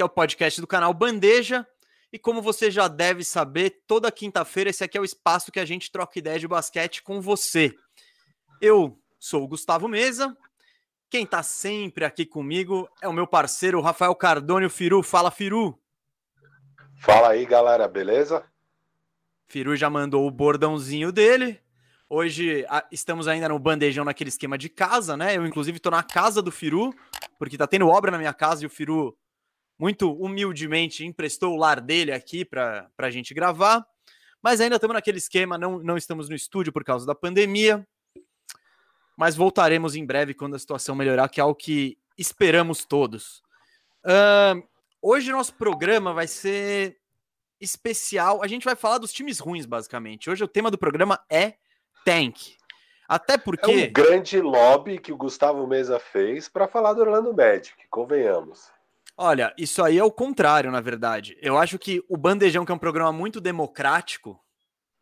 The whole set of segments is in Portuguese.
que é o podcast do canal Bandeja. E como você já deve saber, toda quinta-feira esse aqui é o espaço que a gente troca ideia de basquete com você. Eu sou o Gustavo Mesa. Quem está sempre aqui comigo é o meu parceiro Rafael Cardone, o Firu. Fala, Firu. Fala aí, galera, beleza? Firu já mandou o bordãozinho dele. Hoje estamos ainda no bandejão naquele esquema de casa, né? Eu, inclusive, estou na casa do Firu, porque tá tendo obra na minha casa e o Firu muito humildemente emprestou o lar dele aqui para a gente gravar. Mas ainda estamos naquele esquema, não, não estamos no estúdio por causa da pandemia. Mas voltaremos em breve quando a situação melhorar, que é o que esperamos todos. Uh, hoje nosso programa vai ser especial. A gente vai falar dos times ruins, basicamente. Hoje o tema do programa é Tank. Até porque. É um grande lobby que o Gustavo Mesa fez para falar do Orlando Magic, convenhamos. Olha, isso aí é o contrário, na verdade. Eu acho que o Bandejão, que é um programa muito democrático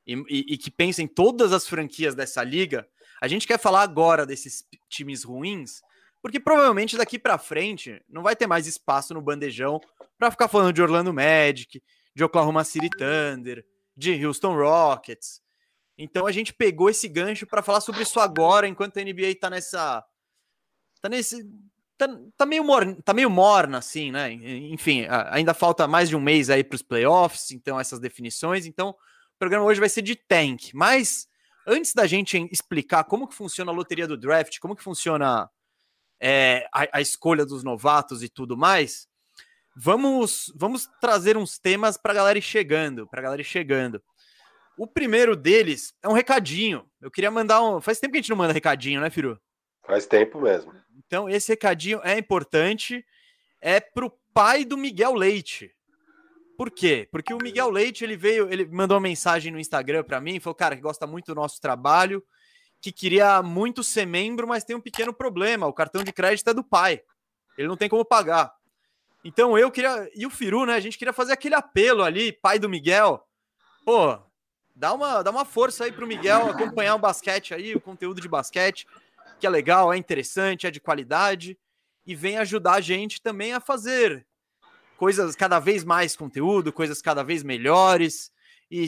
e, e, e, que pensa em todas as franquias dessa liga, a gente quer falar agora desses times ruins, porque provavelmente daqui para frente não vai ter mais espaço no Bandejão para ficar falando de Orlando Magic, de Oklahoma City Thunder, de Houston Rockets. Então a gente pegou esse gancho para falar sobre isso agora, enquanto a NBA tá nessa. tá nesse tá, tá, meio morna, tá meio morna, assim, né? Enfim, ainda falta mais de um mês aí para os playoffs, então essas definições. Então, o programa hoje vai ser de tank. Mas antes da gente explicar como que funciona a loteria do draft, como que funciona é, a, a, escolha dos novatos e tudo mais, vamos vamos trazer uns temas para galera ir chegando, para galera ir chegando. O primeiro deles é um recadinho. Eu queria mandar um. Faz tempo que a gente não manda recadinho, né, Firu? Faz tempo mesmo. Então, esse recadinho é importante. É pro pai do Miguel Leite. Por quê? Porque o Miguel Leite, ele veio, ele mandou uma mensagem no Instagram para mim, falou, cara, que gosta muito do nosso trabalho, que queria muito ser membro, mas tem um pequeno problema, o cartão de crédito é do pai. Ele não tem como pagar. Então eu queria, e o Firu, né, a gente queria fazer aquele apelo ali, pai do Miguel. Pô, dá uma, dá uma força aí pro Miguel acompanhar o basquete aí, o conteúdo de basquete que é legal, é interessante, é de qualidade e vem ajudar a gente também a fazer coisas cada vez mais conteúdo, coisas cada vez melhores. E,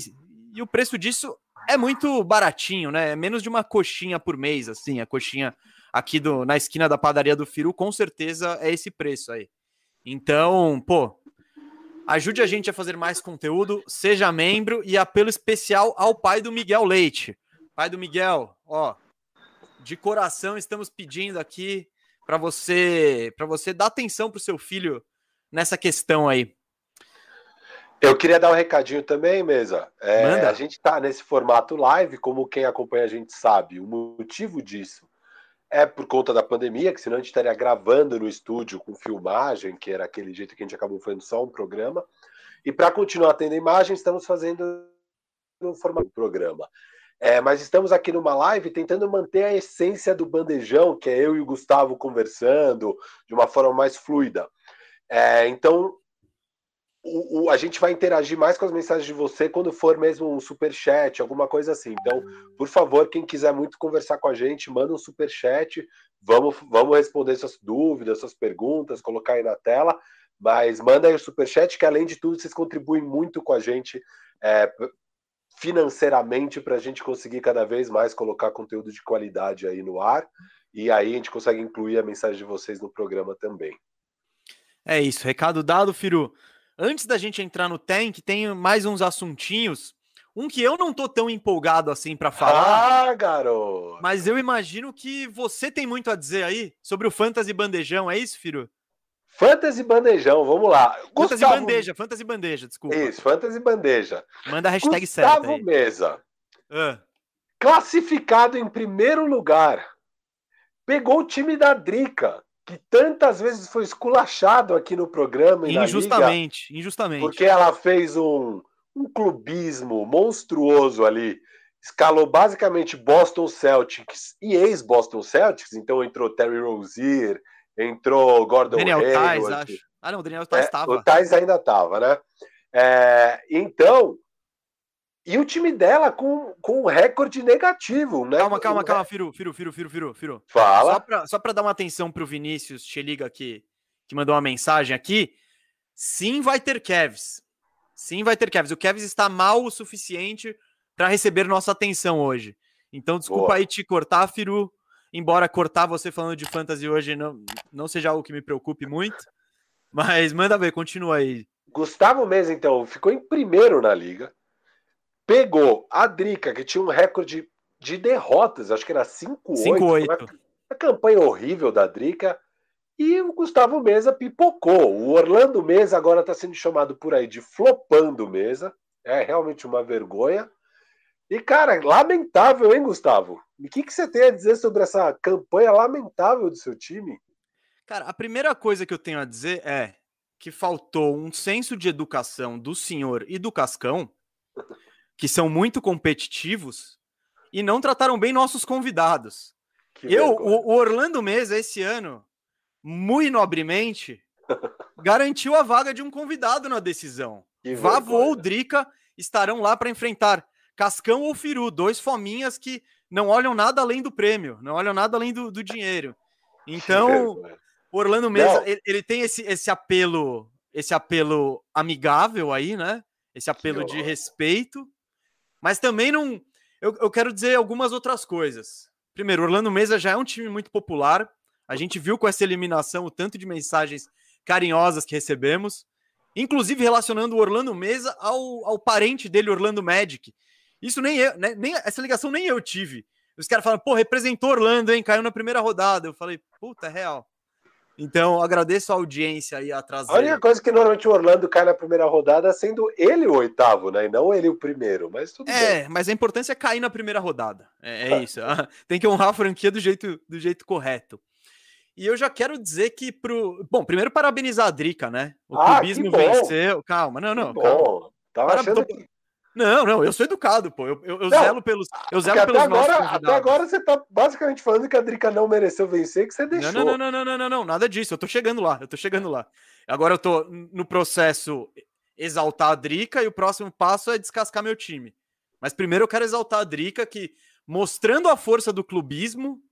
e o preço disso é muito baratinho, né? É menos de uma coxinha por mês, assim. A coxinha aqui do, na esquina da padaria do Firu, com certeza é esse preço aí. Então, pô, ajude a gente a fazer mais conteúdo, seja membro e apelo especial ao pai do Miguel Leite. Pai do Miguel, ó, de coração estamos pedindo aqui para você para você dar atenção para o seu filho nessa questão aí. Eu queria dar um recadinho também, Mesa. É, a gente está nesse formato live, como quem acompanha a gente sabe. O motivo disso é por conta da pandemia, que senão a gente estaria gravando no estúdio com filmagem, que era aquele jeito que a gente acabou fazendo só um programa. E para continuar tendo imagem, estamos fazendo no formato do programa. É, mas estamos aqui numa live tentando manter a essência do bandejão, que é eu e o Gustavo conversando de uma forma mais fluida. É, então, o, o, a gente vai interagir mais com as mensagens de você quando for mesmo um super chat, alguma coisa assim. Então, por favor, quem quiser muito conversar com a gente, manda um super chat. Vamos, vamos responder suas dúvidas, suas perguntas, colocar aí na tela. Mas manda aí o super chat, que além de tudo, vocês contribuem muito com a gente é, financeiramente para a gente conseguir cada vez mais colocar conteúdo de qualidade aí no ar. E aí a gente consegue incluir a mensagem de vocês no programa também. É isso, recado dado, Firu. Antes da gente entrar no tank, tem mais uns assuntinhos. Um que eu não tô tão empolgado assim para falar. Ah, garoto! Mas eu imagino que você tem muito a dizer aí sobre o Fantasy Bandejão, é isso, Firu? Fantasy Bandejão, vamos lá. Fantasy Gustavo... Bandeja, Fantasy Bandeja, desculpa. Isso, Fantasy Bandeja. Manda a hashtag Gustavo certa aí. Mesa. Uh. Classificado em primeiro lugar. Pegou o time da Drica, que tantas vezes foi esculachado aqui no programa. E injustamente, liga, injustamente. Porque ela fez um, um clubismo monstruoso ali. Escalou basicamente Boston Celtics e ex-Boston Celtics, então entrou Terry Rozier, Entrou Gordon Daniel Hayward. Tais, acho. Ah, não, o Daniel Tais estava. É, o Tais ainda estava, né? É, então, e o time dela com, com um recorde negativo, né? Calma, calma, calma, Firu, Firu, Firu, Firu, Firu, Firu. Fala. Só para dar uma atenção pro Vinícius Cheliga que, que mandou uma mensagem aqui. sim vai ter Kevs. Sim vai ter Kevs. O Kevs está mal o suficiente para receber nossa atenção hoje. Então, desculpa Boa. aí te cortar, Firu. Embora cortar você falando de fantasy hoje não, não seja algo que me preocupe muito. Mas manda ver, continua aí. Gustavo Mesa, então, ficou em primeiro na liga. Pegou a Drica, que tinha um recorde de derrotas, acho que era 5-8. Uma, uma campanha horrível da Drica. E o Gustavo Mesa pipocou. O Orlando Mesa agora está sendo chamado por aí de flopando Mesa. É realmente uma vergonha. E, cara, lamentável, hein, Gustavo? o que, que você tem a dizer sobre essa campanha lamentável do seu time? Cara, a primeira coisa que eu tenho a dizer é que faltou um senso de educação do senhor e do Cascão, que são muito competitivos, e não trataram bem nossos convidados. Que eu, o, o, Orlando Mesa, esse ano, muito nobremente, garantiu a vaga de um convidado na decisão. Vavo ou Drica estarão lá para enfrentar Cascão ou Firu, dois fominhas que não olham nada além do prêmio, não olham nada além do, do dinheiro. Então, o Orlando Mesa, ele, ele, tem esse, esse apelo, esse apelo amigável aí, né? Esse apelo de respeito, mas também não. Eu, eu quero dizer algumas outras coisas. Primeiro, Orlando Mesa já é um time muito popular. A gente viu com essa eliminação o tanto de mensagens carinhosas que recebemos, inclusive relacionando o Orlando Mesa ao, ao parente dele, Orlando Magic, isso nem eu, né, nem, essa ligação nem eu tive. Os caras falam, pô, representou Orlando, hein? Caiu na primeira rodada. Eu falei, puta, é real. Então, agradeço a audiência aí atrás. A única coisa que normalmente o Orlando cai na primeira rodada sendo ele o oitavo, né? E não ele o primeiro, mas tudo é, bem. mas a importância é cair na primeira rodada. É, é isso. Tem que honrar a franquia do jeito, do jeito correto. E eu já quero dizer que pro. Bom, primeiro parabenizar a Drica, né? O ah, clubismo venceu. Calma, não, não. Calma. Tava Para... achando que... Não, não, eu sou educado, pô. Eu, eu, eu zelo pelos. Eu zelo pelos até agora, até agora você tá basicamente falando que a Drica não mereceu vencer, que você deixou. Não, não, não, não, não, não, não, nada disso. Eu tô chegando lá, eu tô chegando lá. Agora eu tô no processo exaltar a Drica e o próximo passo é descascar meu time. Mas primeiro eu quero exaltar a Drica, que mostrando a força do clubismo,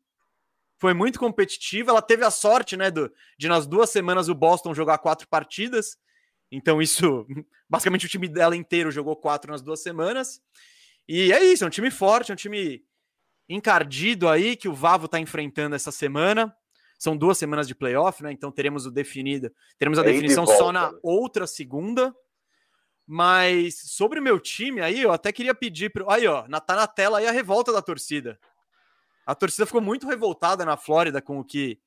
foi muito competitiva. Ela teve a sorte, né, do, de nas duas semanas o Boston jogar quatro partidas. Então, isso, basicamente, o time dela inteiro jogou quatro nas duas semanas. E é isso, é um time forte, é um time encardido aí que o Vavo está enfrentando essa semana. São duas semanas de playoff, né? Então teremos o definido, teremos a definição de só na outra segunda. Mas sobre o meu time aí, eu até queria pedir pro. Aí, ó, tá na tela aí a revolta da torcida. A torcida ficou muito revoltada na Flórida com o que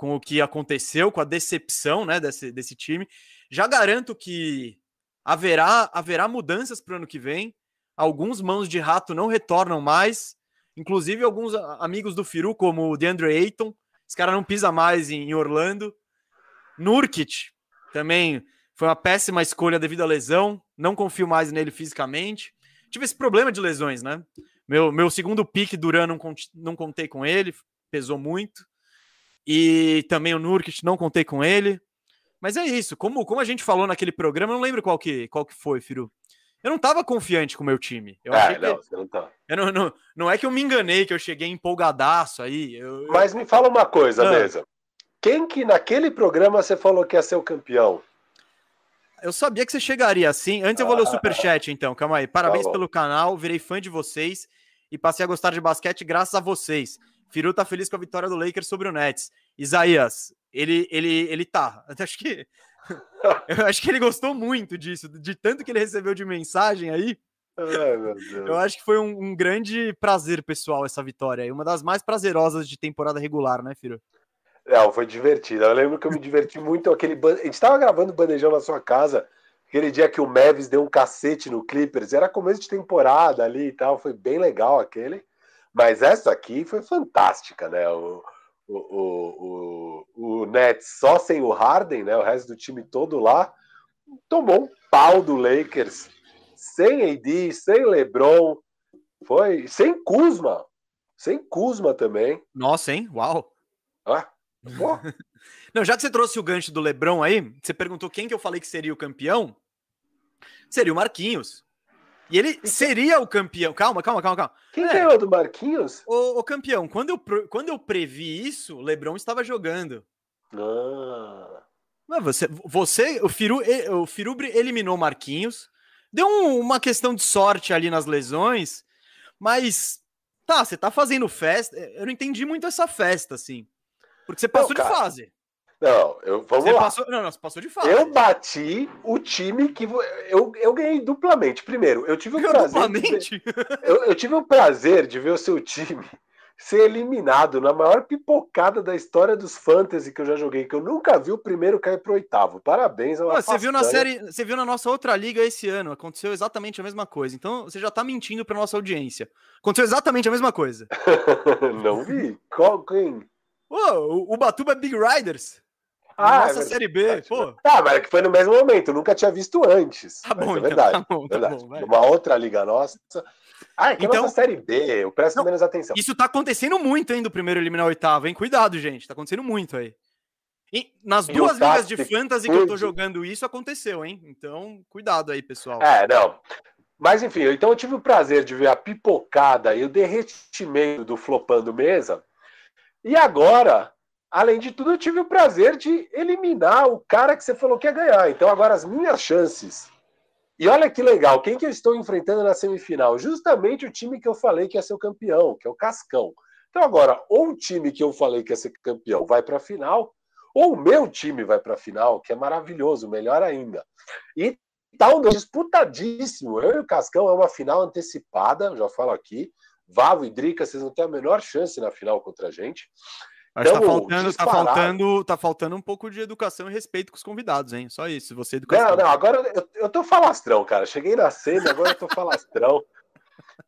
com o que aconteceu, com a decepção, né, desse, desse time. Já garanto que haverá, haverá mudanças para o ano que vem. Alguns mãos de rato não retornam mais. Inclusive, alguns amigos do Firu, como o DeAndre Ayton. Esse cara não pisa mais em Orlando. Nurkic também foi uma péssima escolha devido à lesão. Não confio mais nele fisicamente. Tive esse problema de lesões, né? Meu, meu segundo pique Duran não, não contei com ele, pesou muito. E também o Nurkic não contei com ele. Mas é isso, como, como a gente falou naquele programa, eu não lembro qual que, qual que foi, Firu. Eu não estava confiante com o meu time. Eu é, não, que... você não tá. Eu não, não, não é que eu me enganei, que eu cheguei empolgadaço aí. Eu, Mas me fala uma coisa, ah. Mesa. Quem que naquele programa você falou que ia ser o campeão? Eu sabia que você chegaria assim. Antes eu vou ler o ah. superchat, então. Calma aí. Parabéns tá pelo canal, virei fã de vocês e passei a gostar de basquete graças a vocês. Firu tá feliz com a vitória do Lakers sobre o Nets. Isaías, ele, ele, ele tá. Eu acho que eu acho que ele gostou muito disso, de tanto que ele recebeu de mensagem aí. Ai, eu acho que foi um, um, grande prazer pessoal essa vitória uma das mais prazerosas de temporada regular, né, Firo? Não, foi divertido. Eu lembro que eu me diverti muito aquele. A gente tava gravando bandejão na sua casa, aquele dia que o Mavis deu um cacete no Clippers, era começo de temporada ali e tal, foi bem legal aquele. Mas essa aqui foi fantástica, né? O, o, o, o, Nets só sem o Harden, né? O resto do time todo lá tomou um pau do Lakers, sem AD, sem LeBron, foi sem Kuzma, sem Kuzma também. Nossa, hein? Uau! Ah, Não, já que você trouxe o gancho do LeBron aí, você perguntou quem que eu falei que seria o campeão? Seria o Marquinhos. E ele seria o campeão. Calma, calma, calma, calma. Quem é. do Marquinhos? O, o, campeão. Quando eu, quando eu previ isso, o Lebron estava jogando. Ah. Você, você o, Firu, o Firubre eliminou Marquinhos, deu um, uma questão de sorte ali nas lesões, mas tá, você tá fazendo festa. Eu não entendi muito essa festa, assim. Porque você passou não, de fase. Não, eu, vamos você lá. Passou, não, não, você passou de fase. Eu bati o time que. Eu, eu ganhei duplamente. Primeiro, eu tive o prazer. Duplamente? Eu, eu tive o prazer de ver o seu time ser eliminado na maior pipocada da história dos fantasy que eu já joguei, que eu nunca vi o primeiro cair pro oitavo. Parabéns, é Você viu na série, você viu na nossa outra liga esse ano, aconteceu exatamente a mesma coisa. Então você já tá mentindo pra nossa audiência. Aconteceu exatamente a mesma coisa. Não vi. Qual, quem? o, o Batuba Big Riders. Ah, nossa é série B, pô. Ah, mas é que foi no mesmo momento, eu nunca tinha visto antes. Tá bom, é verdade. Então, tá bom, tá verdade. Bom, Uma outra liga nossa. Ah, é que então, é Série B, eu presto não, menos atenção. Isso tá acontecendo muito, hein, do primeiro eliminar o oitavo, hein? Cuidado, gente, tá acontecendo muito aí. E nas e duas ligas de fantasy que eu tô jogando isso, aconteceu, hein? Então, cuidado aí, pessoal. É, não. Mas enfim, então eu tive o prazer de ver a pipocada e o derretimento do Flopando Mesa. E agora, além de tudo, eu tive o prazer de eliminar o cara que você falou que ia ganhar. Então agora as minhas chances e olha que legal, quem que eu estou enfrentando na semifinal? Justamente o time que eu falei que ia ser o campeão, que é o Cascão. Então agora, ou o time que eu falei que ia ser campeão vai para a final, ou o meu time vai para a final, que é maravilhoso, melhor ainda. E tá um disputadíssimo. Eu e o Cascão é uma final antecipada, já falo aqui. Vavo e Drica, vocês não têm a menor chance na final contra a gente. Mas tá faltando, tá faltando, tá faltando um pouco de educação e respeito com os convidados, hein? Só isso, você educação. Não, não, agora eu, eu tô falastrão, cara. Cheguei na cena, agora eu tô falastrão.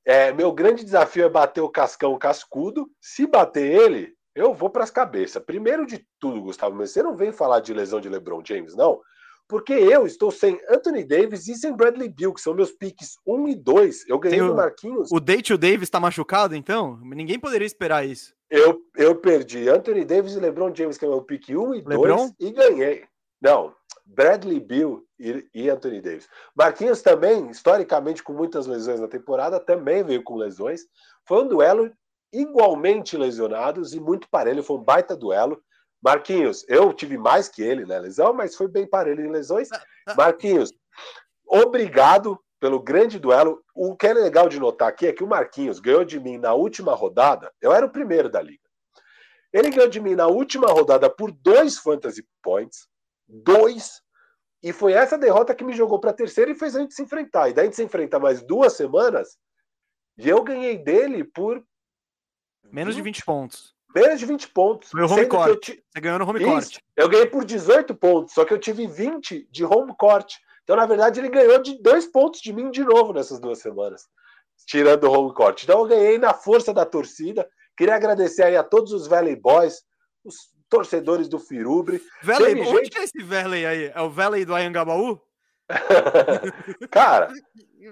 É, meu grande desafio é bater o Cascão cascudo. Se bater ele, eu vou para as cabeças. Primeiro de tudo, Gustavo, mas você não vem falar de lesão de LeBron James, não? Porque eu estou sem Anthony Davis e sem Bradley Bill, que são meus piques 1 e 2. Eu ganhei o, Marquinhos. O Date o Davis está machucado, então? Ninguém poderia esperar isso. Eu, eu perdi Anthony Davis e LeBron James, que é meu pique 1 e 2, e ganhei. Não, Bradley Bill e, e, Anthony Davis. Marquinhos também, historicamente, com muitas lesões na temporada, também veio com lesões. Foi um duelo igualmente lesionados e muito parelho. Foi um baita duelo. Marquinhos, eu tive mais que ele na né, lesão, mas foi bem parelho em lesões. Ah, ah. Marquinhos, obrigado pelo grande duelo. O que é legal de notar aqui é que o Marquinhos ganhou de mim na última rodada. Eu era o primeiro da liga. Ele ganhou de mim na última rodada por dois fantasy points. Dois. E foi essa derrota que me jogou para terceira e fez a gente se enfrentar. E daí a gente se enfrenta mais duas semanas. E eu ganhei dele por. Menos de 20 pontos. Menos de 20 pontos. Foi o home court. Você ganhou no home Isso. court. Eu ganhei por 18 pontos, só que eu tive 20 de home court. Então, na verdade, ele ganhou de dois pontos de mim de novo nessas duas semanas, tirando o home court. Então, eu ganhei na força da torcida. Queria agradecer aí a todos os Valley Boys, os torcedores do Firubre. Valley, Teve onde gente... é esse Valley aí? É o Valley do Ayangabaú? Cara,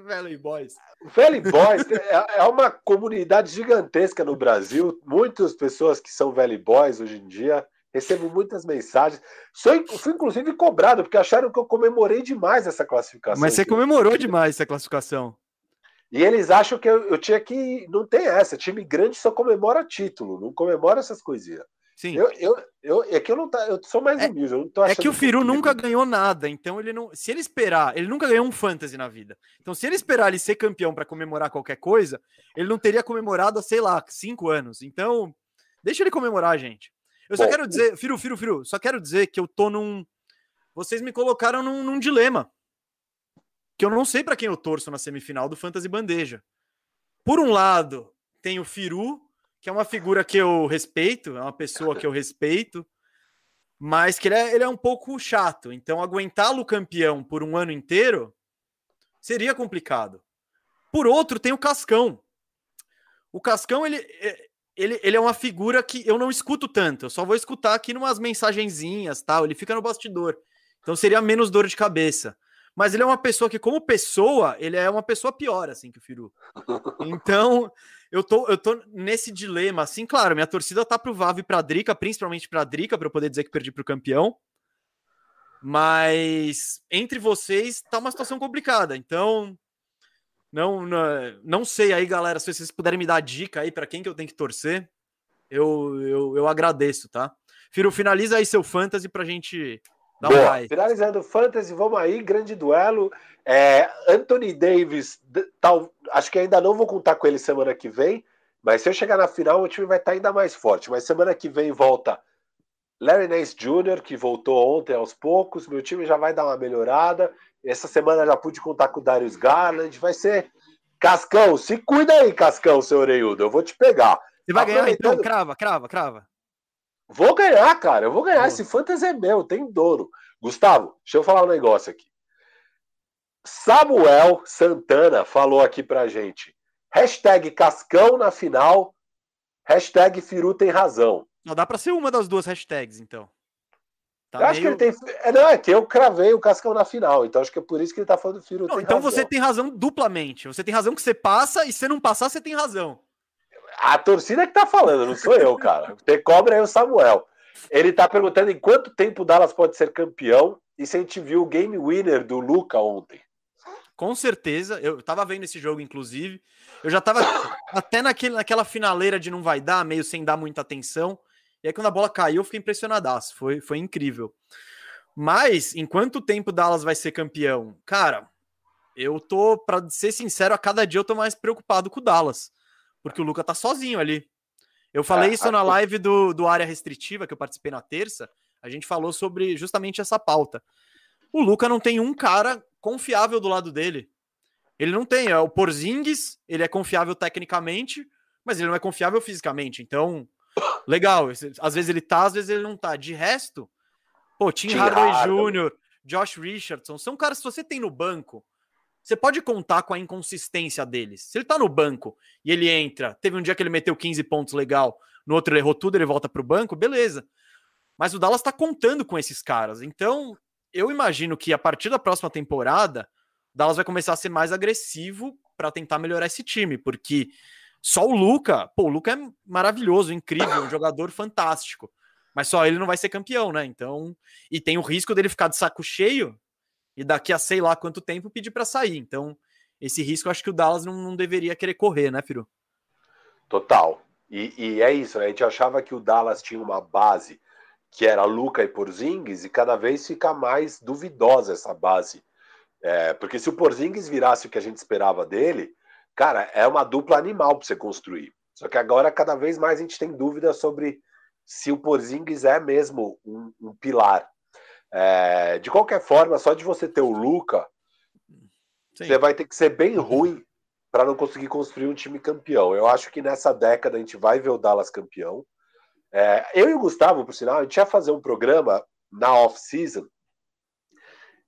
Valley Boys. Valley Boys é, é uma comunidade gigantesca no Brasil. Muitas pessoas que são Valley Boys hoje em dia. Recebo muitas mensagens. Sou, fui, inclusive, cobrado, porque acharam que eu comemorei demais essa classificação. Mas você comemorou demais essa classificação. E eles acham que eu, eu, tinha que. Não tem essa. Time grande só comemora título, não comemora essas coisinhas. Sim. Eu, eu, eu, é que eu não tá, eu sou mais é, humilde. Eu não tô é que o Firu que nunca ganhou nada, então ele não. Se ele esperar, ele nunca ganhou um fantasy na vida. Então, se ele esperar ele ser campeão para comemorar qualquer coisa, ele não teria comemorado há, sei lá, cinco anos. Então, deixa ele comemorar, gente. Eu só Bom, quero dizer, Firu, Firu, Firu, só quero dizer que eu tô num. Vocês me colocaram num, num dilema. Que eu não sei para quem eu torço na semifinal do Fantasy Bandeja. Por um lado, tem o Firu, que é uma figura que eu respeito, é uma pessoa que eu respeito, mas que ele é, ele é um pouco chato. Então, aguentá-lo campeão por um ano inteiro seria complicado. Por outro, tem o Cascão. O Cascão, ele, ele, ele é uma figura que eu não escuto tanto. Eu só vou escutar aqui numas mensagenzinhas, tal. Ele fica no bastidor. Então seria menos dor de cabeça. Mas ele é uma pessoa que, como pessoa, ele é uma pessoa pior, assim, que o Firu. Então, eu tô, eu tô nesse dilema, assim, claro, minha torcida tá pro Vavo e pra Drica, principalmente pra Drica, para eu poder dizer que perdi pro campeão. Mas entre vocês tá uma situação complicada. Então, não, não, não sei aí, galera, se vocês puderem me dar dica aí para quem que eu tenho que torcer, eu, eu, eu agradeço, tá? Firo, finaliza aí seu fantasy pra gente Dá Boa. Um Finalizando Fantasy, vamos aí, grande duelo. É, Anthony Davis, tal, acho que ainda não vou contar com ele semana que vem, mas se eu chegar na final, o time vai estar ainda mais forte. Mas semana que vem volta Larry Nance Jr., que voltou ontem aos poucos. Meu time já vai dar uma melhorada. Essa semana já pude contar com o Darius Garland. Vai ser. Cascão, se cuida aí, Cascão, seu Oreiudo. Eu vou te pegar. Você vai ganhar então? Crava, crava, crava. Vou ganhar, cara. Eu vou ganhar. Esse fantasy é meu, tem dono. Gustavo, deixa eu falar um negócio aqui. Samuel Santana falou aqui pra gente. Hashtag Cascão na final. Hashtag Firu tem razão. Não dá pra ser uma das duas hashtags, então. Tá eu meio... acho que ele tem. É, não, é que eu cravei o Cascão na final, então acho que é por isso que ele tá falando do Firu. Não, então razão. você tem razão duplamente. Você tem razão que você passa e se não passar, você tem razão. A torcida que tá falando, não sou eu, cara. Tem cobra aí o Samuel. Ele tá perguntando em quanto tempo o Dallas pode ser campeão e se a gente viu o game winner do Luca ontem. Com certeza, eu tava vendo esse jogo, inclusive. Eu já tava até naquele, naquela finaleira de não vai dar, meio sem dar muita atenção. E aí, quando a bola caiu, eu fiquei impressionadaço. Foi, foi incrível. Mas, em quanto tempo o Dallas vai ser campeão? Cara, eu tô, para ser sincero, a cada dia eu tô mais preocupado com o Dallas. Porque o Luca tá sozinho ali. Eu falei é, isso na live do, do Área Restritiva, que eu participei na terça. A gente falou sobre justamente essa pauta. O Luca não tem um cara confiável do lado dele. Ele não tem, é o Porzingis, ele é confiável tecnicamente, mas ele não é confiável fisicamente. Então, legal, às vezes ele tá, às vezes ele não tá. De resto, pô, Tim, Tim Hardaway Jr., Josh Richardson, são caras que você tem no banco, você pode contar com a inconsistência deles. Se ele tá no banco e ele entra, teve um dia que ele meteu 15 pontos legal, no outro ele errou tudo, ele volta pro banco, beleza. Mas o Dallas tá contando com esses caras. Então, eu imagino que a partir da próxima temporada, Dallas vai começar a ser mais agressivo para tentar melhorar esse time, porque só o Luca, pô, o Luca é maravilhoso, incrível, um jogador fantástico, mas só ele não vai ser campeão, né? Então, e tem o risco dele ficar de saco cheio e daqui a sei lá quanto tempo pedir para sair. Então, esse risco eu acho que o Dallas não, não deveria querer correr, né, Firu? Total. E, e, é isso, né? a gente achava que o Dallas tinha uma base que era Luca e Porzingis, e cada vez fica mais duvidosa essa base. É, porque se o Porzingis virasse o que a gente esperava dele, cara, é uma dupla animal para você construir. Só que agora, cada vez mais, a gente tem dúvida sobre se o Porzingis é mesmo um, um pilar. É, de qualquer forma, só de você ter o Luca, Sim. você vai ter que ser bem ruim para não conseguir construir um time campeão. Eu acho que nessa década a gente vai ver o Dallas campeão. É, eu e o Gustavo, por sinal, a gente ia fazer um programa na off-season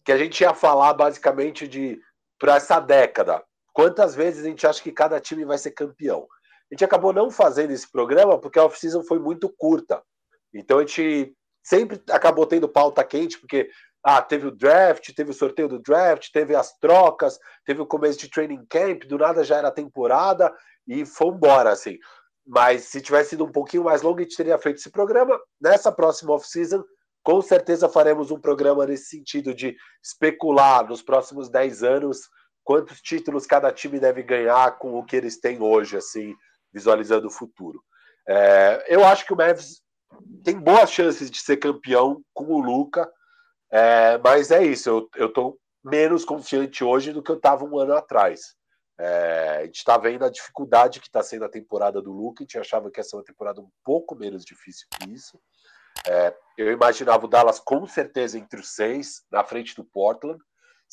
que a gente ia falar basicamente de para essa década. Quantas vezes a gente acha que cada time vai ser campeão? A gente acabou não fazendo esse programa porque a off-season foi muito curta. Então a gente sempre acabou tendo pauta quente, porque ah, teve o draft, teve o sorteio do draft, teve as trocas, teve o começo de training camp, do nada já era temporada e foi embora, assim. Mas se tivesse sido um pouquinho mais longo, a gente teria feito esse programa. Nessa próxima off-season, com certeza faremos um programa nesse sentido de especular nos próximos 10 anos quantos títulos cada time deve ganhar com o que eles têm hoje, assim, visualizando o futuro. É, eu acho que o Mavs tem boas chances de ser campeão com o Luca, é, mas é isso, eu, tô menos confiante hoje do que eu estava um ano atrás. É, a gente está vendo a dificuldade que está sendo a temporada do Luca, a gente achava que ia ser uma temporada um pouco menos difícil que isso. É, eu imaginava o Dallas com certeza entre os seis, na frente do Portland.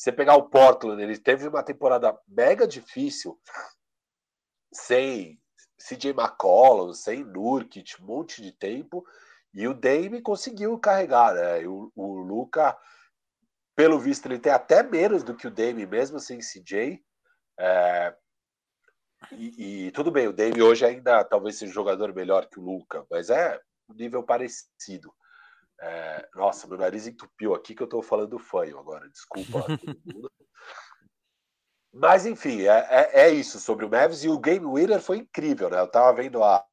Você pegar o Portland, ele teve uma temporada mega difícil, sem CJ McCollum, sem Nurkic, um monte de tempo, e o Dame conseguiu carregar, né? O, o Luca, pelo visto, ele tem até menos do que o Dame, mesmo sem CJ. É, e, e, tudo bem, o Dame hoje ainda talvez seja um jogador melhor que o Luca, mas é um nível parecido. É, nossa, meu nariz entupiu aqui que eu estou falando fanho agora, desculpa. Mas enfim, é, é, é, isso sobre o Mavis e o Game Winner foi incrível, né? Eu estava vendo a,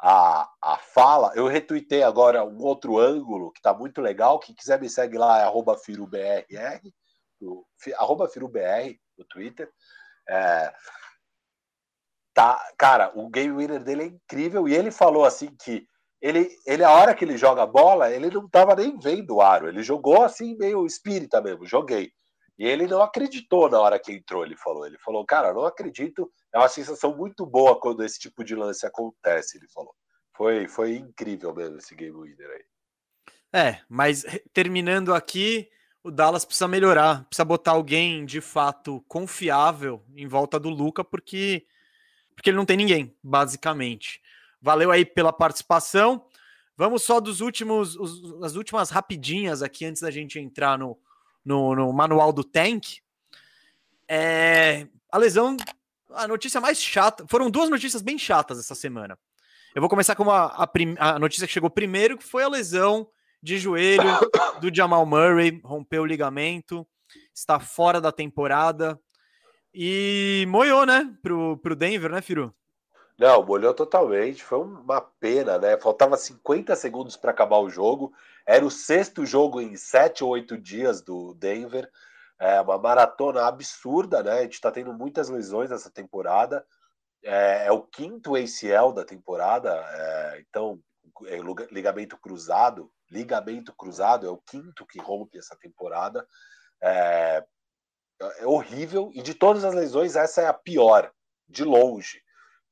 a, a fala, eu retuitei agora um outro ângulo que está muito legal. Quem quiser me segue lá é arroba FiruBRR, arroba FiruBR no Twitter. É, tá, cara, o Game Winner dele é incrível e ele falou assim que ele, ele, a hora que ele joga a bola, ele não estava nem vendo o aro. Ele jogou assim, meio espírita mesmo, joguei. E ele não acreditou na hora que entrou, ele falou. Ele falou, cara, não acredito. É uma sensação muito boa quando esse tipo de lance acontece, ele falou. Foi, foi incrível mesmo esse game winner aí. É, mas terminando aqui, o Dallas precisa melhorar, precisa botar alguém de fato confiável em volta do Luca, porque, porque ele não tem ninguém, basicamente. Valeu aí pela participação. Vamos só dos últimos, os, as últimas rapidinhas aqui antes da gente entrar no, no, no manual do Tank. É, a lesão, a notícia mais chata. Foram duas notícias bem chatas essa semana. Eu vou começar com a, a, prim, a notícia que chegou primeiro, que foi a lesão de joelho do Jamal Murray, rompeu o ligamento, está fora da temporada. E moiou, né, pro, pro Denver, né, Firu? Não, molhou totalmente. Foi uma pena, né? Faltava 50 segundos para acabar o jogo. Era o sexto jogo em sete ou oito dias do Denver. É uma maratona absurda, né? A gente está tendo muitas lesões nessa temporada. É, é, o quinto ACL da temporada, é, então é ligamento cruzado. Ligamento cruzado é o quinto que rompe essa temporada. É, é horrível e de todas as lesões essa é a pior, de longe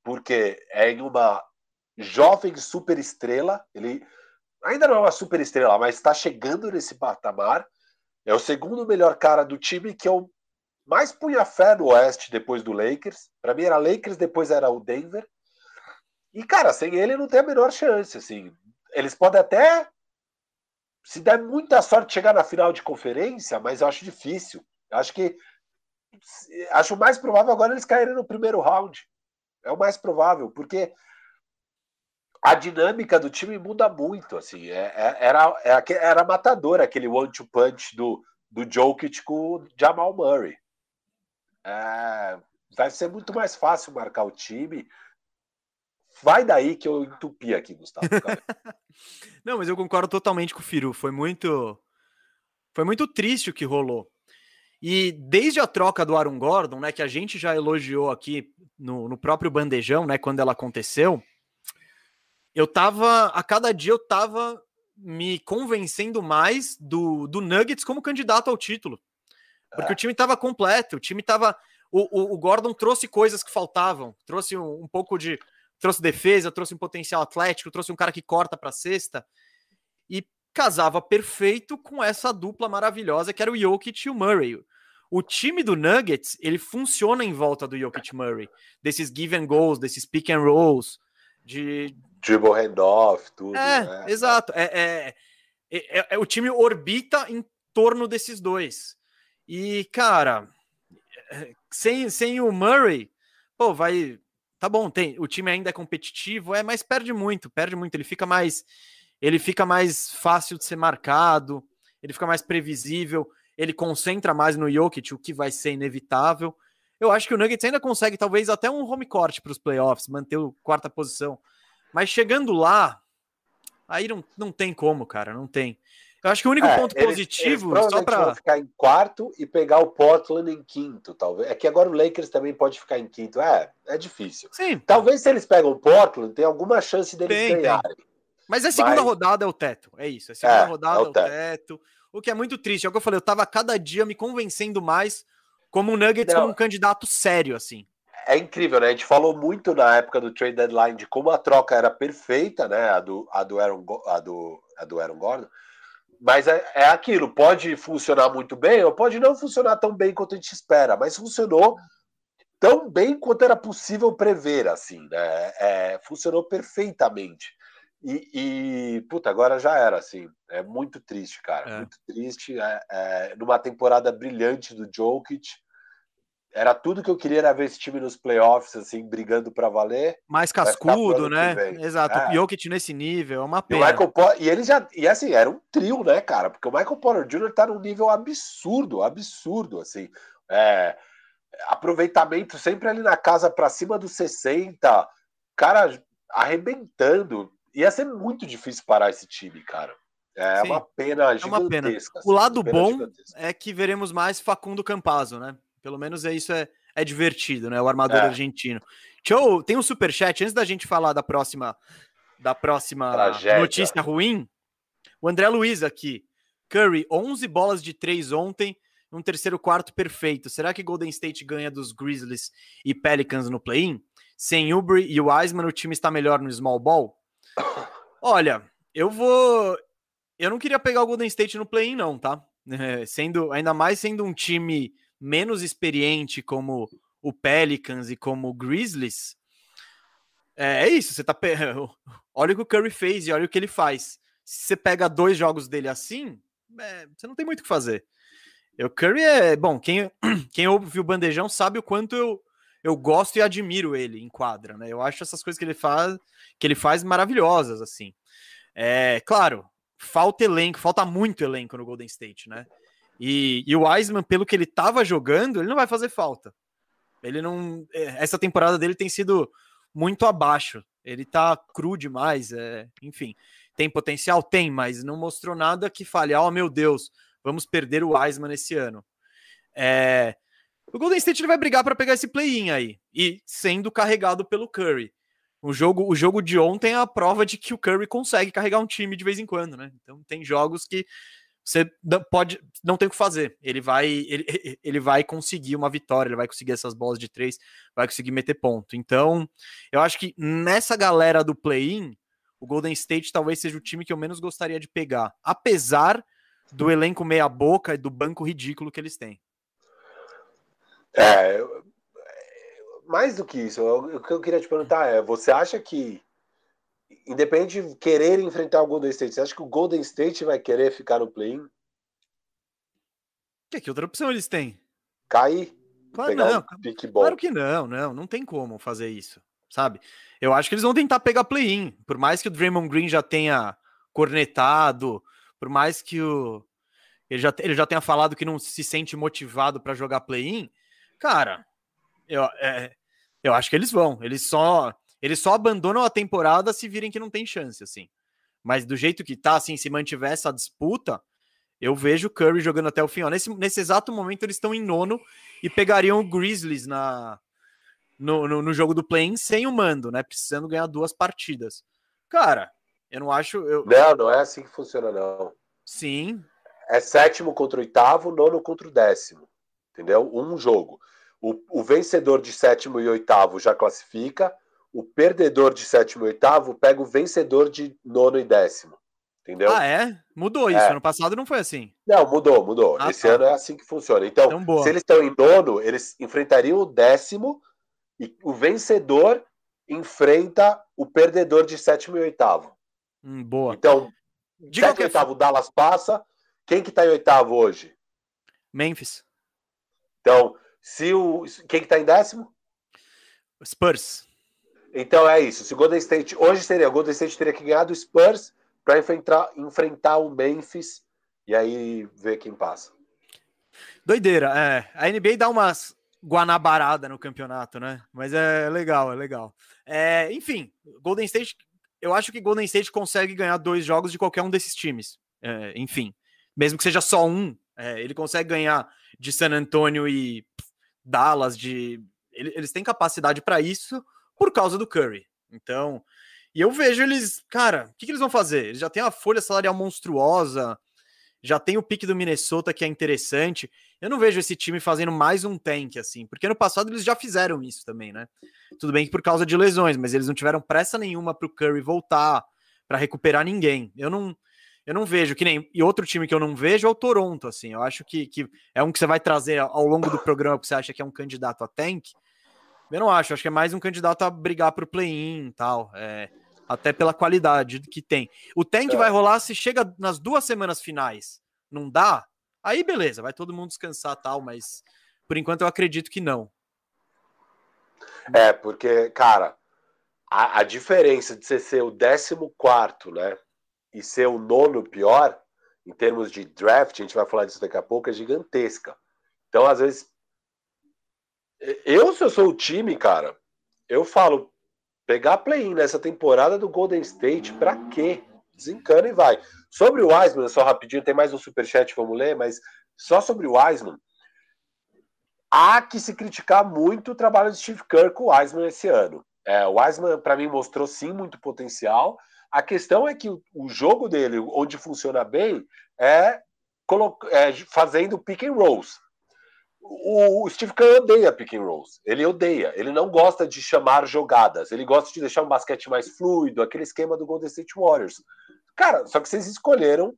porque é em uma jovem superestrela, ele ainda não é uma superestrela, mas está chegando nesse patamar. É o segundo melhor cara do time que eu mais punha fé no Oeste depois do Lakers. Para mim era Lakers, depois era o Denver. E cara, sem ele não tem a menor chance, assim. Eles podem até se der muita sorte chegar na final de conferência, mas eu acho difícil. Acho que acho mais provável agora eles caírem no primeiro round. É o mais provável, porque a dinâmica do time muda muito. assim é, é, era, é, era matador aquele one-two punch do, do Jokic com o Jamal Murray. É, vai ser muito mais fácil marcar o time. Vai daí que eu entupi aqui, Gustavo. Não, mas eu concordo totalmente com o Firu. Foi muito. Foi muito triste o que rolou. E desde a troca do Aaron Gordon, né, que a gente já elogiou aqui no, no próprio bandejão, né, quando ela aconteceu, eu tava, a cada dia eu tava me convencendo mais do, do Nuggets como candidato ao título. Porque é. o time tava completo, o time tava. O, o, o, Gordon trouxe coisas que faltavam, trouxe um, um, pouco de. Trouxe defesa, trouxe um potencial atlético, trouxe um cara que corta para cesta. E casava perfeito com essa dupla maravilhosa que era o Jokic e o Murray. O time do Nuggets, ele funciona em volta do Jokic Murray, desses give and goals, desses pick and rolls, de dribble handoff, tudo. É, né? exato. É, é, é, é, o time orbita em torno desses dois. E, cara, sem, sem o Murray, pô, vai. Tá bom, tem, o time ainda é competitivo, é, mas perde muito, perde muito. Ele fica mais. Ele fica mais fácil de ser marcado, ele fica mais previsível ele concentra mais no Jokic, o que vai ser inevitável. Eu acho que o Nuggets ainda consegue, talvez, até um home court para os playoffs, manter o quarta posição. Mas chegando lá, aí não, não tem como, cara, não tem. Eu acho que o único é, ponto eles, positivo, eles só para ficar em quarto e pegar o Portland em quinto, talvez. É que agora o Lakers também pode ficar em quinto. É, é difícil. Sim. Talvez se eles pegam o Portland, tem alguma chance deles tem, ganharem. Tem. Mas a segunda rodada é o teto, é isso. A segunda é, rodada é o, teto. É o teto o que é muito triste. É o que eu falei, eu tava cada dia me convencendo mais como um Nuggets Não. como um candidato sério, assim. É incrível, né? A gente falou muito na época do trade deadline de como a troca era perfeita, né? A do, a do, Aaron, a do, a do Aaron Gordon. Mas é, é aquilo, pode funcionar muito bem ou pode não funcionar tão bem quanto a gente espera, mas funcionou tão bem quanto era possível prever, assim, né? É, funcionou perfeitamente. E, e, puta, agora já era, assim. É muito triste, cara. É. Muito triste. É, é, numa temporada brilhante do Jokic. Era tudo que eu queria era ver esse time nos playoffs, assim, brigando para valer. Mais cascudo, né? Exato. É. O Jokic nesse nível, é uma pena. E, e ele já. E assim, era um trio, né, cara? Porque o Michael Porter Jr. tá num nível absurdo, absurdo, assim. É, aproveitamento sempre ali na casa para cima dos 60. Cara arrebentando ia ser muito difícil parar esse time, cara. É Sim, uma pena gigantesca. É uma pena. Assim, o lado bom gigantesca. é que veremos mais Facundo Campazzo, né? Pelo menos é isso é, é divertido, né? O armador é. argentino. Show, tem um super chat antes da gente falar da próxima da próxima Tragédia. notícia ruim. O André Luiz aqui. Curry, 11 bolas de 3 ontem, um terceiro quarto perfeito. Será que Golden State ganha dos Grizzlies e Pelicans no play-in? Sem Uber e Wiseman, o time está melhor no small ball? Olha, eu vou. Eu não queria pegar o Golden State no play-in, não, tá? É, sendo, ainda mais sendo um time menos experiente como o Pelicans e como o Grizzlies. É, é isso, você tá. Olha o que o Curry fez e olha o que ele faz. Se você pega dois jogos dele assim, é, você não tem muito o que fazer. O Curry é. Bom, quem, quem ouve o bandejão sabe o quanto eu, eu gosto e admiro ele em quadra, né? Eu acho essas coisas que ele faz, que ele faz maravilhosas, assim. É, claro, falta elenco, falta muito elenco no Golden State, né? E, e o Wiseman, pelo que ele estava jogando, ele não vai fazer falta. Ele não. É, essa temporada dele tem sido muito abaixo. Ele tá cru demais, é, enfim. Tem potencial? Tem, mas não mostrou nada que fale, oh meu Deus, vamos perder o Wiseman esse ano. É, o Golden State ele vai brigar para pegar esse play-in aí, e sendo carregado pelo Curry. O jogo, o jogo de ontem é a prova de que o Curry consegue carregar um time de vez em quando, né? Então tem jogos que você pode não tem o que fazer. Ele vai ele, ele vai conseguir uma vitória, ele vai conseguir essas bolas de três, vai conseguir meter ponto. Então, eu acho que nessa galera do play-in, o Golden State talvez seja o time que eu menos gostaria de pegar, apesar do elenco meia boca e do banco ridículo que eles têm. É, mais do que isso, o que eu queria te perguntar é: você acha que, independente de querer enfrentar o Golden State, você acha que o Golden State vai querer ficar no play-in? Que, que outra opção eles têm? Cair? Claro, não. Um claro que não, não, não tem como fazer isso, sabe? Eu acho que eles vão tentar pegar play-in, por mais que o Draymond Green já tenha cornetado, por mais que o ele já, ele já tenha falado que não se sente motivado para jogar play-in, cara, eu, é, eu acho que eles vão. Eles só eles só abandonam a temporada se virem que não tem chance, assim. Mas do jeito que tá, assim, se mantiver essa disputa, eu vejo o Curry jogando até o fim. Ó, nesse, nesse exato momento, eles estão em nono e pegariam o Grizzlies na, no, no, no jogo do play-in sem o mando, né? Precisando ganhar duas partidas. Cara, eu não acho. Eu... Não, não é assim que funciona, não. Sim. É sétimo contra o oitavo, nono contra o décimo. Entendeu? Um jogo. O, o vencedor de sétimo e oitavo já classifica, o perdedor de sétimo e oitavo pega o vencedor de nono e décimo. Entendeu? Ah, é? Mudou isso. É. Ano passado não foi assim. Não, mudou, mudou. Ah, Esse tá. ano é assim que funciona. Então, então se eles estão em nono, eles enfrentariam o décimo e o vencedor enfrenta o perdedor de sétimo e oitavo. Hum, boa. Então, de sétimo e oitavo, Dallas passa. Quem que tá em oitavo hoje? Memphis. Então, se o. Quem que tá em décimo? Spurs. Então é isso. Se o Golden State. Hoje seria, o Golden State teria que ganhar do Spurs para enfrentar, enfrentar o Memphis e aí ver quem passa. Doideira, é. A NBA dá umas guanabarada no campeonato, né? Mas é legal, é legal. É, enfim, Golden State, eu acho que Golden State consegue ganhar dois jogos de qualquer um desses times. É, enfim, mesmo que seja só um, é, ele consegue ganhar de San Antonio e Dallas, de eles têm capacidade para isso por causa do Curry. Então, e eu vejo eles, cara, o que, que, eles vão fazer? Eles já têm a folha salarial monstruosa, já tem o pique do Minnesota que é interessante. Eu não vejo esse time fazendo mais um tank assim, porque no passado eles já fizeram isso também, né? Tudo bem que por causa de lesões, mas eles não tiveram pressa nenhuma para o Curry voltar, para recuperar ninguém. Eu não, eu não vejo que nem. E outro time que eu não vejo é o Toronto, assim. Eu acho que, que é um que você vai trazer ao longo do programa que você acha que é um candidato a tank. Eu não acho, acho que é mais um candidato a brigar pro play-in e tal. É, até pela qualidade que tem. O tank é. vai rolar se chega nas duas semanas finais. Não dá? Aí beleza, vai todo mundo descansar tal, mas por enquanto eu acredito que não. É, porque, cara, a, a diferença de você ser o 14, né? E ser o nono pior, em termos de draft, a gente vai falar disso daqui a pouco, é gigantesca. Então, às vezes, eu, se eu sou o time, cara, eu falo, pegar play-in nessa temporada do Golden State, pra quê? Desencana e vai. Sobre o Wiseman, só rapidinho, tem mais um superchat, vamos ler, mas só sobre o Wiseman, há que se criticar muito o trabalho de Steve Kerr com o Wiseman esse ano. É, o Wiseman, para mim, mostrou sim muito potencial. A questão é que o, o jogo dele, onde funciona bem, é, é fazendo pick and rolls. O, o Steve Kerr odeia pick and rolls. Ele odeia. Ele não gosta de chamar jogadas. Ele gosta de deixar um basquete mais fluido, aquele esquema do Golden State Warriors. Cara, só que vocês escolheram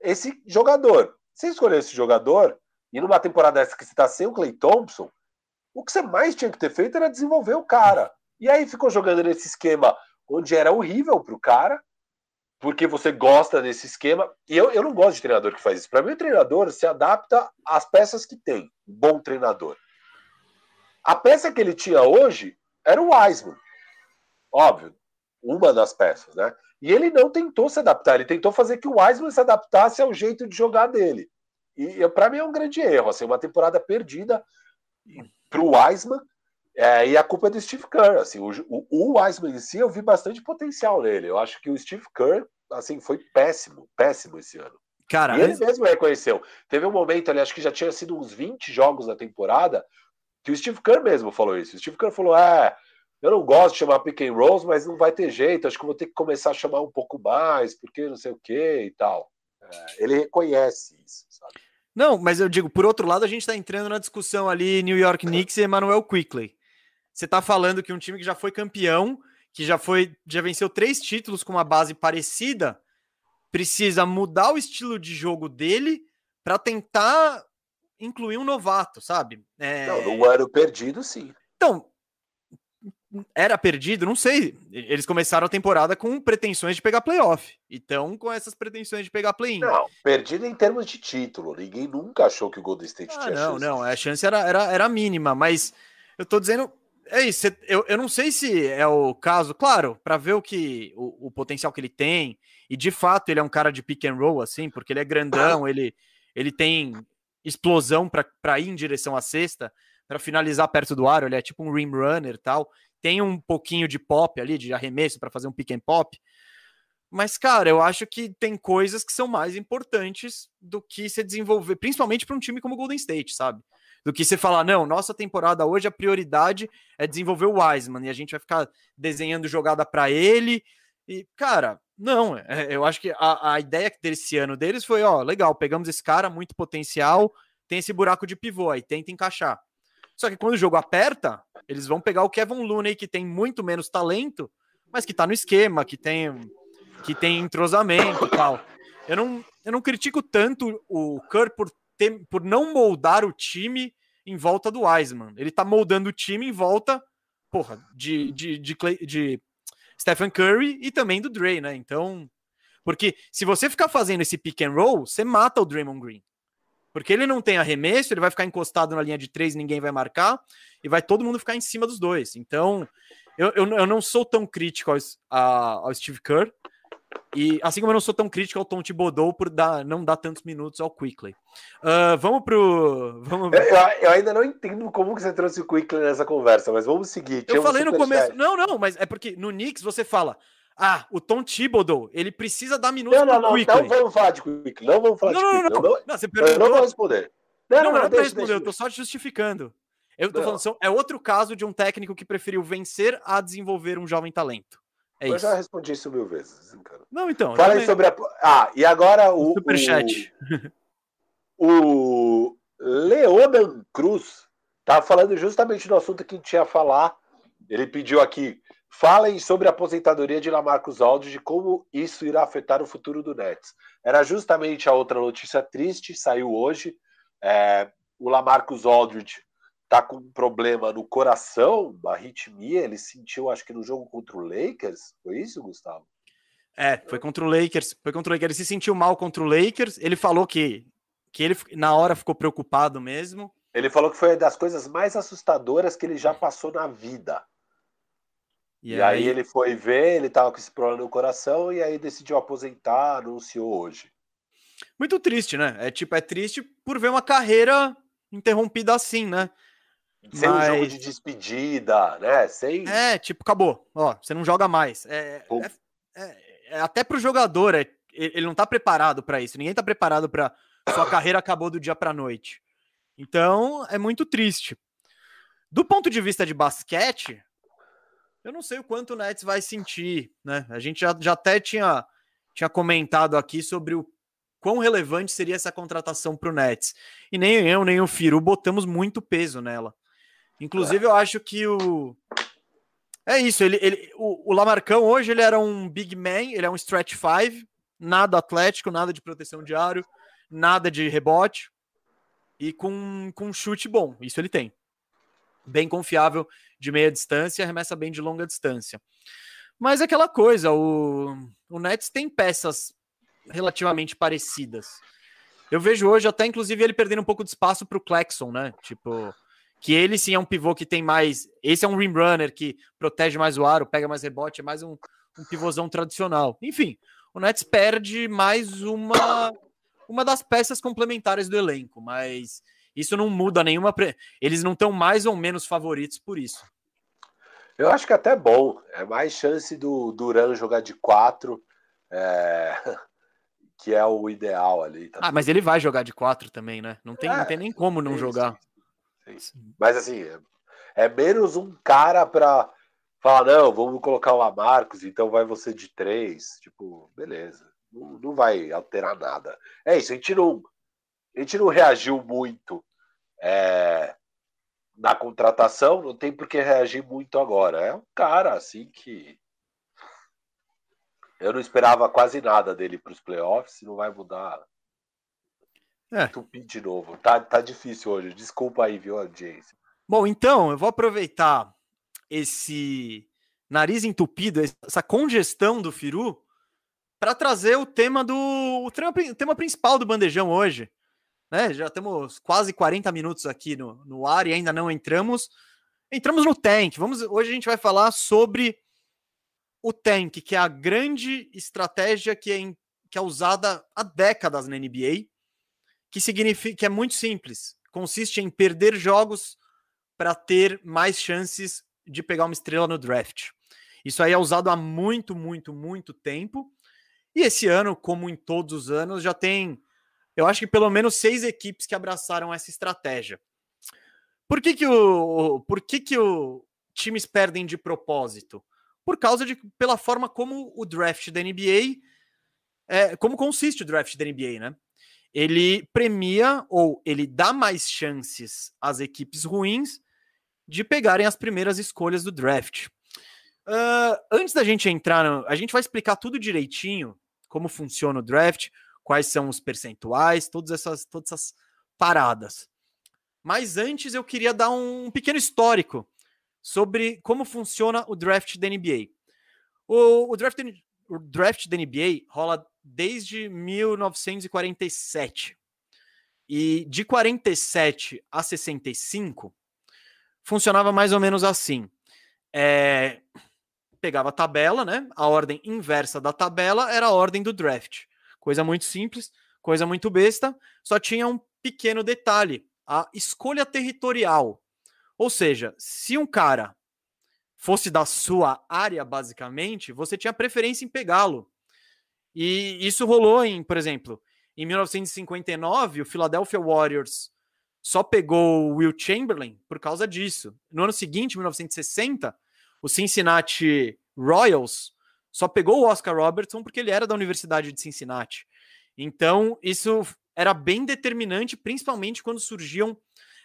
esse jogador. Você escolheu esse jogador, e numa temporada dessa que você está sem o Clay Thompson, o que você mais tinha que ter feito era desenvolver o cara. E aí ficou jogando nesse esquema onde era horrível para o cara, porque você gosta desse esquema. E eu, eu não gosto de treinador que faz isso. Para mim, o treinador se adapta às peças que tem. Bom treinador. A peça que ele tinha hoje era o Wiseman. Óbvio, uma das peças, né? E ele não tentou se adaptar, ele tentou fazer que o Wiseman se adaptasse ao jeito de jogar dele. E para mim é um grande erro, assim, uma temporada perdida para o Wiseman. É, e a culpa é do Steve Kerr. Assim, o, o, Wiseman em si eu vi bastante potencial nele. Eu acho que o Steve Kerr assim, foi péssimo, péssimo esse ano. Cara, e ele mesmo reconheceu. Teve um momento ali, acho que já tinha sido uns 20 jogos na temporada, que o Steve Kerr mesmo falou isso. O Steve Kerr falou: é, eu não gosto de chamar pick and rolls, mas não vai ter jeito, acho que vou ter que começar a chamar um pouco mais, porque não sei o que e tal. É, ele reconhece isso, sabe? Não, mas eu digo, por outro lado, a gente está entrando na discussão ali New York Knicks e Emmanuel Quickley. Você está falando que um time que já foi campeão, que já foi, já venceu três títulos com uma base parecida, precisa mudar o estilo de jogo dele para tentar incluir um novato, sabe? É... Não, no ano perdido, sim. Então, era perdido, não sei. Eles começaram a temporada com pretensões de pegar playoff. Então, com essas pretensões de pegar play-in. Não, perdido em termos de título. Ninguém nunca achou que o Golden State ah, tinha não, chance. Não, não, a chance era, era, era mínima, mas eu tô dizendo. É isso, eu, eu não sei se é o caso, claro, para ver o que o, o, potencial que ele tem, e de fato ele é um cara de pick and roll, assim, porque ele é grandão, ele, ele tem explosão para ir em direção à cesta, para finalizar perto do aro, ele é tipo um rim runner tal tem um pouquinho de pop ali, de arremesso para fazer um pick and pop. Mas, cara, eu acho que tem coisas que são mais importantes do que se desenvolver, principalmente para um time como o Golden State, sabe? Do que você falar, não, nossa temporada hoje a prioridade é desenvolver o Wiseman e a gente vai ficar desenhando jogada para ele. E, cara, não, é, eu acho que a, a ideia desse ano deles foi: ó, legal, pegamos esse cara, muito potencial, tem esse buraco de pivô aí, tenta encaixar. Só que quando o jogo aperta, eles vão pegar o Kevin Looney, que tem muito menos talento, mas que tá no esquema, que tem, que tem entrosamento e tal. Eu não, eu não critico tanto o Kerr por, ter, por não moldar o time em volta do Wiseman. Ele tá moldando o time em volta, porra, de, de, de, de, de Stephen Curry e também do Dre, né? Então, porque se você ficar fazendo esse pick and roll, você mata o Draymond Green. Porque ele não tem arremesso, ele vai ficar encostado na linha de três, ninguém vai marcar, e vai todo mundo ficar em cima dos dois. Então, eu, eu, eu não sou tão crítico ao, a, ao Steve Kerr, e assim como eu não sou tão crítico ao Tom Thibodeau por dar, não dar tantos minutos ao Quickly. Uh, vamos pro. Vamos... Eu, eu, ainda não entendo como que você trouxe o Quickly nessa conversa, mas vamos seguir. eu falei no começo. Não, não, mas é porque no Knicks você fala. Ah, o Tom Thibodeau, ele precisa dar minutos não, não, não, Quickly. Não vamos falar de Quickly, não vamos falar não, de não, Quickly. Não, não, não, você perguntou... Eu não vou responder. Não, não, não, não, deixa, responder, eu tô só te justificando. Eu tô falando, é outro caso de um técnico que preferiu vencer a desenvolver um jovem talento. É eu isso. já respondi isso mil vezes. Cara. Não, então. Fala aí sobre a. Ah, e agora o. Superchat. O, o Leonan Cruz tá falando justamente do assunto que a gente ia falar. Ele pediu aqui Falem sobre a aposentadoria de Lamarcus Aldridge e como isso irá afetar o futuro do Nets. Era justamente a outra notícia triste, saiu hoje. É, o Lamarcus Aldridge está com um problema no coração, uma arritmia. Ele sentiu, acho que no jogo contra o Lakers. Foi isso, Gustavo? É, foi contra o Lakers. Foi contra o Lakers. Ele se sentiu mal contra o Lakers. Ele falou que, que ele na hora ficou preocupado mesmo. Ele falou que foi das coisas mais assustadoras que ele já passou na vida. E, e aí... aí... ele foi ver, ele tava com esse problema no coração e aí decidiu aposentar, anunciou hoje. Muito triste, né? É tipo, é triste por ver uma carreira interrompida assim, né? Sem Mas... um jogo de despedida, né? Sem... É, tipo, acabou. Ó, você não joga mais. É, é, é, é até pro jogador, é, ele não tá preparado para isso. Ninguém tá preparado para sua carreira acabou do dia pra noite. Então, é muito triste. Do ponto de vista de basquete, Eu não sei o quanto o Nets vai sentir, né? A gente já, já até tinha, tinha comentado aqui sobre o quão relevante seria essa contratação para o Nets. E nem eu, nem o Firu botamos muito peso nela. Inclusive, eu acho que o. É isso, ele, ele, o, o Lamarcão hoje ele era um big man, ele é um stretch five, nada atlético, nada de proteção de aro, nada de rebote e com, com chute bom. Isso ele tem. Bem confiável de meia distância, arremessa bem de longa distância. Mas é aquela coisa, o, o Nets tem peças relativamente parecidas. Eu vejo hoje até, inclusive, ele perdendo um pouco de espaço para o Claxon, né? Tipo, que ele sim é um pivô que tem mais. Esse é um rim runner que protege mais o aro, pega mais rebote, é mais um, um pivôzão tradicional. Enfim, o Nets perde mais uma uma das peças complementares do elenco, mas isso não muda nenhuma. Pre... Eles não estão mais ou menos favoritos por isso. Eu acho que até bom. É mais chance do Duran jogar de quatro, é... que é o ideal ali. Tá ah, mas ele vai jogar de quatro também, né? Não tem, é, não tem nem como não jogar. Sim. Mas assim, é menos um cara para falar, não, vamos colocar o Lamarcos, então vai você de três. Tipo, beleza. Não, não vai alterar nada. É isso, a gente não, a gente não reagiu muito é, na contratação, não tem por que reagir muito agora. É um cara assim que eu não esperava quase nada dele para os playoffs, não vai mudar. É. Tupi de novo. Tá, tá difícil hoje. Desculpa aí, viu, audiência. Bom, então, eu vou aproveitar esse nariz entupido, essa congestão do Firu, para trazer o tema do o tema, o tema principal do bandejão hoje, né? Já temos quase 40 minutos aqui no, no ar e ainda não entramos. Entramos no tank. Vamos, hoje a gente vai falar sobre o tank, que é a grande estratégia que é, que é usada há décadas na NBA, que significa que é muito simples. Consiste em perder jogos para ter mais chances de pegar uma estrela no draft. Isso aí é usado há muito, muito, muito tempo. E esse ano, como em todos os anos, já tem eu acho que pelo menos seis equipes que abraçaram essa estratégia. Por que, que, o, por que, que o times perdem de propósito? Por causa de pela forma como o draft da NBA é, como consiste o draft da NBA, né? Ele premia ou ele dá mais chances às equipes ruins de pegarem as primeiras escolhas do draft. Uh, antes da gente entrar, no, a gente vai explicar tudo direitinho como funciona o draft, quais são os percentuais, todas essas, todas essas paradas. Mas antes eu queria dar um pequeno histórico sobre como funciona o draft da NBA. O, o, draft, o draft da NBA rola desde 1947. E de 47 a 65 funcionava mais ou menos assim. É, pegava a tabela, né? A ordem inversa da tabela era a ordem do draft. Coisa muito simples, coisa muito besta, só tinha um pequeno detalhe: a escolha territorial. Ou seja, se um cara fosse da sua área, basicamente, você tinha preferência em pegá-lo. E isso rolou em, por exemplo, em 1959, o Philadelphia Warriors só pegou o Will Chamberlain por causa disso. No ano seguinte, 1960, o Cincinnati Royals só pegou o Oscar Robertson porque ele era da Universidade de Cincinnati. Então, isso era bem determinante, principalmente quando surgiam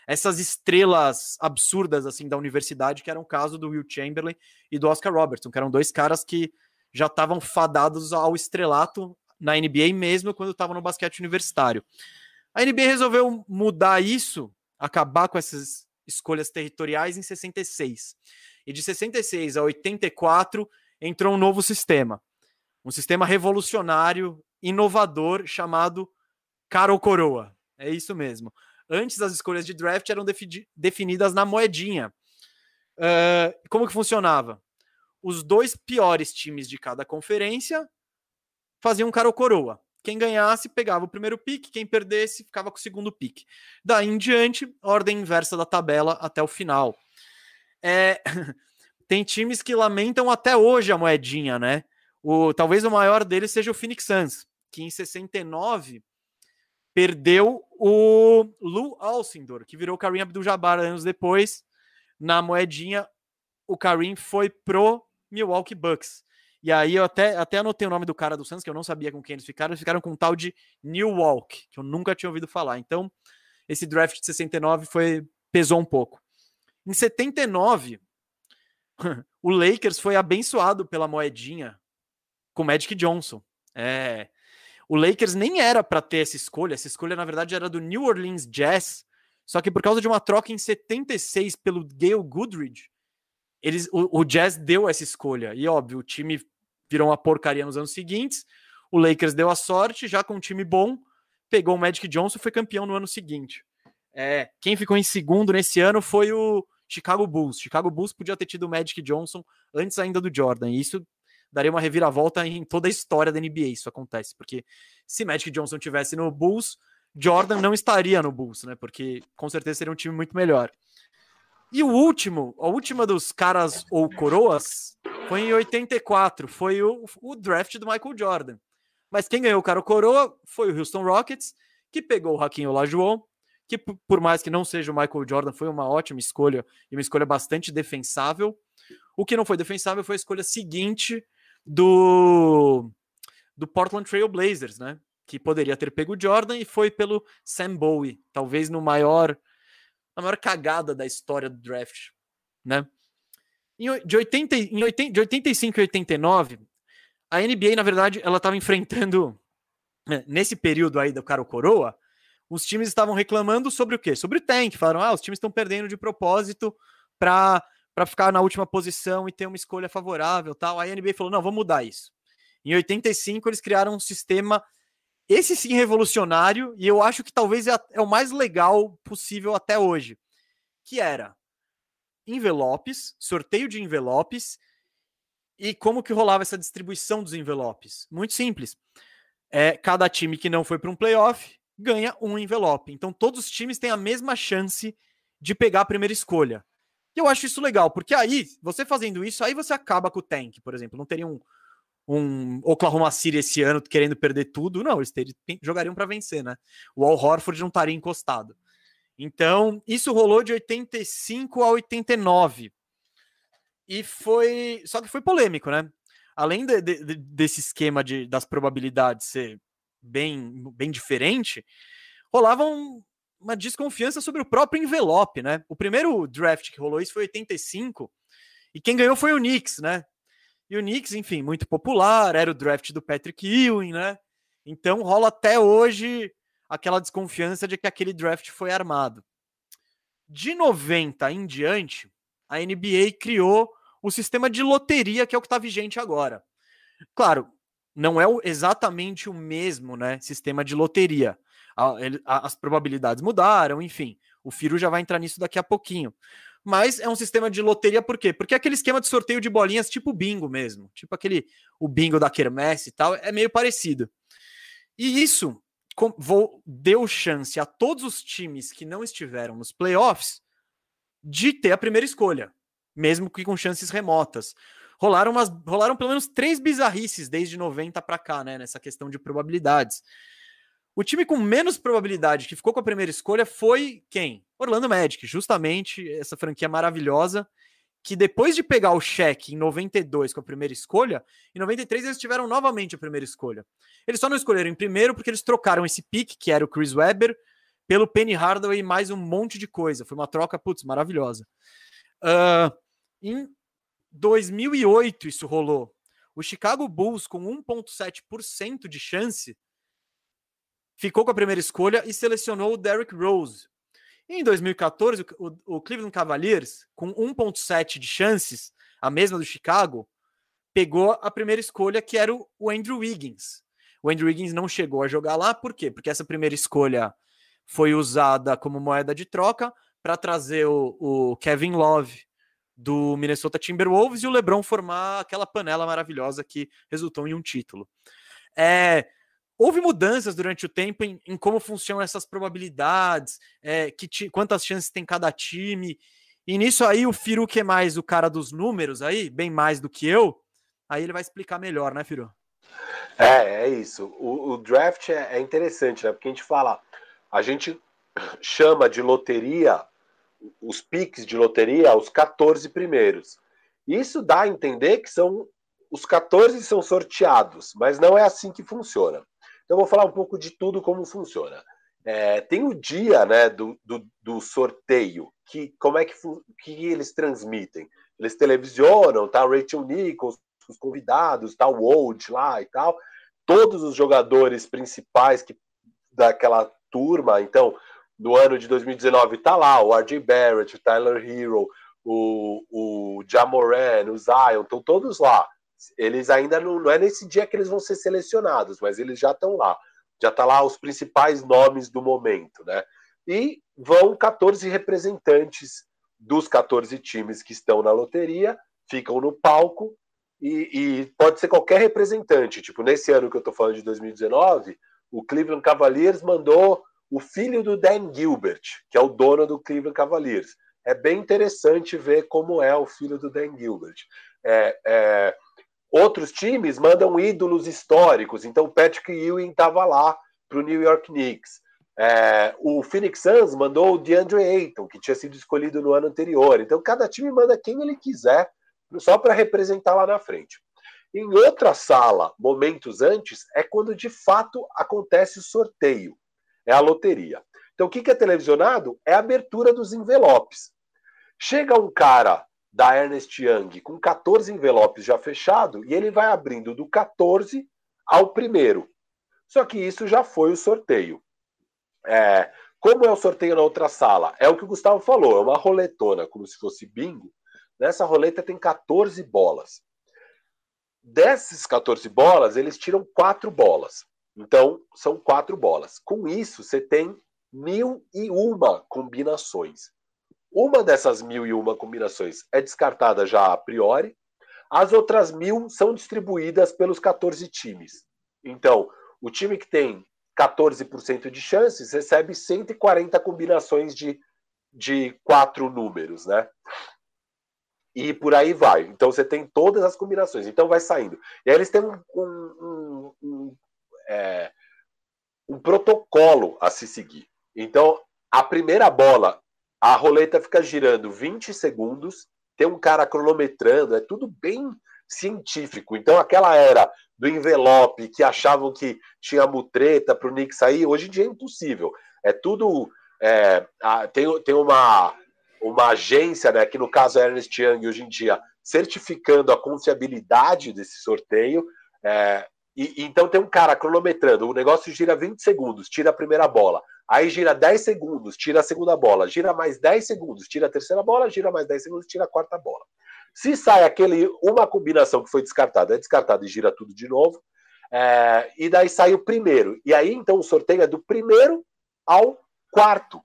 essas estrelas absurdas assim da universidade, que era o caso do Will Chamberlain e do Oscar Robertson, que eram dois caras que já estavam fadados ao estrelato na NBA mesmo quando estavam no basquete universitário. A NBA resolveu mudar isso, acabar com essas escolhas territoriais em 66. E de 66 a 84 entrou um novo sistema. Um sistema revolucionário, inovador, chamado Caro Coroa. É isso mesmo. Antes as escolhas de draft eram definidas na moedinha. Uh, como que funcionava? Os dois piores times de cada conferência faziam caro coroa. Quem ganhasse pegava o primeiro pique, quem perdesse ficava com o segundo pique. Daí em diante, ordem inversa da tabela até o final. É, tem times que lamentam até hoje a moedinha, né? O, talvez o maior deles seja o Phoenix Suns, que em 69 perdeu o Lou Alcindor, que virou Kareem Abdul-Jabbar anos depois, na moedinha o Karim foi pro Milwaukee Bucks. E aí eu até, até anotei o nome do cara do Suns, que eu não sabia com quem eles ficaram. Eles ficaram com um tal de New Walk, que eu nunca tinha ouvido falar. Então, esse draft de 69 foi pesou um pouco. Em 79, o Lakers foi abençoado pela moedinha com Magic Johnson. É, o Lakers nem era para ter essa escolha. Essa escolha, na verdade, era do New Orleans Jazz. Só que por causa de uma troca em 76 pelo Gail Goodridge, eles, o, o Jazz deu essa escolha. E óbvio, o time virou uma porcaria nos anos seguintes. O Lakers deu a sorte, já com um time bom, pegou o Magic Johnson e foi campeão no ano seguinte. É, quem ficou em segundo nesse ano foi o Chicago Bulls. Chicago Bulls podia ter tido o Magic Johnson antes ainda do Jordan. E isso daria uma reviravolta em toda a história da NBA. Isso acontece, porque se Magic Johnson tivesse no Bulls, Jordan não estaria no Bulls, né? Porque com certeza seria um time muito melhor. E o último, a última dos caras ou coroas foi em 84, foi o, o draft do Michael Jordan. Mas quem ganhou o cara coroa foi o Houston Rockets, que pegou o Raquinho Olajuwon, que por mais que não seja o Michael Jordan, foi uma ótima escolha e uma escolha bastante defensável. O que não foi defensável foi a escolha seguinte do do Portland Trail Blazers, né? Que poderia ter pego o Jordan e foi pelo Sam Bowie, talvez no maior a maior cagada da história do draft, né? de, 80, em 80, de 85 e 89, a NBA, na verdade, ela estava enfrentando, né, nesse período aí do cara coroa, os times estavam reclamando sobre o quê? Sobre o tank. Falaram, ah, os times estão perdendo de propósito para para ficar na última posição e ter uma escolha favorável, tal. Aí a NBA falou, não, vamos mudar isso. Em 85 eles criaram um sistema esse sim revolucionário e eu acho que talvez é, é o mais legal possível até hoje, que era envelopes, sorteio de envelopes e como que rolava essa distribuição dos envelopes? Muito simples. É, cada time que não foi para um playoff ganha um envelope. Então todos os times têm a mesma chance de pegar a primeira escolha. E eu acho isso legal, porque aí, você fazendo isso, aí você acaba com o tank, por exemplo. Não teria um, um Oklahoma City esse ano querendo perder tudo. Não, eles teriam, jogariam para vencer, né? O Al Horford não estaria encostado. Então, isso rolou de 85 a 89. E foi. Só que foi polêmico, né? Além de, de, desse esquema de, das probabilidades ser bem, bem diferente, rolava um, uma desconfiança sobre o próprio envelope, né? O primeiro draft que rolou isso foi 85, e quem ganhou foi o Knicks, né? E o Knicks, enfim, muito popular, era o draft do Patrick Ewing, né? Então rola até hoje aquela desconfiança de que aquele draft foi armado. De 90 em diante, a NBA criou o sistema de loteria, que é o que está vigente agora. Claro, não é exatamente o mesmo né, sistema de loteria. As probabilidades mudaram, enfim. O Firo já vai entrar nisso daqui a pouquinho. Mas é um sistema de loteria por quê? Porque é aquele esquema de sorteio de bolinhas tipo bingo mesmo. Tipo aquele o bingo da Kermesse e tal, é meio parecido. E isso deu chance a todos os times que não estiveram nos playoffs de ter a primeira escolha, mesmo que com chances remotas rolaram, umas, rolaram pelo menos três bizarrices desde 90 para cá, né? Nessa questão de probabilidades. O time com menos probabilidade que ficou com a primeira escolha foi quem? Orlando Magic, justamente essa franquia maravilhosa que depois de pegar o cheque em 92 com a primeira escolha, em 93 eles tiveram novamente a primeira escolha. Eles só não escolheram em primeiro porque eles trocaram esse pick, que era o Chris Webber, pelo Penny Hardaway e mais um monte de coisa. Foi uma troca, putz, maravilhosa. Uh, em 2008 isso rolou. O Chicago Bulls, com 1,7% de chance, ficou com a primeira escolha e selecionou o Derrick Rose. em 2014, o, Cleveland Cavaliers, com 1,7% de chances, a mesma do Chicago, pegou a primeira escolha, que era o, o Andrew Wiggins. O Andrew Wiggins não chegou a jogar lá, por quê? Porque essa primeira escolha foi usada como moeda de troca para trazer o, o Kevin Love do Minnesota Timberwolves e o LeBron formar aquela panela maravilhosa que resultou em um título. É, houve mudanças durante o tempo em, em como funcionam essas probabilidades, é, que quantas chances tem cada time. E nisso aí o Firu, que é mais o cara dos números aí, bem mais do que eu, aí ele vai explicar melhor, né, Firu? É, é isso. O, o draft é, é interessante, né? Porque a gente fala, a gente chama de loteria os piques de loteria os 14 primeiros. Isso dá a entender que são os 14 são sorteados, mas não é assim que funciona. Então, vou falar um pouco de tudo como funciona. É, tem o dia né, do, do, do, sorteio, que como é que, que eles transmitem? Eles televisionam, tá Rachel Nichols, os convidados, tá o Old lá e tal, todos os jogadores principais que, daquela turma. Então, no ano de 2019 tá lá o RJ Barrett, o Tyler Hero, o, o Jamoran, o Zion, estão todos lá. Eles ainda não, não é nesse dia que eles vão ser selecionados, mas eles já estão lá já está lá os principais nomes do momento, né? E vão 14 representantes dos 14 times que estão na loteria, ficam no palco e, e pode ser qualquer representante. Tipo, nesse ano que eu estou falando de 2019, o Cleveland Cavaliers mandou o filho do Dan Gilbert, que é o dono do Cleveland Cavaliers. É bem interessante ver como é o filho do Dan Gilbert. É, é, Outros times mandam ídolos históricos, então Patrick Ewing estava lá para o New York Knicks. É, o Phoenix Suns mandou o DeAndre Ayton, que tinha sido escolhido no ano anterior. Então cada time manda quem ele quiser, só para representar lá na frente. Em outra sala, momentos antes, é quando de fato acontece o sorteio, é a loteria. Então o que é televisionado? É a abertura dos envelopes. Chega um cara da Ernest Young com 14 envelopes já fechado e ele vai abrindo do 14 ao primeiro. Só que isso já foi o sorteio. É, como é o sorteio na outra sala? É o que o Gustavo falou, é uma roletona, como se fosse bingo. Nessa roleta tem 14 bolas. Dessas 14 bolas, eles tiram quatro bolas. Então, são quatro bolas. Com isso, você tem mil e uma combinações. Uma dessas mil e uma combinações é descartada já a priori, as outras mil são distribuídas pelos 14 times. Então, o time que tem 14% de chances recebe 140 combinações de, de quatro números, né? E por aí vai. Então você tem todas as combinações. Então vai saindo. E aí eles têm um, um, um, um, é, um protocolo a se seguir. Então, a primeira bola a roleta fica girando 20 segundos, tem um cara cronometrando, é tudo bem científico. Então, aquela era do envelope que achavam que tinha mutreta para o Nick sair, hoje em dia é impossível. É tudo. É, tem, tem uma, uma agência, né, que no caso é Ernest Young, hoje em dia, certificando a confiabilidade desse sorteio. É, e, então tem um cara cronometrando, o negócio gira 20 segundos, tira a primeira bola. Aí gira 10 segundos, tira a segunda bola, gira mais 10 segundos, tira a terceira bola, gira mais 10 segundos, tira a quarta bola. Se sai aquele uma combinação que foi descartada, é descartada e gira tudo de novo. É, e daí sai o primeiro. E aí então o sorteio é do primeiro ao quarto.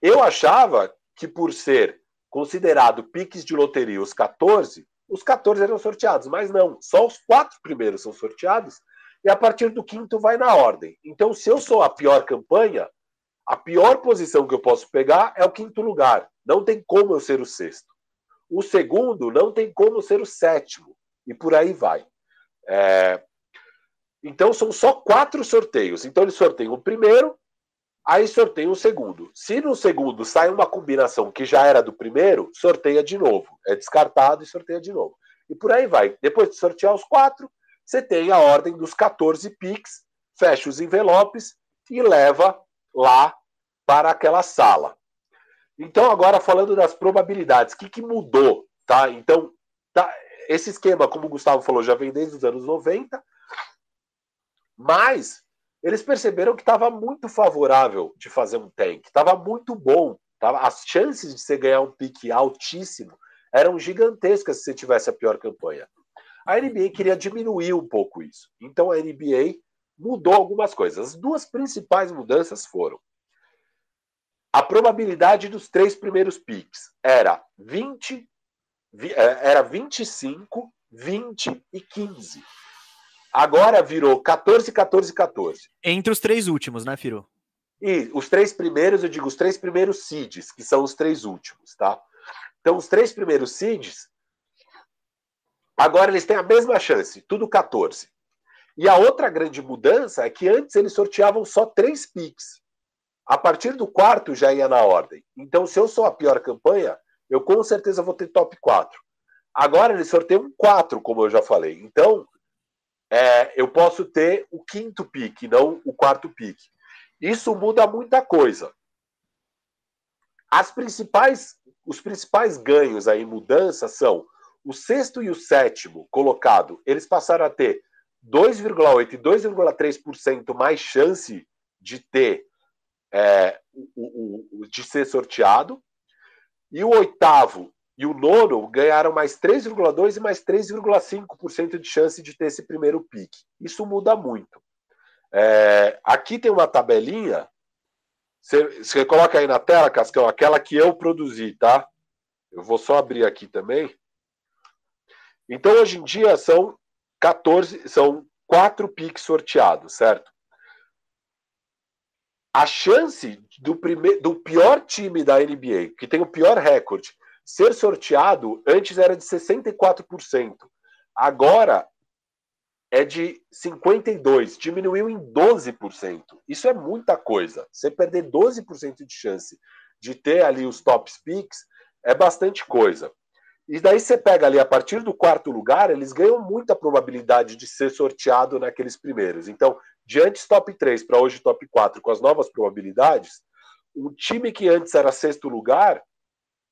Eu achava que por ser considerado piques de loteria os 14, os 14 eram sorteados, mas não, só os quatro primeiros são sorteados e a partir do quinto vai na ordem. Então, se eu sou a pior campanha, a pior posição que eu posso pegar é o quinto lugar. Não tem como eu ser o sexto. O segundo não tem como ser o sétimo. E por aí vai. É... Então são só quatro sorteios. Então eles sorteiam o primeiro, aí sorteiam o segundo. Se no segundo sai uma combinação que já era do primeiro, sorteia de novo. É descartado e sorteia de novo. E por aí vai. Depois de sortear os quatro, você tem a ordem dos 14 PIX, fecha os envelopes e leva lá para aquela sala. Então, agora falando das probabilidades, o que, que mudou? Tá? Então, tá, esse esquema, como o Gustavo falou, já vem desde os anos 90, mas eles perceberam que estava muito favorável de fazer um tank, estava muito bom, tava, as chances de você ganhar um pique altíssimo eram gigantescas se você tivesse a pior campanha. A NBA queria diminuir um pouco isso. Então a NBA mudou algumas coisas. As duas principais mudanças foram a probabilidade dos três primeiros picks era 20, é, era 25, 20 e 15. Agora virou 14, 14, 14. Entre os três últimos, né, Firo? E os três primeiros, eu digo os três primeiros seeds, que são os três últimos, tá? Então, os três primeiros seeds Agora eles têm a mesma chance, tudo 14. E a outra grande mudança é que antes eles sorteavam só três picks. A partir do quarto já ia na ordem. Então, se eu sou a pior campanha, eu com certeza vou ter top 4. Agora eles sorteiam quatro, como eu já falei. Então, é, eu posso ter o quinto pique, não o quarto pique. Isso muda muita coisa. As principais, os principais ganhos aí, mudança, são o sexto e o sétimo colocado, eles passaram a ter 2,8% e 2,3% mais chance de ter é, o, o, de ser sorteado. E o oitavo e o nono ganharam mais 3,2% e mais 3,5% de chance de ter esse primeiro pique. Isso muda muito. É, aqui tem uma tabelinha. Você, você coloca aí na tela, Cascão, aquela que eu produzi, tá? Eu vou só abrir aqui também. Então, hoje em dia, são 14, são quatro piques sorteados, certo? A chance do, primeir, do pior time da NBA, que tem o pior recorde, ser sorteado antes era de 64%. Agora é de 52%, diminuiu em 12%. Isso é muita coisa. Você perder 12% de chance de ter ali os top picks é bastante coisa. E daí você pega ali, a partir do quarto lugar, eles ganham muita probabilidade de ser sorteado naqueles primeiros. Então, de antes top 3 para hoje top 4, com as novas probabilidades, um time que antes era sexto lugar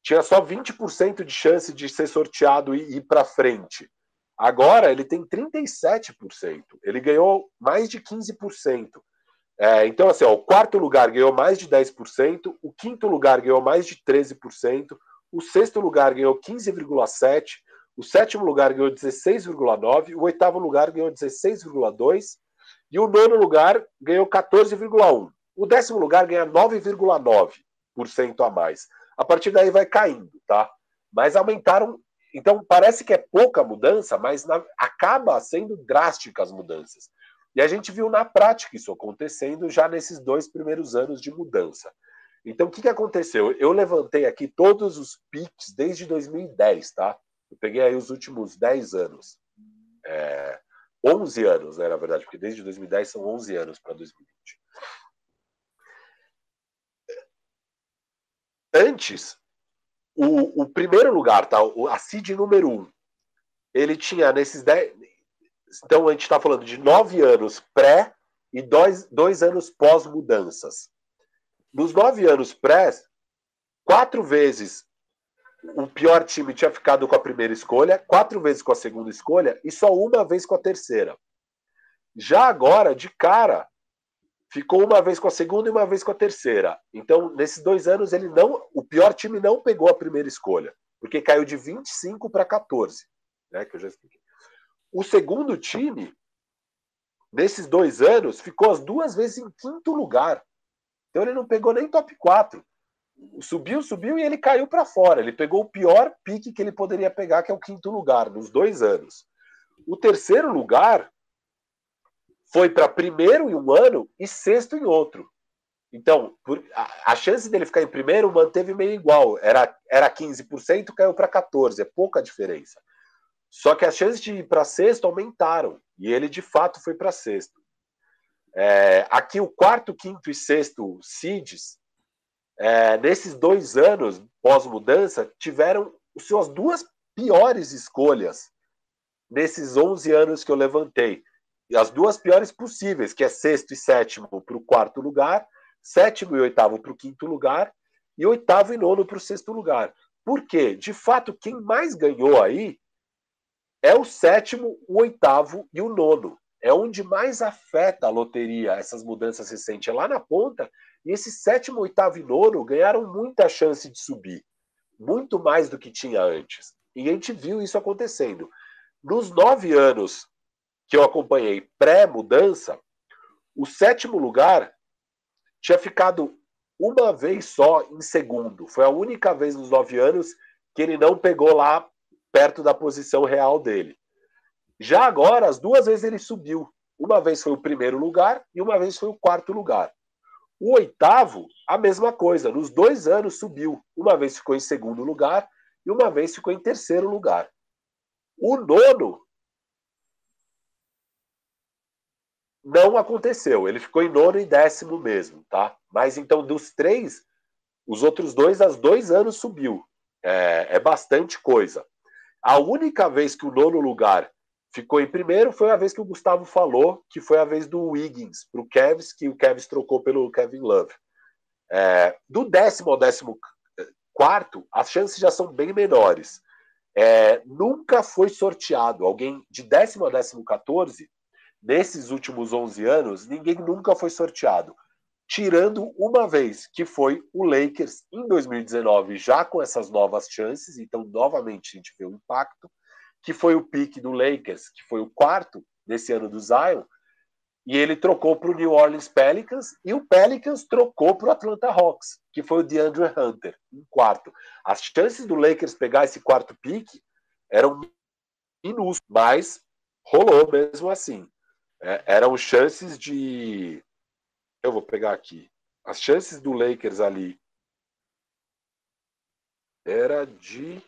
tinha só 20% de chance de ser sorteado e ir para frente. Agora ele tem 37%. Ele ganhou mais de 15%. É, então, assim, ó, o quarto lugar ganhou mais de 10%, o quinto lugar ganhou mais de 13%, o sexto lugar ganhou 15,7%, o sétimo lugar ganhou 16,9%, o oitavo lugar ganhou 16,2%, e o nono lugar ganhou 14,1%. O décimo lugar ganha 9,9% a mais. A partir daí vai caindo, tá? Mas aumentaram. Então parece que é pouca mudança, mas na... acaba sendo drásticas as mudanças. E a gente viu na prática isso acontecendo já nesses dois primeiros anos de mudança. Então, o que, que aconteceu? Eu levantei aqui todos os pics desde 2010, tá? Eu peguei aí os últimos 10 anos. É, 11 anos, né, na verdade, porque desde 2010 são 11 anos para 2020. Antes, o, o, primeiro lugar, tá? A seed número 1, um, ele tinha nesses 10. Então, a gente está falando de 9 anos pré e 2 dois anos pós-mudanças. Nos 9 anos pré, quatro vezes o pior time tinha ficado com a primeira escolha, quatro vezes com a segunda escolha e só uma vez com a terceira. Já agora, de cara, ficou uma vez com a segunda e uma vez com a terceira. Então, nesses dois anos, ele não, o pior time não pegou a primeira escolha, porque caiu de 25 para 14, né, que eu já expliquei. O segundo time, nesses dois anos, ficou as duas vezes em quinto lugar. Então ele não pegou nem top 4. Subiu, subiu e ele caiu para fora. Ele pegou o pior pique que ele poderia pegar, que é o quinto lugar, nos dois anos. O terceiro lugar foi para primeiro em um ano e sexto em outro. Então, por, a, a, chance dele ficar em primeiro manteve meio igual. Era, era 15%, caiu para 14%. É pouca diferença. Só que as chances de ir para sexto aumentaram. E ele, de fato, foi para sexto. É, aqui, o quarto, quinto e sexto seeds, é, nesses dois anos pós-mudança, tiveram suas duas piores escolhas nesses 11 anos que eu levantei as duas piores possíveis, que é sexto e sétimo para o quarto lugar, sétimo e oitavo para o quinto lugar, e oitavo e nono para o sexto lugar. Por quê? De fato, quem mais ganhou aí é o sétimo, o oitavo e o nono. É onde mais afeta a loteria, essas mudanças recentes. É lá na ponta. E esse sétimo, oitavo e nono ganharam muita chance de subir. Muito mais do que tinha antes. E a gente viu isso acontecendo. Nos nove anos que eu acompanhei pré-mudança, o sétimo lugar tinha ficado uma vez só em segundo. Foi a única vez nos nove anos que ele não pegou lá perto da posição real dele. Já agora, as duas vezes ele subiu. Uma vez foi o primeiro lugar e uma vez foi o quarto lugar. O oitavo, a mesma coisa. Nos dois anos subiu. Uma vez ficou em segundo lugar e uma vez ficou em terceiro lugar. O nono não aconteceu. Ele ficou em nono e décimo mesmo, tá? Mas então, dos três, os outros dois, as dois anos subiu. É, é bastante coisa. A única vez que o nono lugar ficou em primeiro foi a vez que o Gustavo falou, que foi a vez do Wiggins para o Kevs, que o Kevs trocou pelo Kevin Love. É, do décimo ao décimo quarto, as chances já são bem menores. É, nunca foi sorteado alguém de décimo a décimo 14, nesses últimos 11 anos, ninguém nunca foi sorteado. Tirando uma vez, que foi o Lakers em 2019, já com essas novas chances, então novamente a gente vê o impacto que foi o pique do Lakers, que foi o quarto desse ano do Zion, e ele trocou para o New Orleans Pelicans, e o Pelicans trocou para o Atlanta Hawks, que foi o DeAndre Hunter, em quarto. As chances do Lakers pegar esse quarto pique eram minúsculas, mas rolou mesmo assim. É, eram chances de. Eu vou pegar aqui. As chances do Lakers ali era de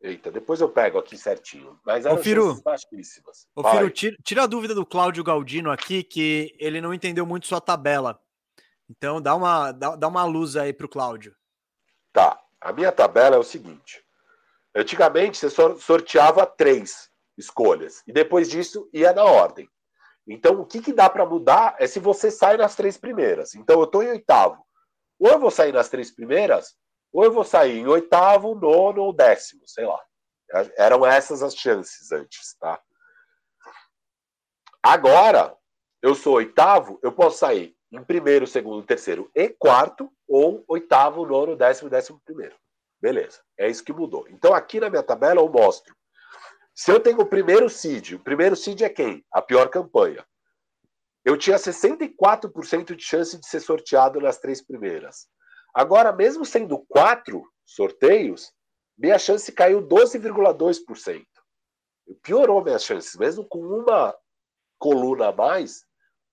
Eita, depois eu pego aqui certinho. Mas eram Ô, Firu, baixíssimas. Ô, Firu, tira, tira, a dúvida do Cláudio Galdino aqui, que ele não entendeu muito sua tabela. Então dá uma, dá, dá uma luz aí pro Cláudio. Tá. A minha tabela é o seguinte. Antigamente você sorteava três escolhas. E depois disso ia na ordem. Então o que, que dá para mudar é se você sai nas três primeiras. Então eu estou em oitavo. Ou eu vou sair nas três primeiras, ou eu vou sair em oitavo, nono ou décimo, sei lá. Eram essas as chances antes, tá? Agora, eu sou oitavo, eu posso sair em primeiro, segundo, terceiro e quarto, ou oitavo, nono, décimo, décimo primeiro. Beleza, é isso que mudou. Então, aqui na minha tabela, eu mostro. Se eu tenho o primeiro seed, o primeiro seed é quem? A pior campanha. Eu tinha 64% de chance de ser sorteado nas três primeiras. Agora, mesmo sendo quatro sorteios, minha chance caiu 12,2%. Piorou minhas chances. Mesmo com uma coluna a mais,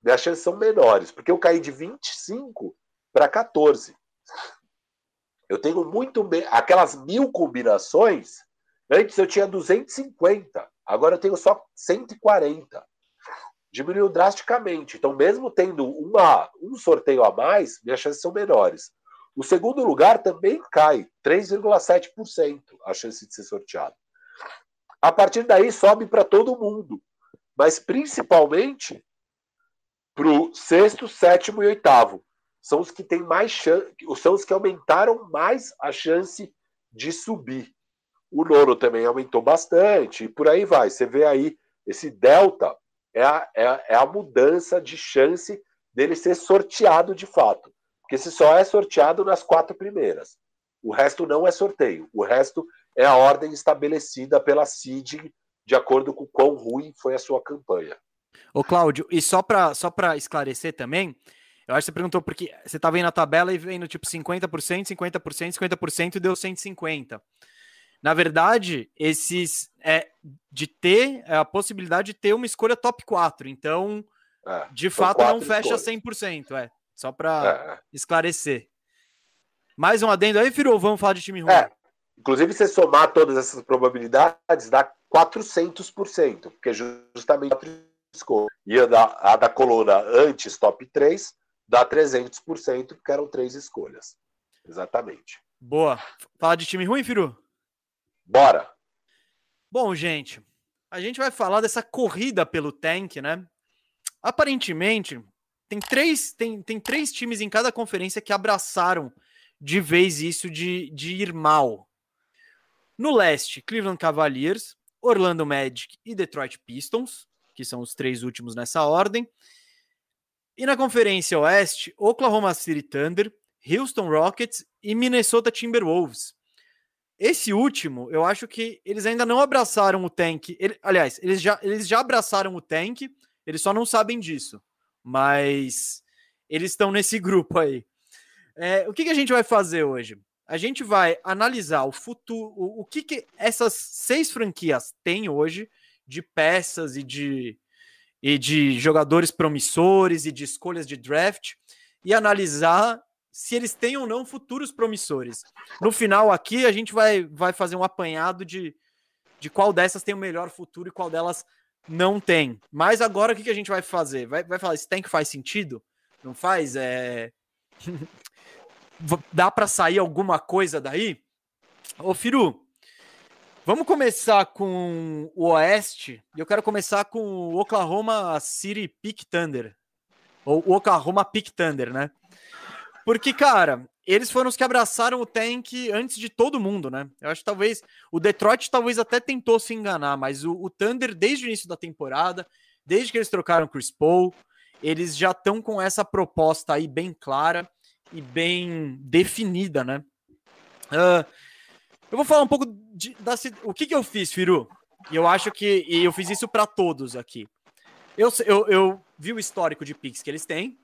minhas chances são menores, porque eu caí de 25 para 14. Eu tenho muito. Me... Aquelas mil combinações, antes eu tinha 250, agora eu tenho só 140. Diminuiu drasticamente. Então, mesmo tendo uma, um sorteio a mais, minhas chances são menores. O segundo lugar também cai, 3,7% a chance de ser sorteado. A partir daí sobe para todo mundo, mas principalmente para o sexto, sétimo e oitavo. São os que têm mais chance, são os que aumentaram mais a chance de subir. O nono também aumentou bastante, e por aí vai. Você vê aí, esse delta é a, é a, é a mudança de chance dele ser sorteado de fato. Porque se só é sorteado nas quatro primeiras. O resto não é sorteio. O resto é a ordem estabelecida pela CID de acordo com quão ruim foi a sua campanha. Ô, Cláudio, e só para só esclarecer também, eu acho que você perguntou porque você estava vendo a tabela e vendo tipo 50%, 50%, 50% e deu 150%. Na verdade, esses é de ter é a possibilidade de ter uma escolha top 4. Então, é, de fato, não fecha escolhas. 100%. É. Só para é. esclarecer. Mais um adendo aí, Firu, vamos falar de time ruim. É. Inclusive, se somar todas essas probabilidades, dá 400%, porque justamente e a da, a da coluna antes top 3 dá 300%, porque eram três escolhas. Exatamente. Boa. Fala de time ruim, Firu? Bora. Bom, gente, a gente vai falar dessa corrida pelo tank, né? Aparentemente, tem três, tem, tem três times em cada conferência que abraçaram de vez isso de, de ir mal. No leste, Cleveland Cavaliers, Orlando Magic e Detroit Pistons, que são os três últimos nessa ordem. E na conferência oeste, Oklahoma City Thunder, Houston Rockets e Minnesota Timberwolves. Esse último, eu acho que eles ainda não abraçaram o tank. Ele, aliás, eles já, eles já abraçaram o tank, eles só não sabem disso mas eles estão nesse grupo aí. É, o que, que, a gente vai fazer hoje? A gente vai analisar o futuro, o, o que, que essas seis franquias têm hoje de peças e de, e de jogadores promissores e de escolhas de draft e analisar se eles têm ou não futuros promissores. No final aqui a gente vai, vai fazer um apanhado de, de qual dessas tem o melhor futuro e qual delas não tem. Mas agora o que, que a gente vai fazer? Vai, vai falar, esse tank faz sentido? Não faz? É... Dá para sair alguma coisa daí? Ô, Firu, Vamos começar com o Oeste. E eu quero começar com o Oklahoma City Peak Thunder. Ou Oklahoma Peak Thunder, né? Porque, cara, eles foram os que abraçaram o tank antes de todo mundo, né? Eu acho que talvez o Detroit talvez até tentou se enganar, mas o, o Thunder, desde o início da temporada, desde que eles trocaram Chris Paul, eles já estão com essa proposta aí bem clara e bem definida, né? Uh, eu vou falar um pouco de, da, o que, que eu fiz, Firu. E eu acho que e eu fiz isso para todos aqui. Eu, eu, eu, vi o histórico de picks que eles têm,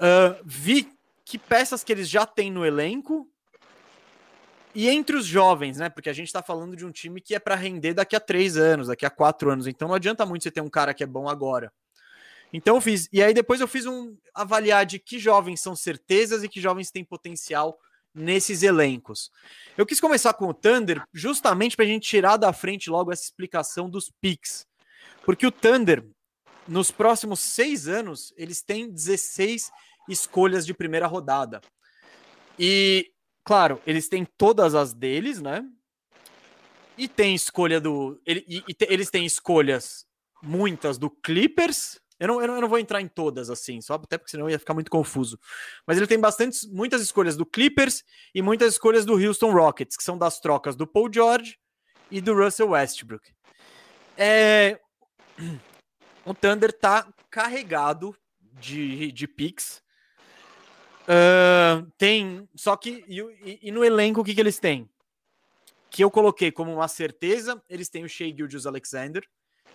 uh, vi que peças que eles já têm no elenco e entre os jovens, né? Porque a gente está falando de um time que é para render daqui a três anos, daqui a quatro anos. Então não adianta muito você ter um cara que é bom agora. Então eu fiz. E aí depois eu fiz um avaliar de que jovens são certezas e que jovens têm potencial nesses elencos. Eu quis começar com o Thunder justamente para a gente tirar da frente logo essa explicação dos picks. Porque o Thunder, nos próximos seis anos, eles têm 16 escolhas de primeira rodada. E, claro, eles têm todas as deles, né? E tem escolha do. Ele, e, e te, eles têm escolhas muitas do Clippers, eu não, eu não, eu não, vou entrar em todas assim, só até porque senão ia ficar muito confuso. Mas ele tem bastante, muitas escolhas do Clippers e muitas escolhas do Houston Rockets, que são das trocas do Paul George e do Russell Westbrook. É... O Thunder tá carregado de, de picks. Uh, tem. Só que. E, e, no elenco, o que, que eles têm? Que eu coloquei como uma certeza, eles têm o Shea Gildius Alexander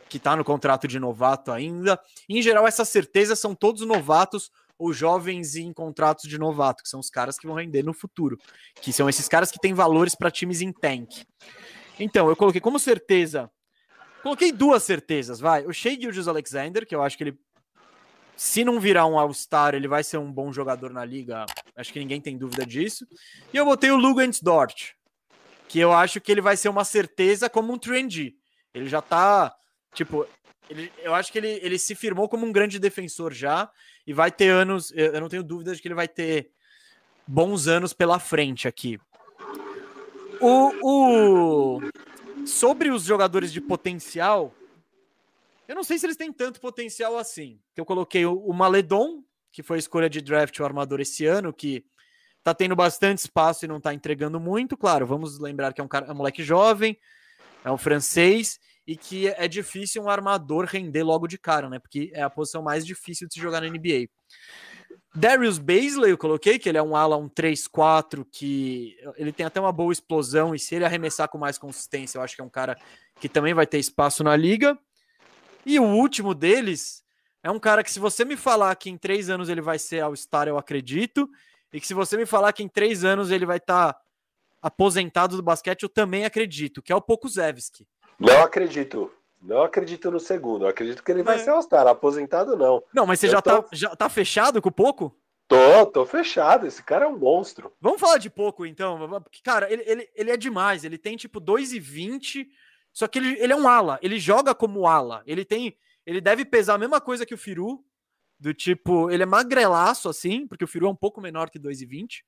que está no contrato de novato ainda. Em geral, essas certezas são todos novatos ou jovens em contratos de novato, que são os caras que vão render no futuro, que são esses caras que têm valores para times em tank. Então, eu coloquei como certeza, coloquei duas certezas, vai. O Shea Gilgis Alexander, que eu acho que ele, se não virar um All-Star, ele vai ser um bom jogador na liga, acho que ninguém tem dúvida disso. E eu botei o Lugans Dort, que eu acho que ele vai ser uma certeza como um trendy. Ele já tá Tipo, ele, eu acho que ele, ele se firmou como um grande defensor já e vai ter anos. Eu não tenho dúvida de que ele vai ter bons anos pela frente aqui. O, o sobre os jogadores de potencial, eu não sei se eles têm tanto potencial assim. Eu coloquei o, Maledon, que foi a escolha de draft o armador esse ano, que tá tendo bastante espaço e não tá entregando muito. Claro, vamos lembrar que é um, cara, é um moleque jovem, é um francês e que é difícil um armador render logo de cara, né? Porque é a posição mais difícil de se jogar na NBA. Darius Baisley, eu coloquei, que ele é um ala, um 3-4, que ele tem até uma boa explosão, e se ele arremessar com mais consistência, eu acho que é um cara que também vai ter espaço na liga. E o último deles é um cara que, se você me falar que em três anos ele vai ser All-Star, eu acredito, e que se você me falar que em três anos ele vai estar tá aposentado do basquete, eu também acredito, que é o Pokusevski. Não acredito. Não acredito no segundo. Eu acredito que ele vai é. ser All-Star. Aposentado, não. Não, mas você já, tô... tá, já tá fechado com o pouco? Tô, tô fechado. Esse cara é um monstro. Vamos falar de pouco, então. Cara, ele, ele, ele é demais. Ele tem tipo 2,20. Só que ele, ele é um ala. Ele joga como ala. Ele tem. Ele deve pesar a mesma coisa que o Firu. Do tipo, ele é magrelaço, assim, porque o Firu é um pouco menor que 2,20.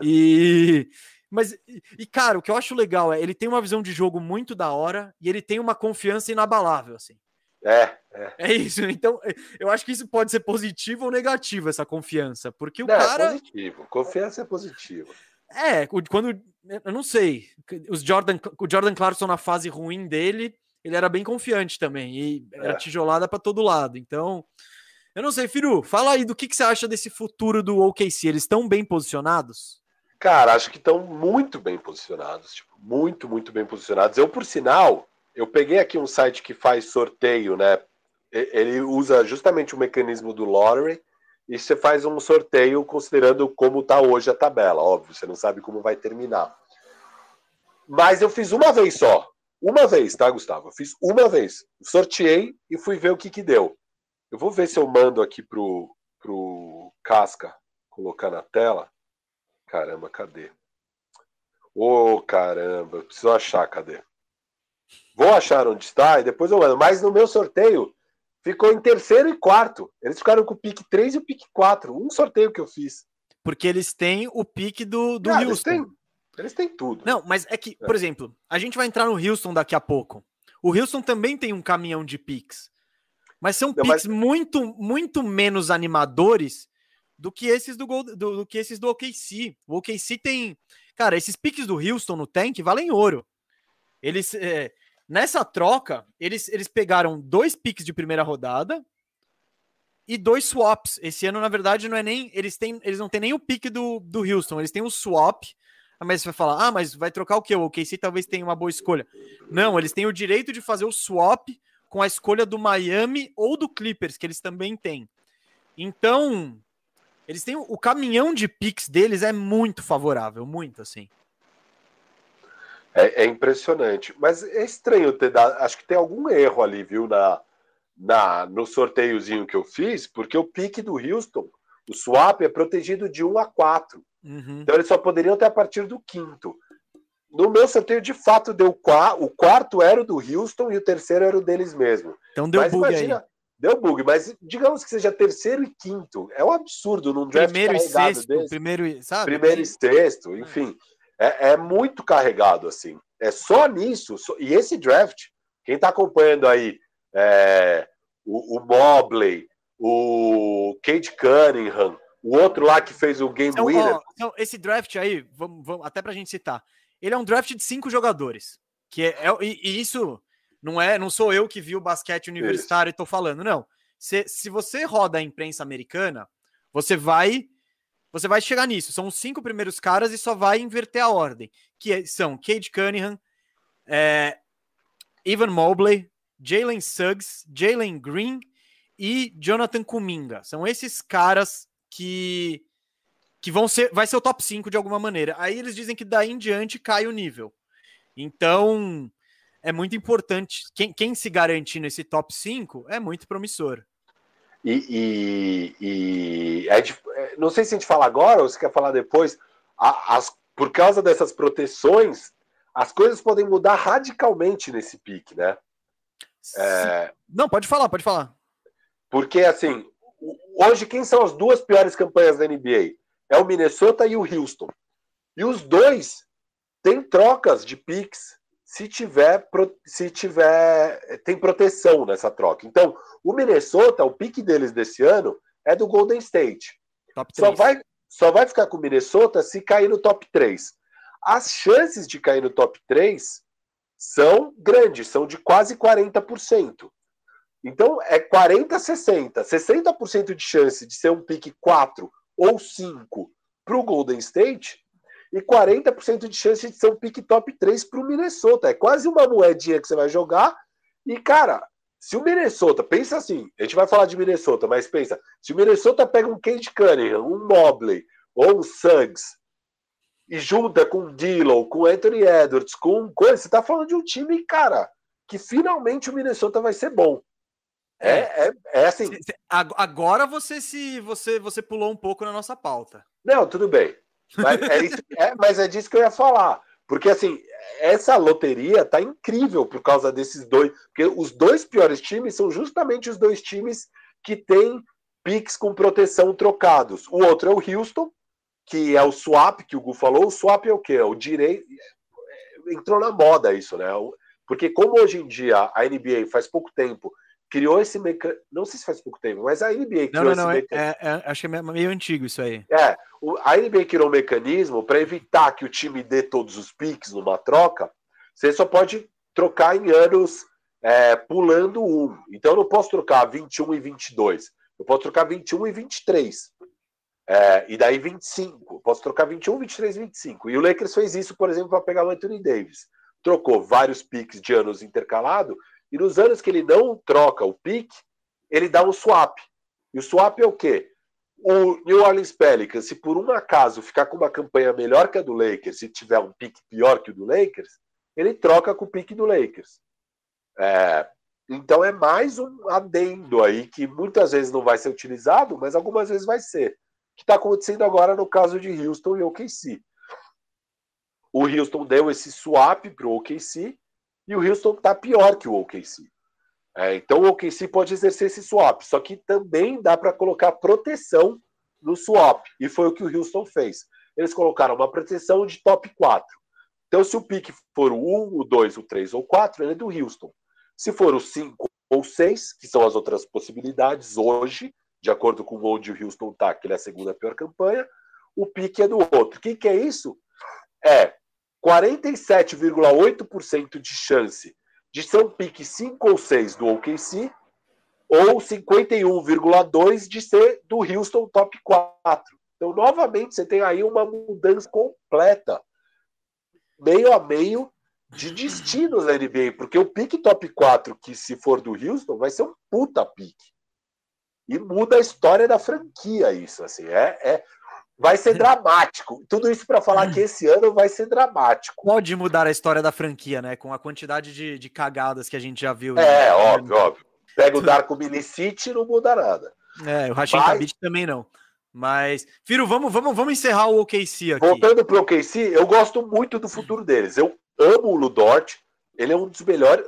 E mas, e, cara, o que eu acho legal é ele tem uma visão de jogo muito da hora e ele tem uma confiança inabalável, assim. É, é. É isso. Então, eu acho que isso pode ser positivo ou negativo, essa confiança. Porque o não, é cara. É positivo. Confiança é positivo. É, quando. Eu não sei. Os Jordan, o Jordan Clarkson na fase ruim dele, ele era bem confiante também. E era é. tijolada para todo lado. Então. Eu não sei, Firu, fala aí do que, que você acha desse futuro do OKC. Eles estão bem posicionados? Cara, acho que estão muito bem posicionados, tipo, muito, muito bem posicionados. Eu, por sinal, eu peguei aqui um site que faz sorteio, né? Ele usa justamente o mecanismo do lottery e você faz um sorteio considerando como está hoje a tabela. Óbvio, você não sabe como vai terminar. Mas eu fiz uma vez só. Uma vez, tá, Gustavo? Eu fiz uma vez. Sorteei e fui ver o que que deu. Eu vou ver se eu mando aqui pro, pro Casca colocar na tela. Caramba, cadê? Ô, oh, caramba, preciso achar, cadê? Vou achar onde está e depois eu mando. Mas no meu sorteio ficou em terceiro e quarto. Eles ficaram com o pique 3 e o pique 4. Um sorteio que eu fiz. Porque eles têm o pique do, do Houston. Eles têm tudo. Não, mas é que, por é. exemplo, a gente vai entrar no Houston daqui a pouco. O Houston também tem um caminhão de picks. Mas são Não, picks mas... muito, muito menos animadores do que esses do, do, do, que esses do OKC. O OKC tem. Cara, esses picks do Houston no tank valem ouro. Eles. É, nessa troca, eles, eles pegaram dois picks de primeira rodada e dois swaps. Esse ano, na verdade, não é nem. Eles, têm, eles não têm nem o pick do, do Houston, eles têm o swap. Ah, mas você vai falar, ah, mas vai trocar o quê? O OKC talvez tenha uma boa escolha. Não, eles têm o direito de fazer o swap com a escolha do Miami ou do Clippers, que eles também têm. Então, eles têm o caminhão de picks deles é muito favorável, muito assim. É, é, impressionante, mas é estranho ter dado. Acho que tem algum erro ali, viu, na, na no sorteiozinho que eu fiz, porque o pique do Houston, o swap é protegido de 1 a 4. Uhum. Então eles só poderiam ter a partir do quinto. No meu sorteio, de fato, deu o quarto era o do Houston e o terceiro era o deles mesmo. Então deu Mas bug imagina, aí. Deu bug, mas digamos que seja terceiro e quinto. É um absurdo num draft primeiro e sexto, desse. Primeiro, sabe? primeiro e sexto, enfim. É, é, muito carregado, assim. É só nisso. Só, e esse draft, quem está acompanhando aí é, o, o Mobley, o Kate Cunningham, o outro lá que fez o Game então, Winner. Ó, então, esse draft aí, vamos, vamos, até pra gente citar, ele é um draft de cinco jogadores. Que é, é e, e, isso não é, não sou eu que vi o basquete universitário Isso. e tô falando, não. Se, se você roda a imprensa americana, você vai você vai chegar nisso. São os cinco primeiros caras e só vai inverter a ordem, que é, são Cade Cunningham, é, Evan Mobley, Jalen Suggs, Jalen Green e Jonathan Kuminga. São esses caras que que vão ser vai ser o top 5 de alguma maneira. Aí eles dizem que daí em diante cai o nível. Então, é muito importante. Quem, quem se garante nesse top 5 é muito promissor. E, e, e é, é, não sei se a gente fala agora ou se quer falar depois. As, por causa dessas proteções, as coisas podem mudar radicalmente nesse pique, né? É... Não, pode falar, pode falar. Porque, assim, hoje quem são as duas piores campanhas da NBA? É o Minnesota e o Houston. E os dois têm trocas de picks se tiver, se tiver tem proteção nessa troca. Então, o Minnesota, o pique deles desse ano é do Golden State. Só vai, só vai ficar com o Minnesota se cair no top 3. As chances de cair no top 3 são grandes, são de quase 40%. Então, é 40 60. 60% de chance de ser um pique 4 ou 5 para o Golden State e 40% de chance de ser um pick top 3 para o Minnesota. É quase uma moedinha que você vai jogar. E, cara, se o Minnesota, pensa assim, a gente vai falar de Minnesota, mas pensa, se o Minnesota pega um Kate Cunningham, um Mobley ou um Suggs e junta com o Dillon, com o Anthony Edwards, com coisa, você tá falando de um time, cara, que finalmente o Minnesota vai ser bom. É, é, é, é assim. Agora você se você você pulou um pouco na nossa pauta. Não, tudo bem. Mas é, isso, é, mas é disso que eu ia falar. Porque, assim, essa loteria tá incrível por causa desses dois. Porque os dois piores times são justamente os dois times que têm picks com proteção trocados. O outro é o Houston, que é o swap, que o Gu falou. O swap é o quê? É o direito. Entrou na moda isso, né? Porque, como hoje em dia a NBA faz pouco tempo criou esse mecanismo. Não sei se faz pouco tempo, mas a NBA criou não, não, não, esse é, é, é, acho que é meio antigo isso aí. É, a NBA criou um mecanismo para evitar que o time dê todos os piques numa troca. Você só pode trocar em anos é, pulando um. Então eu não posso trocar 21 e 22. Eu posso trocar 21 e 23. É, e daí 25. Eu posso trocar 21, 23 e 25. E o Lakers fez isso, por exemplo, para pegar o Anthony Davis. Trocou vários piques de anos intercalado e nos anos que ele não troca o pique, ele dá um swap. E o swap é o quê? O New Orleans Pelicans, se por um acaso ficar com uma campanha melhor que a do Lakers, se tiver um pique pior que o do Lakers, ele troca com o pique do Lakers. É, então é mais um adendo aí que muitas vezes não vai ser utilizado, mas algumas vezes vai ser. Que está acontecendo agora no caso de Houston e OKC. O Houston deu esse swap para o OKC e o Houston está pior que o OKC. É, então o OKC pode exercer esse swap, só que também dá para colocar proteção no swap, e foi o que o Houston fez. eles colocaram uma proteção de top 4. Então, se o pique for o 1, o 2, o 3 ou o 4, ele é do Houston. Se for o 5 ou 6, que são as outras possibilidades hoje, de acordo com onde o Houston está, que ele é a segunda pior campanha, o pique é do outro. O que, que é isso? É 47,8% de chance de ser um pique 5 ou 6 do OKC ou 51,2% de ser do Houston top 4. Então, novamente, você tem aí uma mudança completa, meio a meio de destinos na NBA, porque o pique top 4, que se for do Houston, vai ser um puta pique. E muda a história da franquia, isso. assim é, é Vai ser dramático. Tudo isso para falar que esse ano vai ser dramático. Pode mudar a história da franquia, né? Com a quantidade de, de cagadas que a gente já viu. É, né? óbvio, óbvio. Pega o Darko Milicite e não muda nada. É, o Rashid Mas... também não. Mas, Firo, vamos, vamos, vamos encerrar o OKC aqui. Voltando pro OKC, eu gosto muito do futuro deles. Eu amo o Ludort. Ele é um dos melhores.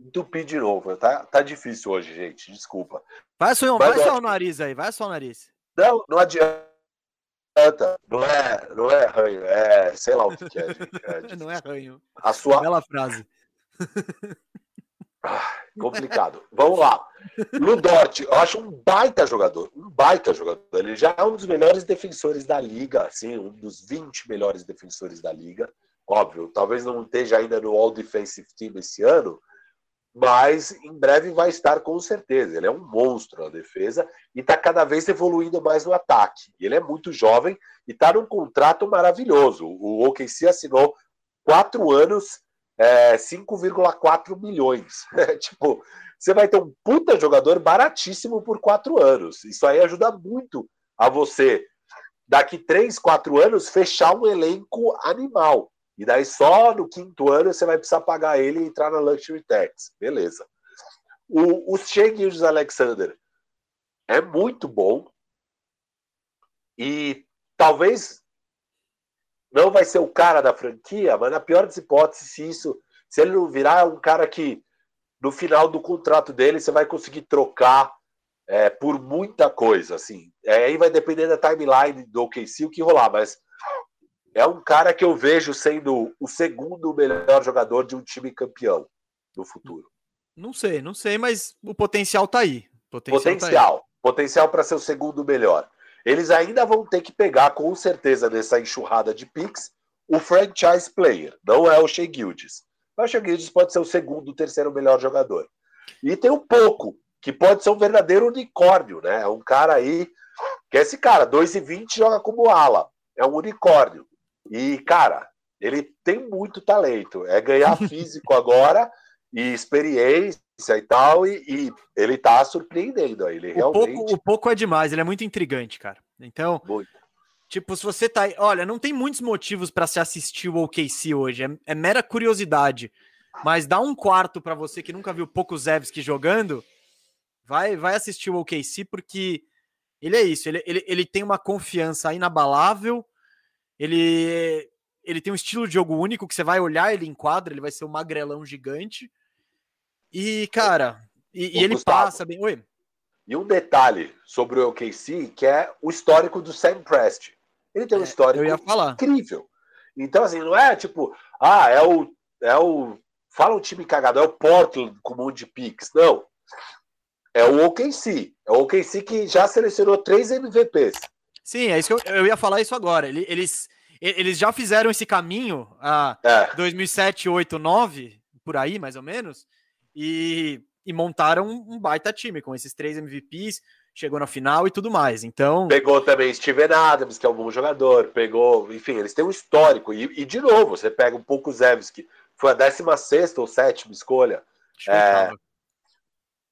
Entupi de novo, tá? Tá difícil hoje, gente. Desculpa. Vai só, vai só o nariz aí, vai só o nariz. Não, não adianta não é, não é ranho, é sei lá o que, é, é não é ranho. A sua bela frase. Ah, complicado. Vamos lá. Ludort, eu acho um baita jogador, um baita jogador. Ele já é um dos melhores defensores da liga, assim, um dos 20 melhores defensores da liga. Óbvio, talvez não esteja ainda no All Defensive Team esse ano, mas em breve vai estar com certeza. Ele é um monstro na defesa e está cada vez evoluindo mais no ataque. Ele é muito jovem e está num contrato maravilhoso. O OKC assinou quatro anos, é, 5,4 milhões. tipo, você vai ter um puta jogador baratíssimo por quatro anos. Isso aí ajuda muito a você, daqui três, quatro anos, fechar um elenco animal. E daí só no quinto ano você vai precisar pagar ele e entrar na Luxury Tax. Beleza. O, o Shea Alexander é muito bom. E talvez não vai ser o cara da franquia, mas na pior das hipóteses, se isso, se ele não virar um cara que no final do contrato dele você vai conseguir trocar é, por muita coisa, assim. É, aí vai depender da timeline do OKC o que rolar, mas é um cara que eu vejo sendo o segundo melhor jogador de um time campeão no futuro. Não sei, não sei, mas o potencial tá aí. Potencial. Tá potencial para ser o segundo melhor. Eles ainda vão ter que pegar, com certeza, nessa enxurrada de picks, o franchise player. Não é o Shea Gildes. Mas o Shea Gildes pode ser o segundo, o terceiro melhor jogador. E tem o Pouco, que pode ser um verdadeiro unicórnio, né? É um cara aí, que é esse cara, 2,20 joga como ala. É um unicórnio. E, cara, ele tem muito talento. É ganhar físico agora e experiência e tal, e, e ele tá surpreendendo. Ele o realmente. Pouco, o pouco é demais, ele é muito intrigante, cara. Então. Muito. Tipo, se você tá. Olha, não tem muitos motivos para se assistir o OKC hoje. É, é, mera curiosidade. Mas dá um quarto para você que nunca viu pouco Zevski jogando. Vai, vai assistir o OKC, porque ele é isso. Ele, ele, ele tem uma confiança inabalável ele, ele tem um estilo de jogo único que você vai olhar ele em quadra, ele vai ser um magrelão gigante. E, cara, e, e ele Gustavo, passa bem. Oi. E um detalhe sobre o OKC, que é o histórico do Sam Prest. Ele tem um é, histórico incrível. Então, assim, não é tipo, ah, é o. É o fala um time cagado, é o Portland com um monte de picks. Não. É o OKC. É o OKC que já selecionou três MVPs. Sim, é isso que eu, eu ia falar isso agora. Eles, eles já fizeram esse caminho a é. 2007, 8, 9, por aí, mais ou menos, e, e montaram um baita time com esses três MVPs, chegou na final e tudo mais. Então. Pegou também Steven Adams, que é um bom jogador, pegou, enfim, eles têm um histórico. E, e de novo, você pega um pouco o Zevski, foi a 16 ou 7 escolha. Acho é...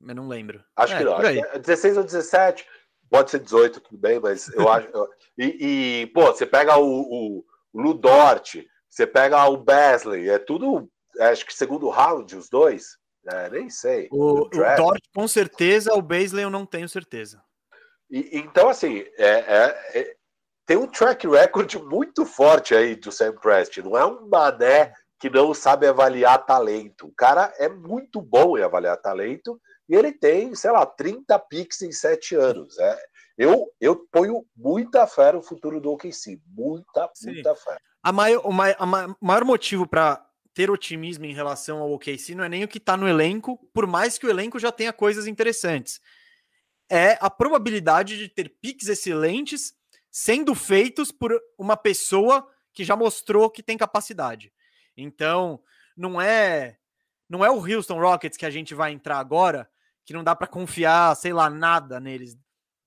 Eu não lembro. Acho é, que não. Acho que 16 ou 17. Pode ser 18, tudo bem, mas eu acho. e, e, pô, você pega o, o Ludort, você pega o Besley, é tudo. É, acho que segundo round, os dois. É, nem sei. O, o Dort, com certeza, o Beasley eu não tenho certeza. E, então, assim, é, é, é, tem um track record muito forte aí do Sam Prest. Não é um mané que não sabe avaliar talento. O cara é muito bom em avaliar talento e ele tem, sei lá, 30 picks em 7 anos. É, Eu, eu ponho muita fé no futuro do OKC. Muita, Sim. muita fé. A maior, o maior, a maior motivo para ter otimismo em relação ao OKC não é nem o que está no elenco, por mais que o elenco já tenha coisas interessantes. É a probabilidade de ter piques excelentes sendo feitos por uma pessoa que já mostrou que tem capacidade. Então, não é não é o Houston Rockets que a gente vai entrar agora, que não dá para confiar, sei lá, nada neles,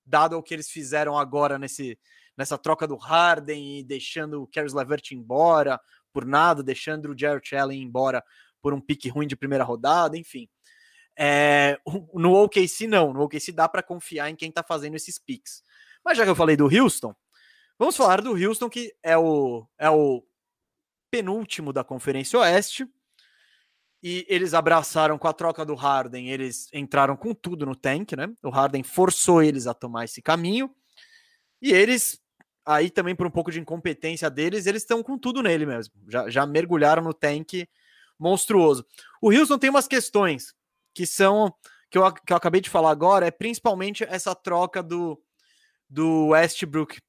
dado o que eles fizeram agora nesse nessa troca do Harden e deixando o Caris Levert embora por nada, deixando o Jarrett Allen embora por um pique ruim de primeira rodada, enfim. É, no OKC não, no OKC dá para confiar em quem está fazendo esses picks. Mas já que eu falei do Houston, vamos falar do Houston que é o é o penúltimo da Conferência Oeste. E eles abraçaram com a troca do Harden, eles entraram com tudo no tank, né? O Harden forçou eles a tomar esse caminho. E eles, aí também por um pouco de incompetência deles, eles estão com tudo nele mesmo. Já, já mergulharam no tank monstruoso. O Houston tem umas questões que são que eu, que eu acabei de falar agora, é principalmente essa troca do, do Westbrook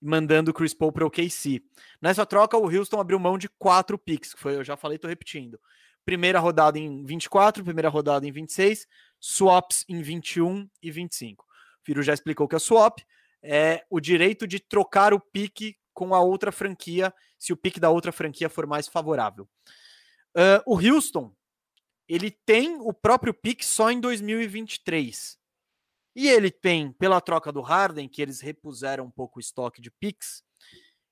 mandando o Chris Paul para o KC. Nessa troca, o Houston abriu mão de quatro picks, que foi, eu já falei, estou repetindo. Primeira rodada em 24, primeira rodada em 26, swaps em 21 e 25. O Firo já explicou que é swap é o direito de trocar o pique com a outra franquia, se o pique da outra franquia for mais favorável. Uh, o Houston, ele tem o próprio pique só em 2023. E ele tem, pela troca do Harden, que eles repuseram um pouco o estoque de picks,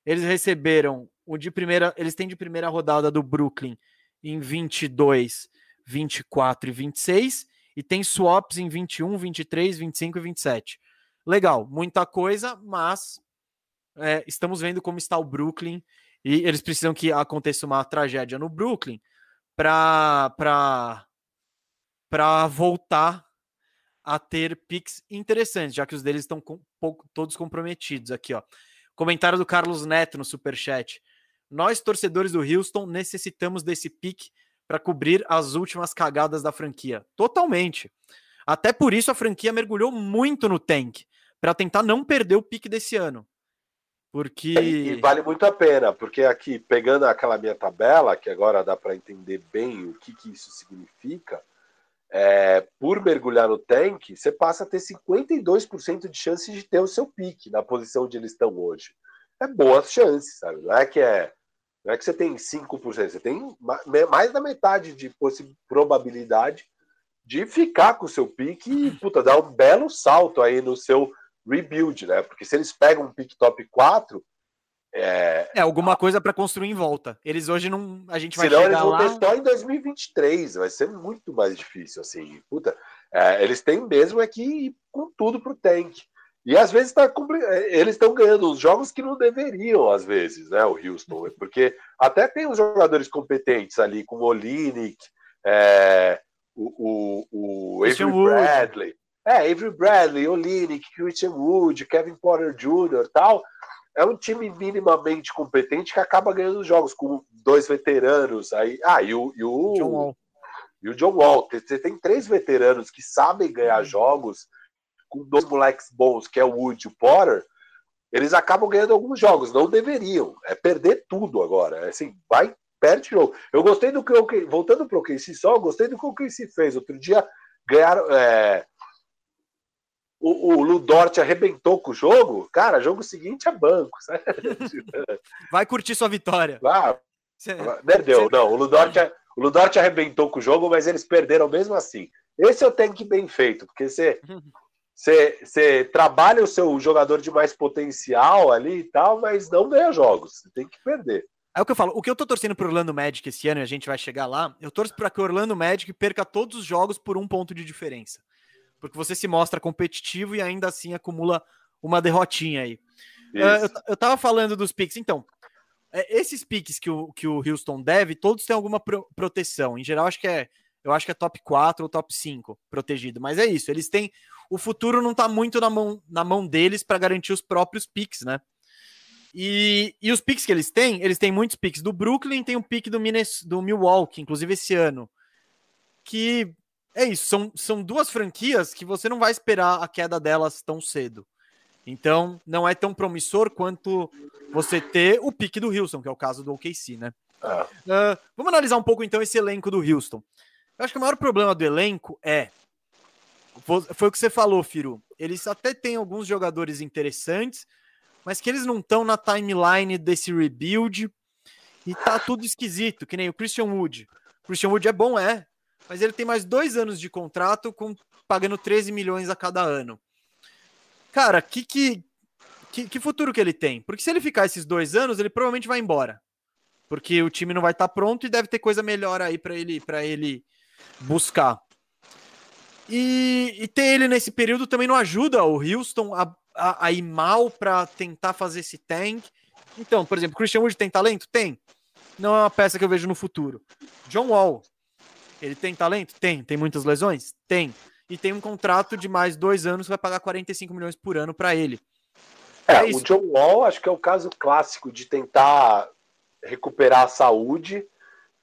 eles receberam o de primeira, eles têm de primeira rodada do Brooklyn em 22, 24 e 26 e tem swaps em 21, 23, 25 e 27. Legal, muita coisa, mas é, estamos vendo como está o Brooklyn e eles precisam que aconteça uma tragédia no Brooklyn para voltar a ter picks interessantes, já que os deles estão com, pouco, todos comprometidos aqui, ó. Comentário do Carlos Neto no Superchat. Nós, torcedores do Houston, necessitamos desse pique para cobrir as últimas cagadas da franquia. Totalmente. Até por isso a franquia mergulhou muito no tank, para tentar não perder o pique desse ano. Porque. E, e, vale muito a pena, porque aqui, pegando aquela minha tabela, que agora dá para entender bem o que, que isso significa, é, por mergulhar no tank, você passa a ter 52% de chance de ter o seu pique na posição onde eles estão hoje. É boas chances, sabe? Não é que é. Não é que você tem 5%, você tem mais da metade de probabilidade de ficar com o seu pique e puta, dar um belo salto aí no seu rebuild, né? Porque se eles pegam um pick top 4, é, é alguma coisa para construir em volta. Eles hoje não. A gente vai Senão chegar eles vão lá... ter só em 2023. Vai ser muito mais difícil, assim. Puta, é, eles têm mesmo é que ir com tudo pro tank. E às vezes tá é, eles estão ganhando os jogos que não deveriam, às vezes, né? O Houston. Porque até tem os jogadores competentes ali, como o Olinick, é, o, o, o Avery Bradley. É, Avery Bradley, Olinick, Christian Wood, Kevin Porter Jr. tal é um time minimamente competente que acaba ganhando os jogos com dois veteranos aí. Ah, e o, e o John Wall. E o John Wall. Você tem três veteranos que sabem ganhar uhum. jogos com dois moleques bons, que é o Wood e o Potter. Eles acabam ganhando alguns jogos, não deveriam. É perder tudo agora. É assim, vai, perde jogo. Eu gostei do que eu. Voltando para o KC só, eu gostei do que o KC fez. Outro dia ganharam. É, o, o Ludort arrebentou com o jogo, cara, jogo seguinte é banco. Sabe? Vai curtir sua vitória. Ah, perdeu. Não, o Ludort, o Ludort arrebentou com o jogo, mas eles perderam mesmo assim. Esse eu tenho que bem feito, porque você, você, você trabalha o seu jogador de mais potencial ali e tal, mas não ganha jogos. Você tem que perder. É o que eu falo. O que eu tô torcendo pro Orlando Magic esse ano, e a gente vai chegar lá, eu torço para que o Orlando Magic perca todos os jogos por um ponto de diferença porque você se mostra competitivo e ainda assim acumula uma derrotinha aí. Uh, eu, eu tava falando dos picks, então. É, esses picks que o, que o Houston deve, todos têm alguma pro, proteção. Em geral, acho que é. Eu acho que é top 4 ou top 5 protegido. Mas é isso. Eles têm. O futuro não tá muito na mão, na mão deles para garantir os próprios picks, né? E, e os picks que eles têm, eles têm muitos picks do Brooklyn, tem um pick do, do Milwaukee, inclusive esse ano. Que é isso, são, são duas franquias que você não vai esperar a queda delas tão cedo. Então, não é tão promissor quanto você ter o pique do Houston, que é o caso do OKC, né? Uh, vamos analisar um pouco então esse elenco do Houston. Eu acho que o maior problema do elenco é. Foi o que você falou, Firu. Eles até têm alguns jogadores interessantes, mas que eles não estão na timeline desse rebuild e tá tudo esquisito, que nem o Christian Wood. O Christian Wood é bom, é, mas ele tem mais dois anos de contrato com pagando 13 milhões a cada ano. Cara, que, que, que, que futuro que ele tem? Porque se ele ficar esses dois anos, ele provavelmente vai embora. Porque o time não vai estar tá pronto e deve ter coisa melhor aí para ele, ele buscar. E, e, ter ele nesse período também não ajuda o Houston a, a, a ir mal para tentar fazer esse tank. Então, por exemplo, Christian Wood tem talento? Tem. Não é uma peça que eu vejo no futuro. John Wall, ele tem talento? Tem. Tem muitas lesões? Tem e tem um contrato de mais dois anos que vai pagar 45 milhões por ano para ele. É, é o John Wall acho que é o caso clássico de tentar recuperar a saúde,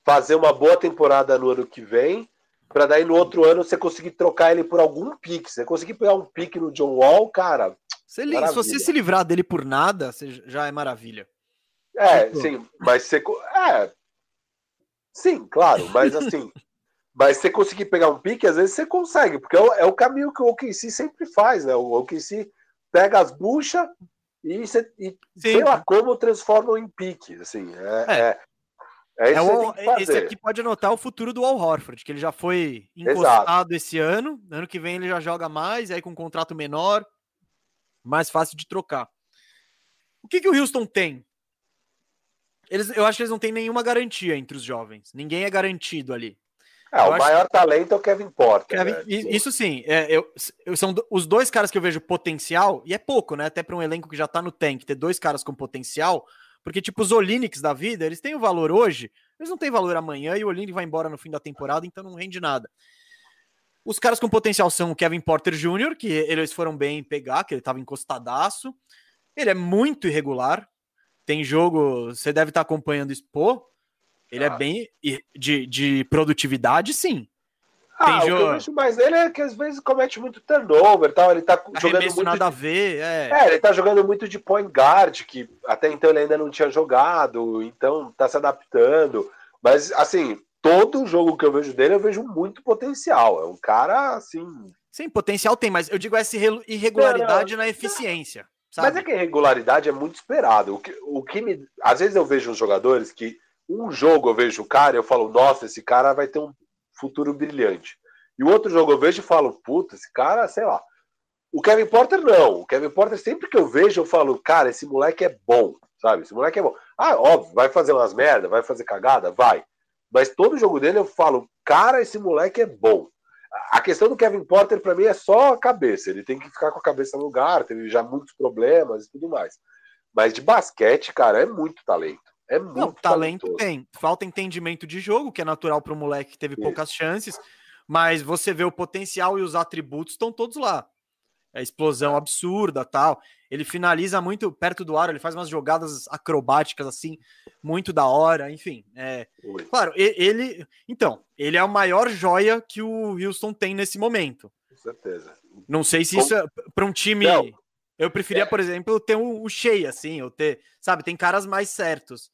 fazer uma boa temporada no ano que vem, para daí no outro ano você conseguir trocar ele por algum pique. Você conseguir pegar um pique no John Wall, cara. Se, ele, se você se livrar dele por nada, já é maravilha. É, tipo... sim, mas você. É. Sim, claro, mas assim. Mas você conseguir pegar um pique, às vezes você consegue, porque é o, é o caminho que o OKC sempre faz, né? O OKC pega as buchas e, você, e sei lá como transforma em pique, assim. É, é. É, é isso é o, Esse aqui pode anotar o futuro do Al Horford, que ele já foi encostado Exato. esse ano, ano que vem ele já joga mais, aí com um contrato menor, mais fácil de trocar. O que, que o Houston tem? Eles, eu acho que eles não têm nenhuma garantia entre os jovens. Ninguém é garantido ali. É, o maior talento é o Kevin Porter. Kevin, né? Isso sim, é, eu, eu, são os dois caras que eu vejo potencial, e é pouco, né? Até para um elenco que já tá no tank, ter dois caras com potencial, porque, tipo, os Olinics da vida, eles têm o valor hoje, eles não têm valor amanhã, e o Olinick vai embora no fim da temporada, então não rende nada. Os caras com potencial são o Kevin Porter Jr., que eles foram bem pegar, que ele tava encostadaço. Ele é muito irregular. Tem jogo, você deve estar tá acompanhando pô, ele é ah. é bem de, de produtividade, sim. Ah, Tem o que eu vejo mais dele é que às vezes comete muito turnover tal. Ele tá jogando muito. nada de... a ver, é. é. ele tá jogando muito de point guard, que até então ele ainda não tinha jogado, então tá se adaptando. Mas, assim, todo jogo que eu vejo dele, eu vejo muito potencial. É um cara, assim. Sim, potencial tem, mas eu digo essa irregularidade não, não, na eficiência. Sabe? Mas é que a irregularidade é muito esperado. O que, o que me. Às vezes eu vejo uns jogadores que um jogo eu vejo o cara e eu falo, nossa, esse cara vai ter um futuro brilhante. E o outro jogo eu vejo e falo, puta, esse cara, sei lá. O Kevin Porter não. O Kevin Porter, sempre que eu vejo, eu falo, cara, esse moleque é bom, sabe? Esse moleque é bom. Ah, óbvio, vai fazer umas merda, vai fazer cagada, vai. Mas todo jogo dele eu falo, cara, esse moleque é bom. A questão do Kevin Porter, para mim, é só a cabeça. Ele tem que ficar com a cabeça no lugar, teve já muitos problemas e tudo mais. Mas de basquete, cara, é muito talento. É muito Não, talento talentoso. tem. Falta entendimento de jogo, que é natural para o moleque que teve Isso. poucas chances, mas você vê o potencial e os atributos estão todos lá. É explosão absurda, tal. Ele finaliza muito perto do ar, ele faz umas jogadas acrobáticas assim, muito da hora, enfim. É, claro, ele, então, ele é a maior joia que o Houston tem nesse momento. Com certeza. Não sei se isso é para um time Não. Eu preferia, é. por exemplo, ter o, o Shea, assim, ou ter, sabe, tem caras mais certos.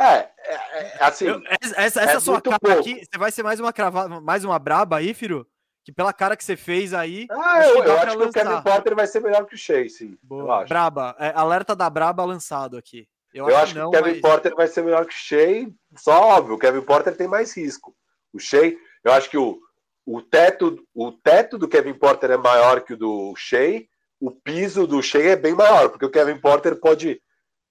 É, é, é assim. Eu, essa essa é sua cara pouco. aqui, você vai ser mais uma cravada, mais uma braba aí, Firo? Que pela cara que você fez aí. Ah, eu, eu acho que o Kevin Potter vai ser melhor que o Shea, sim. Boa. Braba, é, alerta da braba lançado aqui. Eu, eu acho, que o Kevin mas... Porter vai ser melhor que o Shea, só óbvio, o Kevin Porter tem mais risco. O Shea, eu acho que o, o, teto, o teto do Kevin Porter é maior que o do Shea, o piso do Shea é bem maior, porque o Kevin Porter pode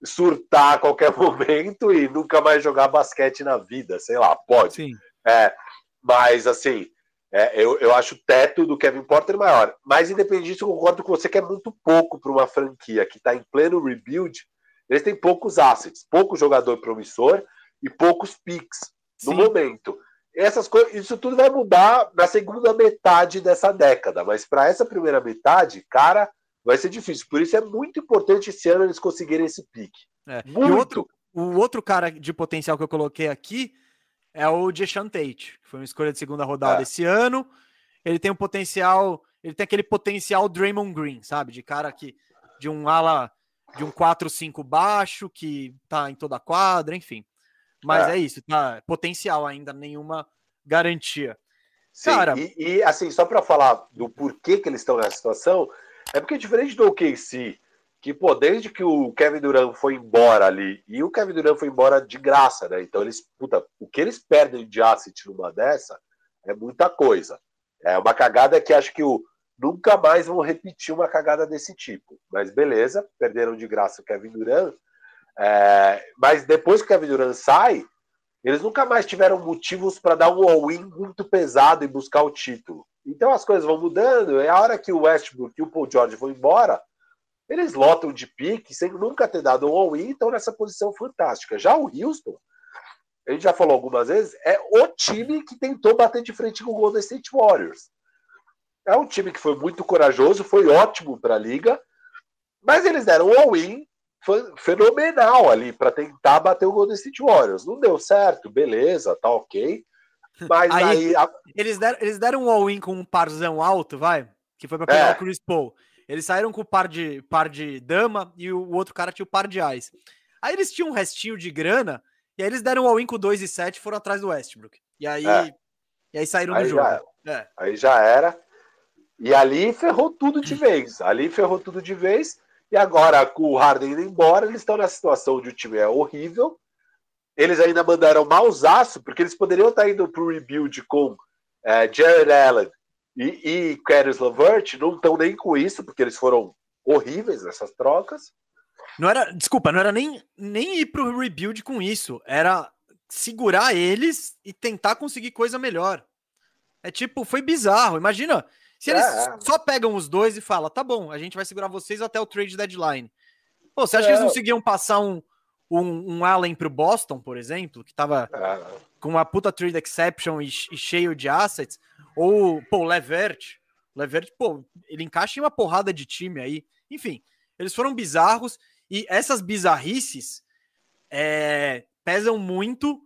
surtar a qualquer momento e nunca mais jogar basquete na vida, sei lá, pode. Sim. É, mas assim, é, eu, eu acho o teto do Kevin Porter maior. Mas independente disso, eu concordo com você que é muito pouco para uma franquia que está em pleno rebuild. Eles têm poucos assets, pouco jogador promissor e poucos picks no momento. Essas coisas, isso tudo vai mudar na segunda metade dessa década, mas para essa primeira metade, cara, vai ser difícil. Por isso é muito importante esse ano eles conseguirem esse pique. É. Muito. E outro, o outro cara de potencial que eu coloquei aqui é o Deshaun Tate, que foi uma escolha de segunda rodada é. esse ano. Ele tem um potencial, ele tem aquele potencial Draymond Green, sabe? De cara que de um ala de um 4-5 baixo que tá em toda a quadra, enfim. Mas é, é isso, tá? Potencial ainda, nenhuma garantia. Sim, Cara, e, e assim, só para falar do porquê que eles estão nessa situação, é porque diferente do OKC, que, pô, desde que o Kevin Durant foi embora ali, e o Kevin Durant foi embora de graça, né? Então eles, puta, o que eles perdem de asset numa dessa é muita coisa. É uma cagada que acho que o, nunca mais vão repetir uma cagada desse tipo. Mas beleza, perderam de graça o Kevin Durant. É, mas depois que o Kevin Durant sai, eles nunca mais tiveram motivos para dar um all-in muito pesado e buscar o título. Então as coisas vão mudando. É a hora que o Westbrook e o Paul George vão embora, eles lotam de pique sem nunca ter dado um all-in, estão nessa posição fantástica. Já o Houston, a gente já falou algumas vezes, é o time que tentou bater de frente com o Golden State Warriors. É um time que foi muito corajoso, foi ótimo para a liga, mas eles deram um all-in fenomenal ali para tentar bater o Golden State Warriors. Não deu certo, beleza, tá ok. Mas aí, aí a... eles, deram, eles deram um all-in com um parzão alto, vai, que foi para pegar é. o Chris Paul. Eles saíram com o par de, par de dama e o outro cara tinha o par de ais. Aí eles tinham um restinho de grana e aí eles deram um all-in com 2 e 7 e foram atrás do Westbrook. E aí, é. e aí saíram aí do jogo. É. Aí já era. E ali ferrou tudo de vez. Ali ferrou tudo de vez. E agora, com o Harden indo embora, eles estão nessa situação onde o time é horrível. Eles ainda mandaram mausaço, porque eles poderiam estar indo para o rebuild com é, Jared Allen e, e Caris não estão nem com isso, porque eles foram horríveis nessas trocas. Não era, desculpa, não era nem, nem ir pro rebuild com isso, era segurar eles e tentar conseguir coisa melhor. É tipo, foi bizarro. Imagina se eles é, só pegam os dois e falam, tá bom, a gente vai segurar vocês até o trade deadline. Pô, você acha é. que eles não é. conseguiam passar um, um, um Allen pro Boston, por exemplo, que tava é. com uma puta trade exception e, e cheio de assets? Ou, pô, Levert. Levert, pô, ele encaixa em uma porrada de time aí. Enfim, eles foram bizarros e essas bizarrices é, pesam muito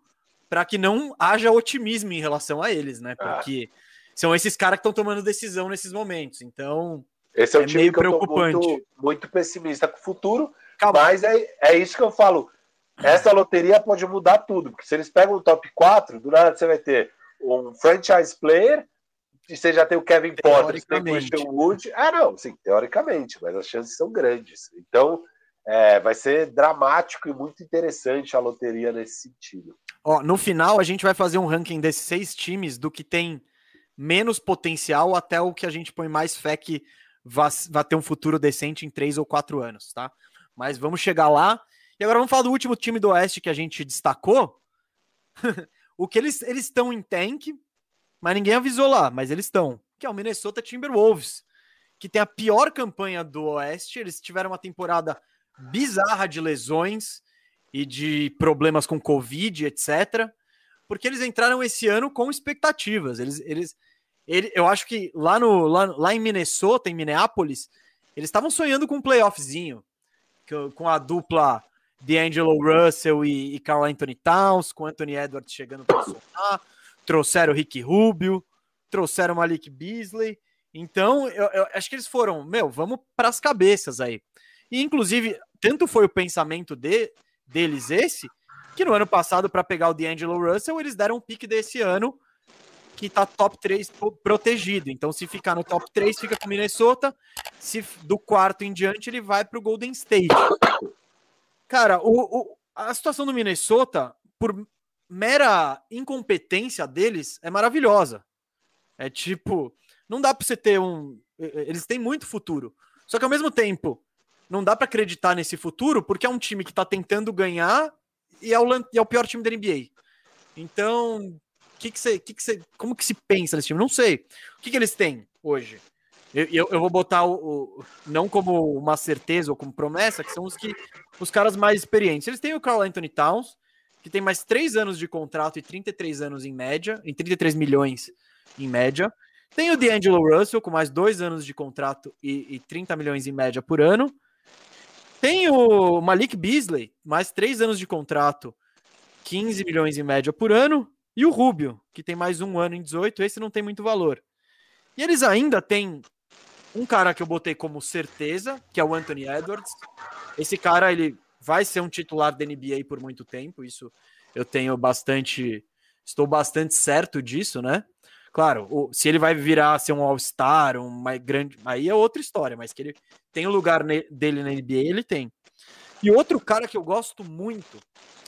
para que não haja otimismo em relação a eles, né? Ah. Porque ah. são esses caras que estão tomando decisão nesses momentos. Então, esse é, é meio preocupante. Muito, muito, pessimista com o futuro, Calma. mas é, é isso que eu falo. Essa loteria pode mudar tudo, porque se eles pegam o top 4, do nada você vai ter um franchise player você já tem o Kevin Porter, tem o Christian Wood. Ah, não, sim, teoricamente, mas as chances são grandes. Então, é, vai ser dramático e muito interessante a loteria nesse sentido. Ó, no final, a gente vai fazer um ranking desses seis times do que tem menos potencial até o que a gente põe mais fé que vai ter um futuro decente em três ou quatro anos, tá? Mas vamos chegar lá. E agora vamos falar do último time do Oeste que a gente destacou. o que eles estão em tank, mas ninguém avisou lá, mas eles estão. Que é o Minnesota Timberwolves, que tem a pior campanha do Oeste. Eles tiveram uma temporada bizarra de lesões e de problemas com Covid, etc. Porque eles entraram esse ano com expectativas. Eles, eles, ele, eu acho que lá, no, lá, lá em Minnesota, em Minneapolis, eles estavam sonhando com um playoffzinho, com a dupla D'Angelo Russell e, e Carl Anthony Towns, com Anthony Edwards chegando para somar trouxeram o Rick Rubio, trouxeram o Malik Beasley. Então, eu, eu acho que eles foram, meu, vamos para as cabeças aí. E, inclusive, tanto foi o pensamento de, deles esse, que no ano passado, para pegar o D'Angelo Russell, eles deram um pique desse ano que tá top 3 protegido. Então, se ficar no top 3, fica com Minnesota. Se do quarto em diante, ele vai para o Golden State. Cara, o, o, a situação do Minnesota, por mera incompetência deles é maravilhosa. É tipo, não dá para você ter um. Eles têm muito futuro. Só que ao mesmo tempo, não dá para acreditar nesse futuro porque é um time que tá tentando ganhar e é o, e é o pior time da NBA. Então, que que você, que que você, como que se pensa nesse time? Não sei. O que, que eles têm hoje? Eu, eu, eu vou botar o, o, não como uma certeza ou como promessa, que são os que os caras mais experientes. Eles têm o Carl Anthony Towns, que tem mais 3 anos de contrato e 33 anos em média, em 33 milhões em média. Tem o D'Angelo Russell com mais 2 anos de contrato e, e 30 milhões em média por ano. Tem o Malik Beasley, mais 3 anos de contrato, 15 milhões em média por ano. E o Rubio, que tem mais um ano em 18, esse não tem muito valor. E eles ainda têm Um cara que eu botei como certeza, que é o Anthony Edwards. Esse cara, ele vai ser um titular da NBA por muito tempo, isso eu tenho bastante. Estou bastante certo disso, né? Claro, se ele vai virar ser um All-Star, uma grande. Aí é outra história, mas que ele tem o lugar dele na NBA, ele tem. E outro cara que eu gosto muito,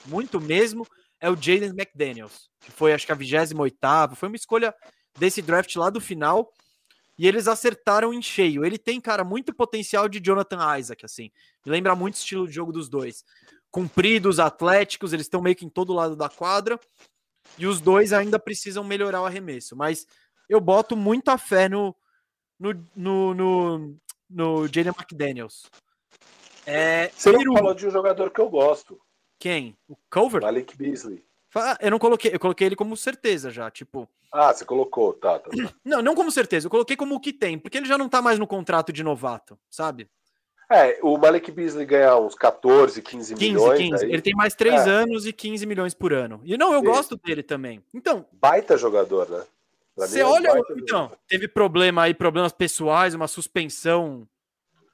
muito mesmo, é o Jaden McDaniels, que foi acho que a 28 foi uma escolha desse draft lá do final, e eles acertaram em cheio. Ele tem, cara, muito potencial de Jonathan Isaac, assim. Me lembra muito o estilo de jogo dos dois. Compridos, atléticos, eles estão meio que em todo lado da quadra. E os dois ainda precisam melhorar o arremesso. Mas eu boto muita fé no, no, no, no, no Jaden McDaniels. É, Você não falou de um jogador que eu gosto. Quem? O Culver? Malik Beasley. Eu não coloquei, eu coloquei ele como certeza já, tipo. Ah, você colocou, tá, tá, tá. Não, não como certeza, eu coloquei como o que tem, porque ele já não tá mais no contrato de novato, sabe? É, o Malik Beasley ganha uns 14, 15, 15 milhões. 15. Aí... Ele tem mais 3 é. anos e 15 milhões por ano. E não, eu Sim. gosto dele também. Então. Baita jogador, né? você é olha. Então, jogador. teve problema aí, problemas pessoais, uma suspensão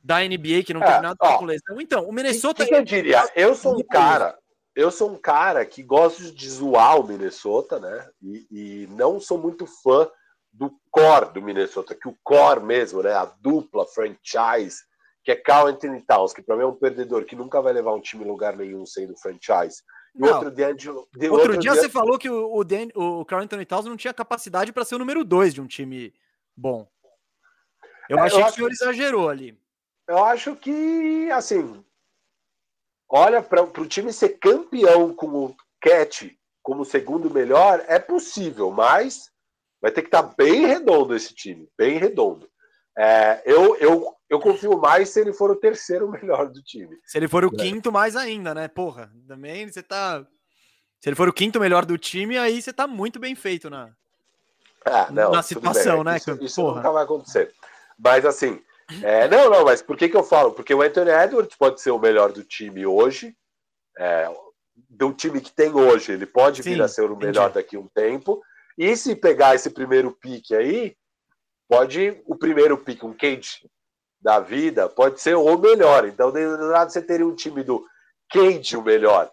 da NBA que não é, teve nada ó, com lesão. Então, o Minnesota. O que, que eu diria? Eu sou um cara. Eu sou um cara que gosto de zoar o Minnesota, né? E, e não sou muito fã do core do Minnesota, que o core mesmo, né? A dupla franchise que é Carl Anthony Towns, que para mim é um perdedor que nunca vai levar um time em lugar nenhum sendo franchise. E não. outro D'Angelo. Outro, outro dia você falou que o, o, Dan, o Carl Anthony Towns não tinha capacidade para ser o número dois de um time bom. Eu é, achei eu que o senhor exagerou ali. Eu acho que, assim, olha, para o time ser campeão com o Cat como segundo melhor, é possível, mas vai ter que estar tá bem redondo esse time, bem redondo. É, eu, eu, eu confio mais se ele for o terceiro melhor do time. Se ele for o é. quinto, mais ainda, né? Porra, também você tá. Se ele for o quinto melhor do time, aí você tá muito bem feito na, ah, não, na situação, né? Isso, isso nunca vai acontecer. Mas assim, é, não, não, mas por que, que eu falo? Porque o Anthony Edwards pode ser o melhor do time hoje, é, do time que tem hoje, ele pode Sim, vir a ser o melhor entendi. daqui a um tempo. E se pegar esse primeiro pique aí, pode o primeiro pique, um Cage da vida, pode ser o melhor. Então, do lado você teria um time do Cage, o melhor.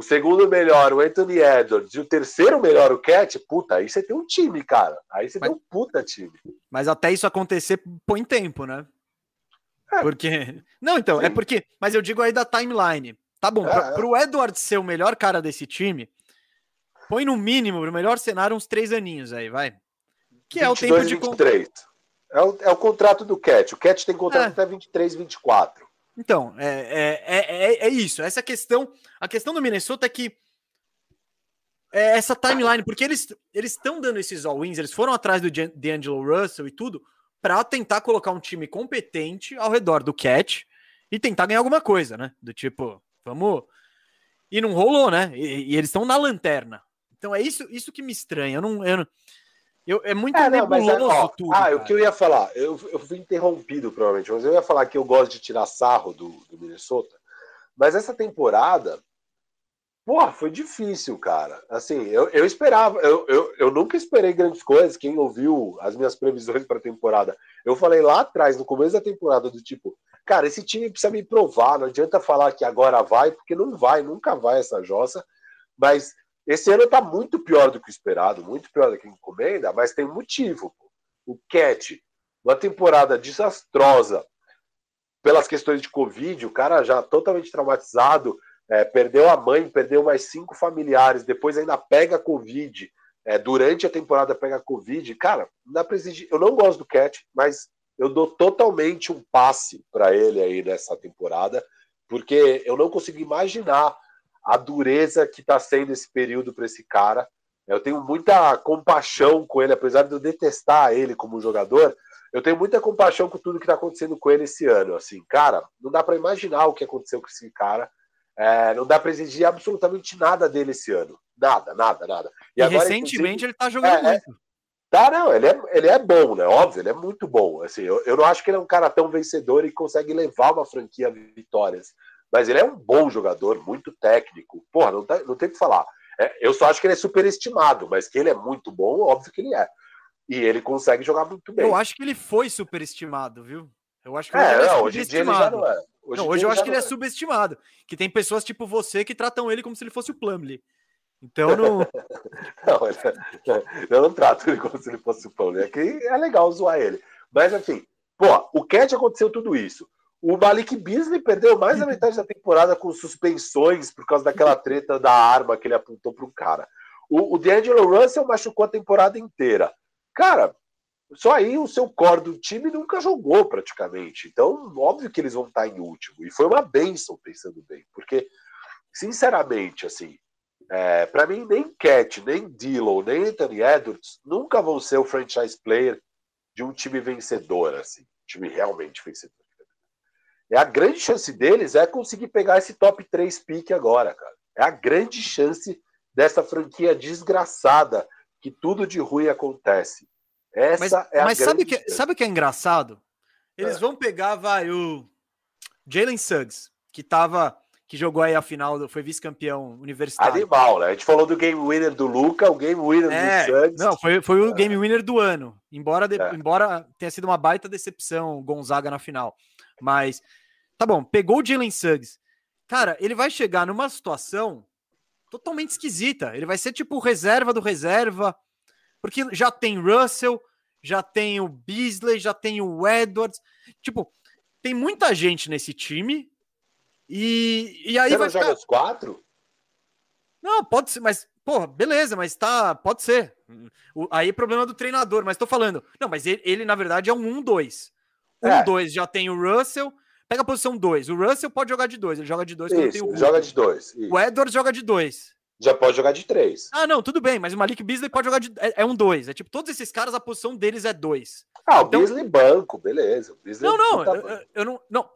O segundo melhor, o Anthony Edwards, e o terceiro melhor, o Cat, puta, aí você tem um time, cara. Aí você mas, tem um puta time. Mas até isso acontecer, põe tempo, né? É. Porque. Não, então, é Sim. é porque. Mas eu digo aí da timeline. Tá bom, é, pra, é. pro Edwards ser o melhor cara desse time, põe no mínimo, no melhor cenário, uns três aninhos aí, vai. Que 22, é o tempo de 23. É o, é o contrato do Cat. O Cat tem contrato é. até 23, 24. Então, é, é, é, é, isso. Essa questão. A questão do Minnesota é que. É essa timeline, porque eles estão dando esses all-wins, eles foram atrás do D'Angelo Russell e tudo, para tentar colocar um time competente ao redor do Cat e tentar ganhar alguma coisa, né? Do tipo, vamos. E não rolou, né? E, e eles estão na lanterna. Então é isso, isso que me estranha. Eu não, eu não, eu, é muito é, não, nebuloso mas, ó, tudo. Ah, o que eu ia falar, eu, eu fui interrompido provavelmente, mas eu ia falar que eu gosto de tirar sarro do, do Minnesota, mas essa temporada, porra, foi difícil, cara. Assim, eu, eu esperava, eu, eu, eu nunca esperei grandes coisas. Quem ouviu as minhas previsões para a temporada, eu falei lá atrás, no começo da temporada, do tipo, cara, esse time precisa me provar, não adianta falar que agora vai, porque não vai, nunca vai essa jossa, mas esse ano está muito pior do que o esperado, muito pior do que encomenda, mas tem motivo. O Cat, uma temporada desastrosa pelas questões de Covid, o cara já totalmente traumatizado, é, perdeu a mãe, perdeu mais cinco familiares, depois ainda pega Covid, é, durante a temporada pega Covid. Cara, pra exigir. Eu não gosto do Cat, mas eu dou totalmente um passe para ele aí nessa temporada, porque eu não consigo imaginar a dureza que está sendo esse período para esse cara. Eu tenho muita compaixão com ele, apesar de eu detestar ele como jogador. Eu tenho muita compaixão com tudo que está acontecendo com ele esse ano. Assim, cara, não dá para imaginar o que aconteceu com esse cara. É, não dá para exigir absolutamente nada dele esse ano. Nada, nada, nada. E, e agora, recentemente ele está jogando é, é, muito. Tá, não, ele é, ele é bom, né? Óbvio, ele é muito bom. Assim, eu, eu não acho que ele é um cara tão vencedor e consegue levar uma franquia a vitórias. Mas ele é um bom jogador, muito técnico. Porra, não, tá, não tem o que falar. É, eu só acho que ele é superestimado, mas que ele é muito bom, óbvio que ele é. E ele consegue jogar muito bem. Eu acho que ele foi superestimado, viu? Eu acho que é, hoje, não, hoje em dia ele já não é. Hoje, não, hoje eu acho que ele é, é subestimado. Que tem pessoas tipo você que tratam ele como se ele fosse o Plumlee. Então não. não, é, eu não trato ele como se ele fosse o Plumlee. É que é legal zoar ele. Mas enfim, pô, o Cat aconteceu tudo isso. O Malik Beasley perdeu mais da metade da temporada com suspensões por causa daquela treta da arma que ele apontou para um cara. O, o D'Angelo Russell machucou a temporada inteira. Cara, só aí o seu core do time nunca jogou praticamente. Então, óbvio que eles vão estar em último. E foi uma benção, pensando bem. Porque, sinceramente, assim, é, para mim, nem Cat, nem Dillon, nem Anthony Edwards nunca vão ser o franchise player de um time vencedor, assim. Um time realmente vencedor. É a grande chance deles é conseguir pegar esse top 3 pick agora, cara. É a grande chance dessa franquia desgraçada que tudo de ruim acontece. Essa mas, é a mas sabe que sabe o que é engraçado? Eles é. vão pegar vai o Jalen Suggs, que tava que jogou aí a final, foi vice-campeão universitário. Animal, né? A gente falou do game winner do Luca, o game winner é, do Suggs. Não, foi, foi o é. game winner do ano. Embora, de, é. embora tenha sido uma baita decepção o Gonzaga na final. Mas, tá bom, pegou o Jalen Suggs. Cara, ele vai chegar numa situação totalmente esquisita. Ele vai ser tipo reserva do reserva, porque já tem Russell, já tem o Beasley, já tem o Edwards. Tipo, tem muita gente nesse time. E, e aí Você vai não ficar... joga os quatro? Não, pode ser, mas, porra, beleza, mas tá, pode ser. O, aí é problema do treinador, mas tô falando. Não, mas ele, ele na verdade é um 1-2. 1-2 é. já tem o Russell, Pega a posição 2. O Russell pode jogar de 2. Ele joga de 2 quando tem o joga de 2. O Edwards joga de 2. Já pode jogar de 3. Ah, não, tudo bem, mas o Malik Beasley pode jogar de. É, é um 2. É tipo, todos esses caras, a posição deles é 2. Ah, o então... Beasley banco, beleza. Beasley não, não, tá eu, eu, não. Não.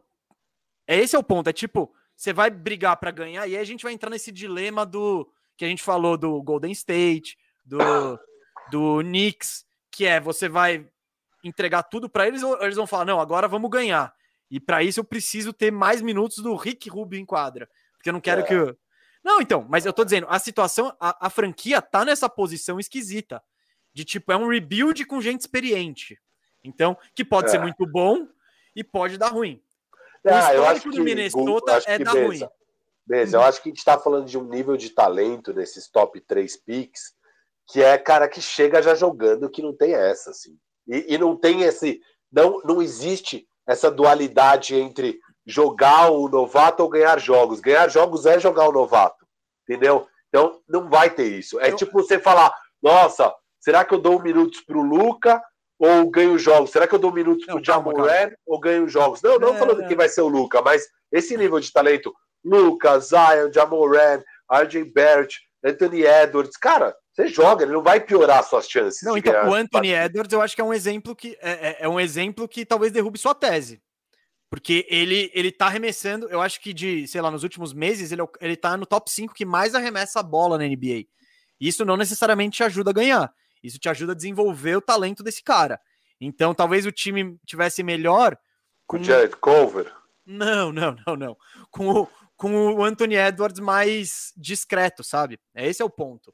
É esse é o ponto. É tipo, você vai brigar para ganhar, e aí a gente vai entrar nesse dilema do. Que a gente falou do Golden State, do, do Knicks, que é você vai entregar tudo para eles ou eles vão falar, não, agora vamos ganhar. E para isso eu preciso ter mais minutos do Rick Rubio em quadra. Porque eu não quero é. que. Eu... Não, então, mas eu tô dizendo, a situação, a, a, franquia tá nessa posição esquisita. De tipo, é um rebuild com gente experiente. Então, que pode é. ser muito bom e pode dar ruim. O ah, eu acho que, do Minnesota é dar ruim. Beleza, eu acho que a gente tá falando de um nível de talento nesses top 3 picks que é cara que chega já jogando que não tem essa, assim. E, e não tem esse. Não, não existe essa dualidade entre jogar o novato ou ganhar jogos. Ganhar jogos é jogar o novato, entendeu? Então não vai ter isso. É eu... tipo você falar: nossa, será que eu dou minutos para o Luca ou ganho jogos? Será que eu dou minutos para o Jamoran ou ganho jogos? Não, não é... falando que vai ser o Luca, mas esse nível de talento: Luca, Zion, Jamoran, RJ Barrett, Anthony Edwards, cara, você joga, ele não vai piorar suas chances. Não, então o Anthony Edwards eu acho que é um exemplo que é, é, é, um exemplo que talvez derrube sua tese. Porque ele, ele tá arremessando, eu acho que de, sei lá, nos últimos meses, ele, é ele tá no top 5 que mais arremessa a bola na NBA. Isso não necessariamente te ajuda a ganhar. Isso te ajuda a desenvolver o talento desse cara. Então, talvez o time tivesse melhor com o Jared Culver. Não, não, não, não. Com o, com o Anthony Edwards mais discreto, sabe? Esse é o ponto.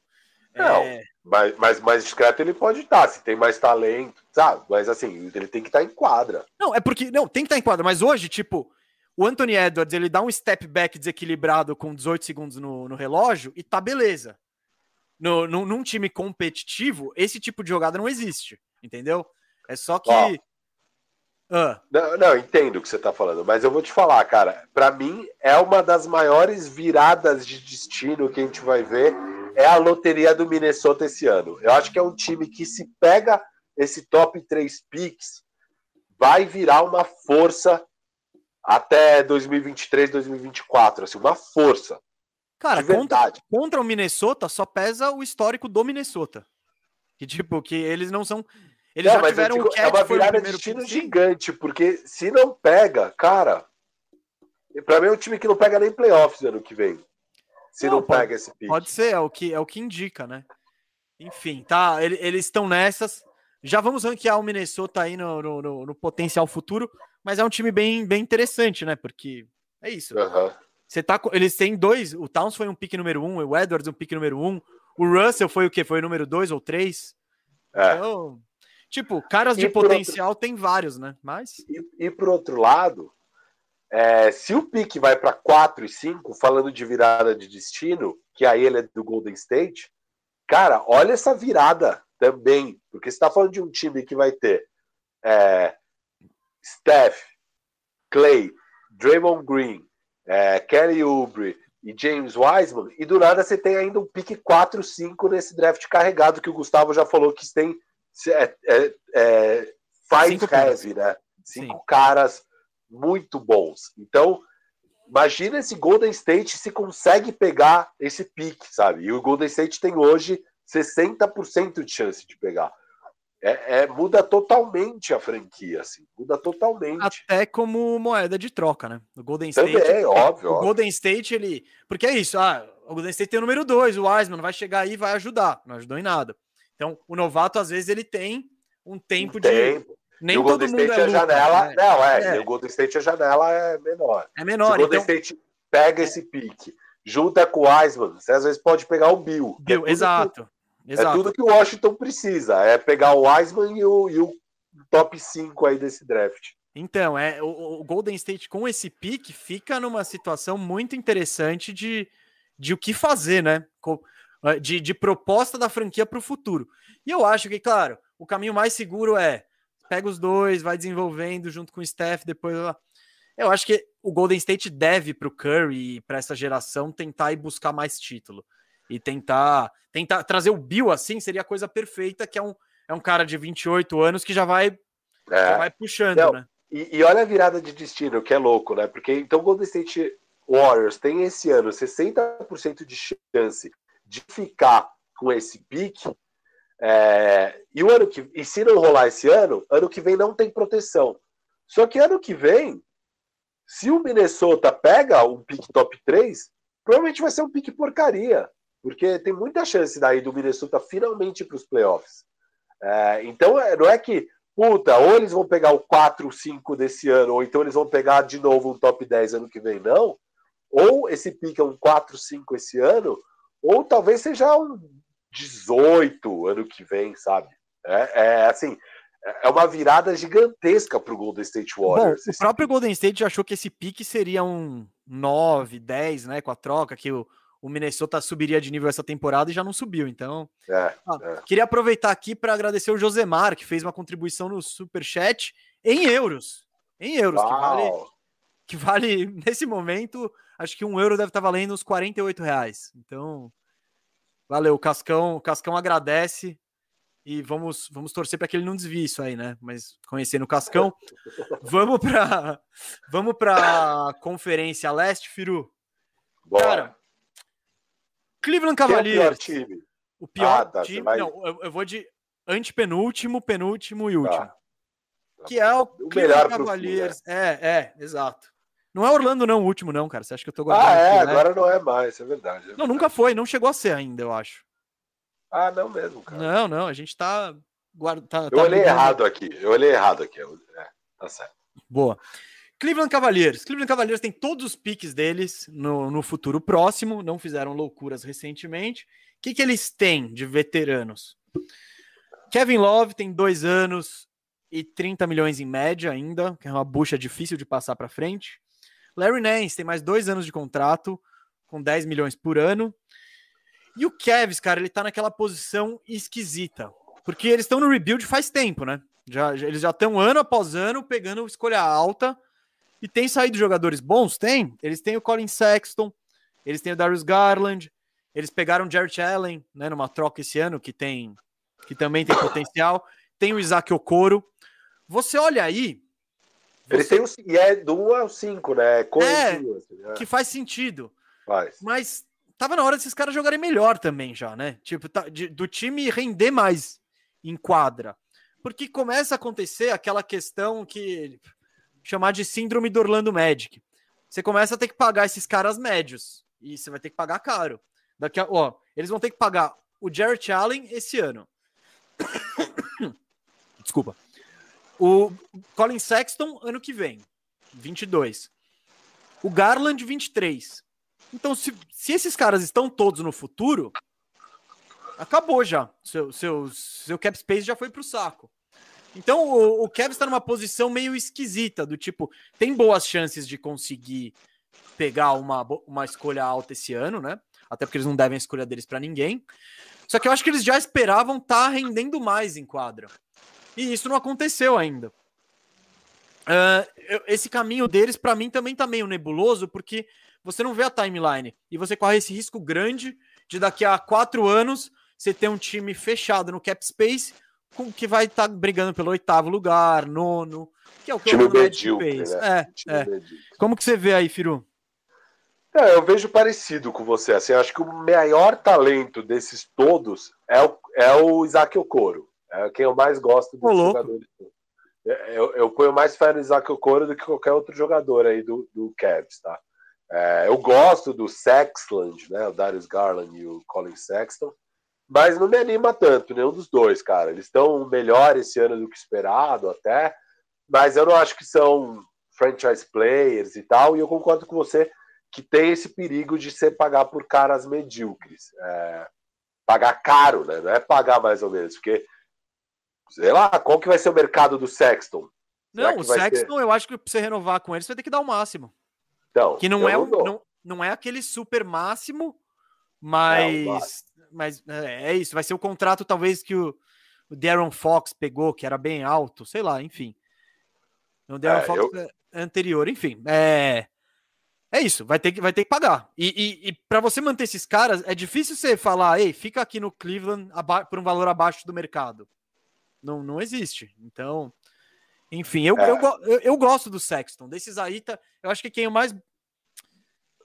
Não, é... mas, mas mais discreto ele pode estar, se tem mais talento, sabe? Mas assim, ele tem que estar em quadra. Não, é porque. Não, tem que estar em quadra, mas hoje, tipo, o Anthony Edwards ele dá um step back desequilibrado com 18 segundos no, no relógio e tá beleza. No, no, num time competitivo, esse tipo de jogada não existe, entendeu? É só que. Ó, ah. Não, não, entendo o que você tá falando, mas eu vou te falar, cara. Para mim, é uma das maiores viradas de destino que a gente vai ver é a loteria do Minnesota esse ano. Eu acho que é um time que, se pega esse top 3 picks, vai virar uma força até 2023, 2024. Assim, uma força. Cara, contra, contra o Minnesota só pesa o histórico do Minnesota. Que tipo, que eles não são. Eles não, já tiveram digo, Cat, É uma virada de destino gigante, porque se não pega, cara. Pra mim é um time que não pega nem playoffs ano que vem se não, não pode, pega esse. Pode ser, é o que, é o que indica, né? Enfim, tá. Ele, eles estão nessas. Já vamos ranquear o Minnesota aí no, no, no, no, potencial futuro, mas é um time bem, bem interessante, né? Porque é isso. Uhum. Você tá, eles têm dois. O Towns foi um pique número um, o Edwards um pique número um. O Russell foi o quê? Foi o número dois ou três? É. Então, Tipo, caras de potencial outro... tem vários, né? Mas. E, e por outro lado, é, se o pique vai para 4 e 5, falando de virada de destino, que aí ele é do Golden State, cara, olha essa virada também. Porque você está falando de um time que vai ter é, Steph, Clay, Draymond Green, é, Kelly Oubre e James Wiseman, e do nada você tem ainda um pique 4-5 nesse draft carregado que o Gustavo já falou que tem é, é, é, five Cinco heavy, né? Cinco Sim. caras muito bons. Então, imagina esse Golden State se consegue pegar esse pique, sabe? E o Golden State tem hoje 60% de chance de pegar. É, é, muda totalmente a franquia, assim, muda totalmente. Até como moeda de troca, né? O Golden State. Também, óbvio. O óbvio. Golden State, ele. Porque é isso, ah, o Golden State tem o número 2, o Wiseman vai chegar aí e vai ajudar. Não ajudou em nada. Então, o novato, às vezes, ele tem um tempo um de. Nem o Golden State é, a janela. Né? Não, é, é. O Golden State a janela é menor. É menor. Se o Golden então... State pega esse pique, junta com o Wiseman, você às vezes pode pegar o Bill. Bill, é exato. Que, é tudo que o Washington precisa. É pegar o Wiseman e o, e o top 5 aí desse draft. Então, é, o, o, Golden State com esse pique fica numa situação muito interessante de, de o que fazer, né? De, de proposta da franquia para o futuro. E eu acho que, claro, o caminho mais seguro é pega os dois, vai desenvolvendo junto com o Steph, depois. Eu acho que o Golden State deve para o Curry e para essa geração tentar ir buscar mais título e tentar tentar trazer o Bill assim seria a coisa perfeita, que é um, é um cara de 28 anos que já vai, é. já vai puxando, Não, né? E, e, olha a virada de destino, que é louco, né? Porque então o Golden State Warriors tem esse ano 60% de chance de ficar com esse pique é, e o ano que e se não rolar esse ano, ano que vem não tem proteção. Só que ano que vem, se o Minnesota pega um pique top 3, provavelmente vai ser um pique porcaria, porque tem muita chance daí do Minnesota finalmente para os playoffs. É, então é, não é que, puta, ou eles vão pegar o 4, 5 desse ano, ou então eles vão pegar de novo um top 10 ano que vem, não. Ou esse pique é um 4, 5 esse ano, ou talvez seja um 18 ano que vem, sabe? É, é assim, é uma virada gigantesca para o Golden State Warriors. Bom, o próprio Golden State achou que esse pique seria um 9, 10, né? Com a troca, que o, o Minnesota subiria de nível essa temporada e já não subiu. Então, é, ah, é. queria aproveitar aqui para agradecer o Josemar, que fez uma contribuição no Super Chat em euros. Em euros, que vale, que vale, nesse momento, acho que um euro deve estar valendo uns 48 reais. Então, Valeu, o Cascão, o Cascão agradece e vamos, vamos torcer para que ele não desvie isso aí, né? Mas conhecendo o Cascão, vamos para vamos para Conferência Leste, Firu. Bora. Cara, Cleveland Cavaliers. É o pior time. O pior ah, tá, time. Vai... Não, eu, eu, vou de antepenúltimo, penúltimo e último. Tá. Que é o, o Cleveland Cavaliers. Fim, né? É, é, exato. Não é Orlando, não, o último, não, cara. Você acha que eu tô guardando? Ah, é, aqui, né? agora não é mais, é verdade. É não, verdade. nunca foi, não chegou a ser ainda, eu acho. Ah, não mesmo, cara. Não, não, a gente tá. Guarda, tá eu tá olhei brigando. errado aqui, eu olhei errado aqui. É, tá certo. Boa. Cleveland Cavaliers. Cleveland Cavaliers tem todos os piques deles no, no futuro próximo, não fizeram loucuras recentemente. O que, que eles têm de veteranos? Kevin Love tem dois anos e 30 milhões em média ainda, que é uma bucha difícil de passar para frente. Larry Nance tem mais dois anos de contrato, com 10 milhões por ano. E o Kevs, cara, ele tá naquela posição esquisita. Porque eles estão no rebuild faz tempo, né? Já, já, eles já estão ano após ano pegando escolha alta. E tem saído jogadores bons? Tem. Eles têm o Colin Sexton, eles têm o Darius Garland, eles pegaram o Jarrett Allen, né, numa troca esse ano, que tem que também tem potencial. Tem o Isaac Okoro. Você olha aí, ele tem um, e é do 1 ao 5, né? É, assim, né? que faz sentido. Faz. Mas tava na hora desses caras jogarem melhor também já, né? Tipo, tá, de, do time render mais em quadra. Porque começa a acontecer aquela questão que chamar de síndrome do Orlando Magic. Você começa a ter que pagar esses caras médios e você vai ter que pagar caro. Daqui a, ó, eles vão ter que pagar o Jarrett Allen esse ano. Desculpa. O Colin Sexton, ano que vem, 22. O Garland, 23. Então, se, se esses caras estão todos no futuro, acabou já. Seu, seu, seu cap space já foi pro saco. Então o, o Cavs está numa posição meio esquisita, do tipo, tem boas chances de conseguir pegar uma, uma escolha alta esse ano, né? Até porque eles não devem a escolha deles para ninguém. Só que eu acho que eles já esperavam estar tá rendendo mais em quadra. E isso não aconteceu ainda. Uh, esse caminho deles, para mim, também tá meio nebuloso, porque você não vê a timeline. E você corre esse risco grande de daqui a quatro anos você ter um time fechado no cap space com que vai estar tá brigando pelo oitavo lugar, nono, que é o que time o medíocre, fez. Né? É, é. Como que você vê aí, Firu? É, eu vejo parecido com você. Assim, acho que o maior talento desses todos é o, é o Isaac Okoro. É quem eu mais gosto dos jogadores. É, eu, eu ponho mais fé no Isaac Okoro do que qualquer outro jogador aí do, do Cavs, tá? É, eu gosto do Sexland, né? O Darius Garland e o Colin Sexton, mas não me anima tanto, nenhum dos dois, cara. Eles estão melhor esse ano do que esperado, até, mas eu não acho que são franchise players e tal, e eu concordo com você que tem esse perigo de ser pagar por caras medíocres. É, pagar caro, né? Não é pagar mais ou menos, porque sei lá, qual que vai ser o mercado do Sexton? Será não, o Sexton, eu acho que pra você renovar com ele, você vai ter que dar o máximo. Então, que não é não, não, não, é aquele super máximo, mas não, mas é, é isso, vai ser o contrato talvez que o, o Darren Fox pegou, que era bem alto, sei lá, enfim. O Darren é, Fox eu... é anterior, enfim. É é isso, vai ter que, vai ter que pagar. E, e, e para você manter esses caras, é difícil você falar, ei, fica aqui no Cleveland por um valor abaixo do mercado. Não, não existe. Então, enfim, eu, é. eu, eu, eu, gosto do Sexton. Desses aí, tá, eu acho que quem é mais.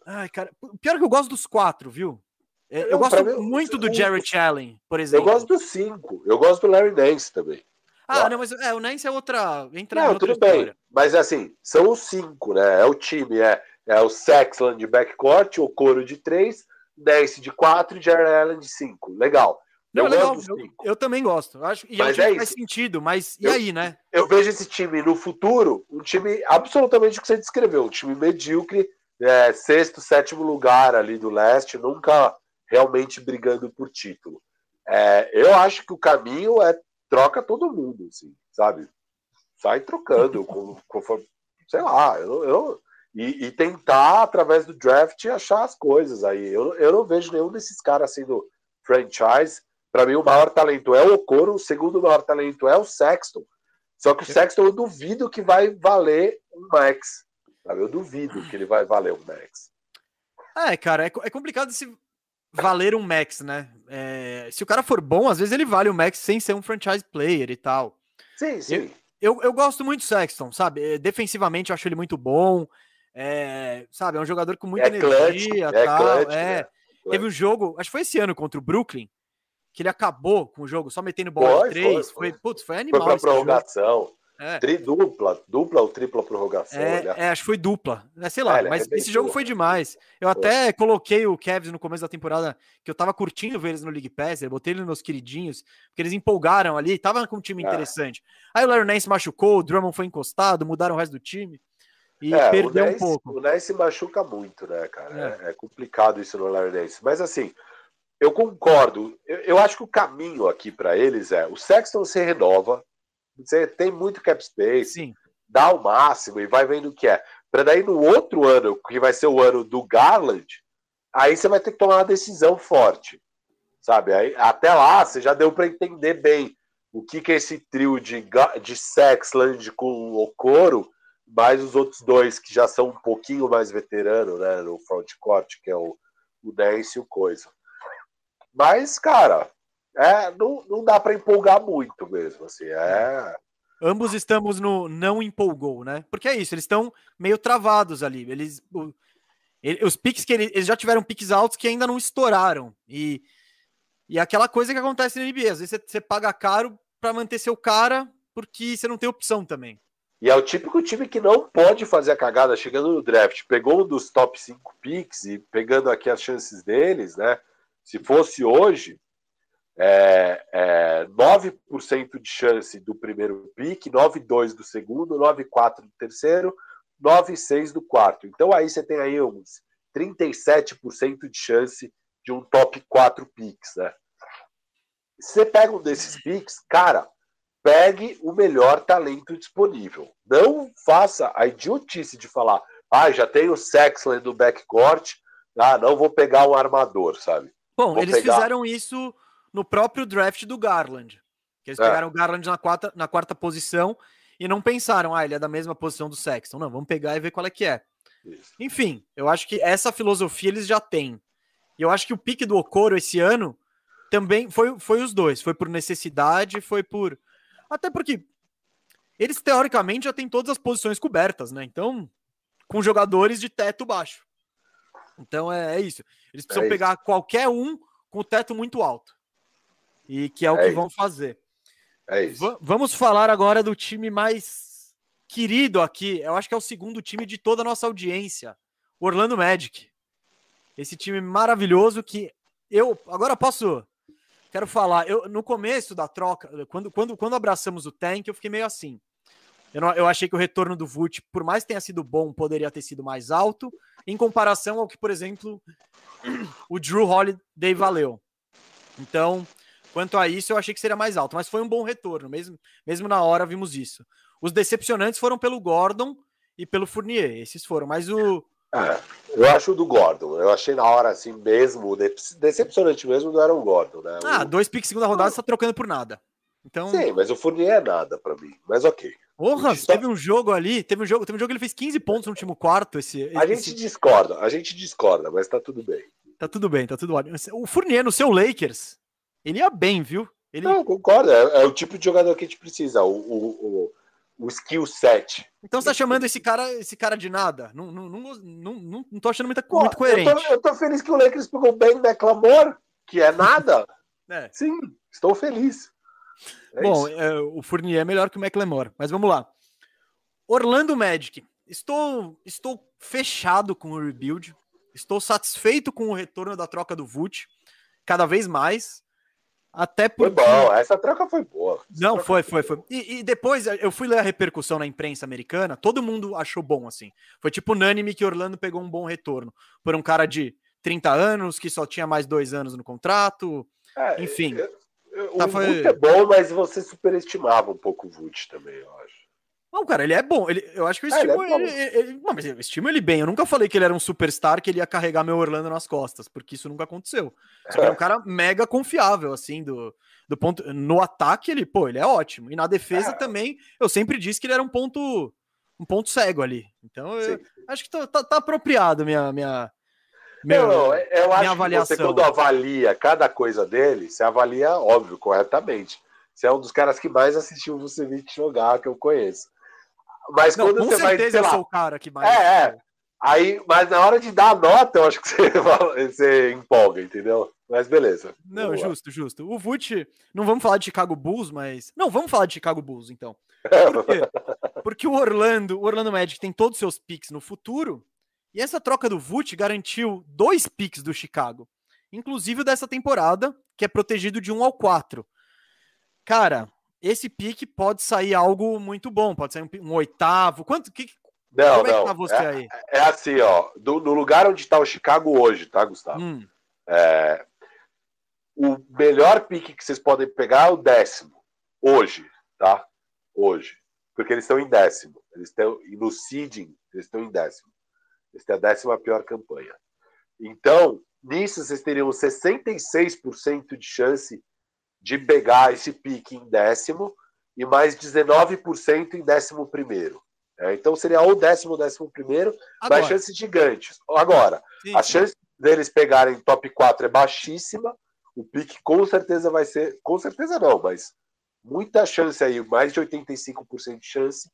Ai, cara, pior que eu gosto dos quatro, viu? É, eu, eu gosto mim, muito do Jarrett Allen, por exemplo. Eu gosto dos cinco. Eu gosto do Larry Nance também. Ah, não, mas é, o Nance é outra. Entra não, tudo história. bem. Mas assim, são os cinco, né? É o time, é é o Sexland de backcourt, o Coro de 3, Nance de 4 e Jared Allen de 5. Legal. Não, eu, legal. Eu, eu, também gosto. Eu acho, e mas é faz sentido, mas e aí, né? Eu vejo esse time no futuro, um time absolutamente o que você descreveu, um time medíocre, é, sexto, sétimo lugar ali do leste, nunca realmente brigando por título. É, eu acho que o caminho é troca todo mundo, assim, sabe? Sai trocando, conforme, sei lá, eu, eu, e, e, tentar, através do draft, achar as coisas aí. Eu, eu não vejo nenhum desses caras sendo franchise. Para mim, o maior talento é o Okoro, o segundo maior talento é o Sexton. Só que o Sexton eu duvido que vai valer um max. Sabe? Eu duvido que ele vai valer um max. É, cara, é, é complicado se valer um max, né? É, se o cara for bom, às vezes ele vale um max sem ser um franchise player e tal. Sim, sim. Eu, eu, eu gosto muito do Sexton, sabe? Defensivamente eu acho ele muito bom. É, sabe, é um jogador com muita é energia. Clutch, tal, é, clutch, é. Né? Teve um jogo, acho que foi esse ano contra o Brooklyn, que ele acabou com o jogo só metendo bola foi, de três. Foi, foi, putz, foi animal. Foi pra prorrogação. É. Tridupla, dupla ou tripla prorrogação. É, é, acho que foi dupla. É, sei lá, é, mas esse jogo foi demais. Eu até coloquei o Cavs no começo da temporada, que eu tava curtindo ver eles no League Pass, eu botei eles nos queridinhos, porque eles empolgaram ali, tava com um time é. interessante. Aí o Larry Nance machucou, o Drummond foi encostado, mudaram o resto do time e é, perdeu um pouco. O Ness machuca muito, né, cara? É. é, complicado isso no Larry Ness. Mas assim, eu concordo. Eu, eu acho que o caminho aqui para eles é o Sexton se renova, você tem muito cap space, Sim. dá o máximo e vai vendo o que é. Para daí no outro ano, que vai ser o ano do Garland, aí você vai ter que tomar uma decisão forte, sabe? Aí, até lá você já deu para entender bem o que, que é esse trio de, de Sexland com o Coro mais os outros dois que já são um pouquinho mais veteranos, né, no frontcourt, que é o, o Dance e o Coisa. Mas, cara, é, não, não dá para empolgar muito mesmo, assim, é... Ambos estamos no não empolgou, né? Porque é isso, eles estão meio travados ali. Eles, o, ele, os piques que eles, eles, já tiveram piques altos que ainda não estouraram. E, e aquela coisa que acontece na NBA, às vezes você, você paga caro para manter seu cara, porque você não tem opção também. E é o típico time que não pode fazer a cagada chegando no draft. Pegou um dos top 5 picks e pegando aqui as chances deles, né? Se fosse hoje, é, é 9% de chance do primeiro pick, 9,2% do segundo, 9,4% do terceiro, 9,6% do quarto. Então aí você tem aí uns 37% de chance de um top 4 picks, né? Você pega um desses picks, cara, pegue o melhor talento disponível. Não faça a idiotice de falar, ah, já tenho o Sexland no backcourt, ah, não vou pegar um armador, sabe? Bom, vou eles pegar... fizeram isso no próprio draft do Garland. Que eles é. pegaram o Garland na quarta, na quarta posição e não pensaram, ah, ele é da mesma posição do Sexton. Não, vamos pegar e ver qual é que é. Isso. Enfim, eu acho que essa filosofia eles já têm. E eu acho que o pique do Okoro esse ano também foi, foi os dois. Foi por necessidade, foi por. Até porque eles teoricamente já têm todas as posições cobertas, né? Então, com jogadores de teto baixo. Então é, é isso. Eles precisam é pegar qualquer um com o teto muito alto. E que é o é que isso. vão fazer. É isso. Vamos falar agora do time mais querido aqui. Eu acho que é o segundo time de toda a nossa audiência. Orlando Magic. Esse time maravilhoso que eu agora posso quero falar. Eu no começo da troca, quando quando quando abraçamos o Tank, eu fiquei meio assim. Eu, não, eu achei que o retorno do Vult, por mais que tenha sido bom, poderia ter sido mais alto, em comparação ao que, por exemplo, o Drew Holiday valeu. Então, quanto a isso, eu achei que seria mais alto, mas foi um bom retorno, mesmo, mesmo na hora vimos isso. Os decepcionantes foram pelo Gordon e pelo Fournier, esses foram, mas o. É, eu acho o do Gordon. Eu achei na hora assim mesmo, decepcionante mesmo do Aaron Gordon, né? Ah, o... dois piques segunda rodada, você tá trocando por nada. Então... Sim, mas o Fournier é nada para mim, mas ok. Porra, teve um jogo ali, teve um jogo, teve um jogo que ele fez 15 pontos no último quarto. Esse, a esse... gente discorda, a gente discorda, mas tá tudo bem. Tá tudo bem, tá tudo ótimo. O Fournier no seu Lakers, ele ia bem, viu? Ele... Não, concordo, é, é, o tipo de jogador que a gente precisa, o, o, o, o skill set. Então você tá chamando esse cara, esse cara de nada? Não, não, não, não, não, não tô achando muito, Pô, muito coerente. Eu tô, eu tô, feliz que o Lakers pegou bem McLamore, que é nada. é. Sim, estou feliz. É Bom, é, o Fournier é melhor que o McLemore, mas vamos lá. Orlando Magic. Estou, estou fechado com o rebuild. Estou satisfeito com o retorno da troca do Vult, cada vez mais. Até porque... Foi bom, essa troca foi boa. Essa Não, foi, foi, foi. E, e, depois eu fui ler a repercussão na imprensa americana, todo mundo achou bom, assim. Foi tipo unânime que Orlando pegou um bom retorno. Por um cara de 30 anos, que só tinha mais dois anos no contrato. É, Enfim. Eu, o tá, foi... é bom, mas você superestimava um pouco o Vult também, eu acho. Não, cara, ele é bom. Ele, eu acho que eu é, estimo é, ele, ele, ele, Não, mas eu estimo ele bem. Eu nunca falei que ele era um superstar que ele ia carregar meu Orlando nas costas, porque isso nunca aconteceu. Só é um cara mega confiável, assim, do, do ponto. No ataque, ele, pô, ele é ótimo. E na defesa é. também, eu sempre disse que ele era um ponto. Um ponto cego ali. Então, eu acho que tá, tá, tá apropriado minha, minha, meu, não, eu acho avaliação. que você, quando avalia cada coisa dele, você avalia, óbvio, corretamente. Você é um dos caras que mais assistiu o Vucevic jogar, que eu conheço. Mas não, quando com você certeza vai, eu lá, sou o cara que mais. É, é. Aí, mas na hora de dar a nota, eu acho que você, você empolga, entendeu? Mas beleza. Não, justo, justo. O Vult, não vamos falar de Chicago Bulls, mas. Não, vamos falar de Chicago Bulls, então. Por quê? Porque o Orlando, o Orlando Magic tem todos os seus picks no futuro e essa troca do Vult garantiu dois picks do Chicago, inclusive o dessa temporada, que é protegido de 1 ao 4. Cara, esse pique pode sair algo muito bom, pode sair um, um oitavo. Quanto que não, Como é não. Tá você é, aí? é assim, ó. Do, no lugar onde está o Chicago hoje, tá, Gustavo? Hum. É, o melhor pique que vocês podem pegar é o décimo. Hoje, tá? Hoje. Porque eles estão em décimo. Eles estão no seeding, eles estão em décimo. Esta é a décima pior campanha. Então, nisso vocês teriam 66% de chance de pegar esse pique em décimo e mais 19% em décimo primeiro. É, então seria ou décimo ou décimo primeiro, Agora. mas chances gigantes. Agora, sim, a chance deles pegarem top 4 é baixíssima, o pique com certeza vai ser, com certeza não, mas muita chance aí, mais de 85% de chance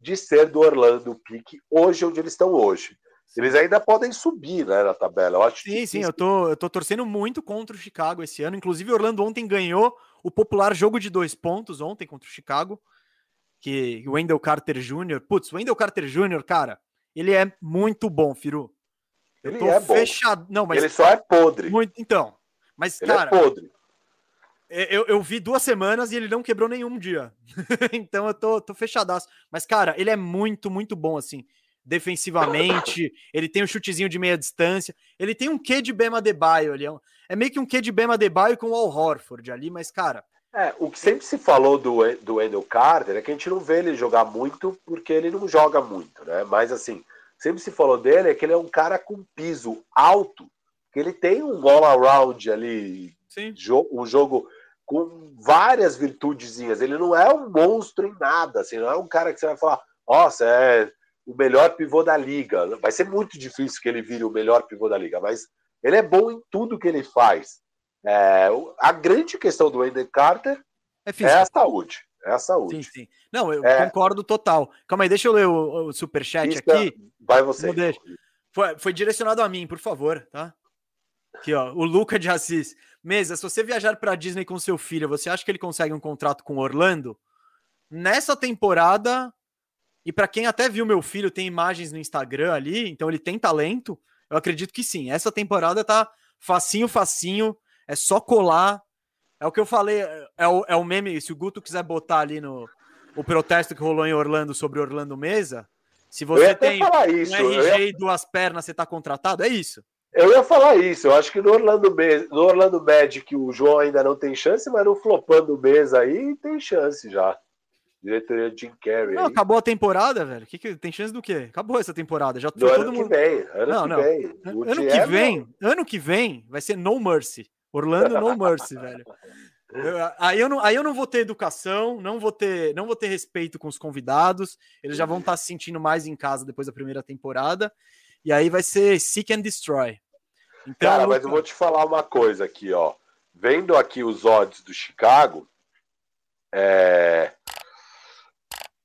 de ser do Orlando o pique hoje onde eles estão hoje. Eles ainda podem subir né, na tabela. Eu acho sim, sim, eu tô, eu tô torcendo muito contra o Chicago esse ano. Inclusive, o Orlando ontem ganhou o popular jogo de dois pontos ontem contra o Chicago. Que o Wendell Carter Jr. Putz, o Wendell Carter Jr., cara, ele é muito bom, Firu. Eu ele tô é fechado. Bom. Não, mas. Ele só é podre. Muito... Então. Mas, ele é cara. É podre. Eu, eu vi duas semanas e ele não quebrou nenhum dia. então eu tô, tô fechadaço. Mas, cara, ele é muito, muito bom, assim defensivamente, ele tem um chutezinho de meia distância, ele tem um quê de Bema Debaio ali, é, é meio que um quê de Bema Debaio com o Al Horford ali, mas cara, É, o que sempre se falou do, do Wendell Carter é que a gente não vê ele jogar muito porque ele não joga muito, né? Mas assim, sempre se falou dele é que ele é um cara com piso alto, que ele tem um all-around ali, Sim. um jogo com várias virtudezinhas. Ele não é um monstro em nada, assim, não é um cara que você vai falar, nossa, é o melhor pivô da liga. Vai ser muito difícil que ele vire o melhor pivô da liga, mas ele é bom em tudo que ele faz. É, a grande questão do Wendell Carter é, é, a saúde. É a saúde. Sim, sim. Não, eu é... concordo total. Calma aí, deixa eu ler o, o superchat Isso aqui. Vai você. Foi, foi direcionado a mim, por favor, tá? Aqui, ó. O Luca de Assis. Mesa, se você viajar para Disney com seu filho, você acha que ele consegue um contrato com Orlando? Nessa temporada, e para quem até viu meu filho, tem imagens no Instagram ali, então ele tem talento. Eu acredito que sim. Essa temporada tá facinho, facinho. É só colar. É o que eu falei. É o, é o meme. Se o Guto quiser botar ali no o protesto que rolou em Orlando sobre Orlando Mesa, se você tem isso. um RG ia... e duas pernas, você tá contratado, é isso. Eu ia falar isso. Eu acho que no Orlando, no Orlando Magic o João ainda não tem chance, mas no Flopando Mesa aí tem chance já. Diretoria Jim Carrey. Não, acabou a temporada, velho. Que, que tem chance do quê? Acabou essa temporada. Já no todo ano mundo... que vem. Ano não, que não. vem. ano que vem, ano que vem vai ser No Mercy. Orlando No Mercy, velho. Eu, aí, eu não, aí eu não vou ter educação, não vou ter, não vou ter respeito com os convidados. Eles já vão estar se sentindo mais em casa depois da primeira temporada. E aí vai ser Seek and Destroy. Então, Cara, mas eu vou te falar uma coisa aqui, ó. Vendo aqui os odds do Chicago, é...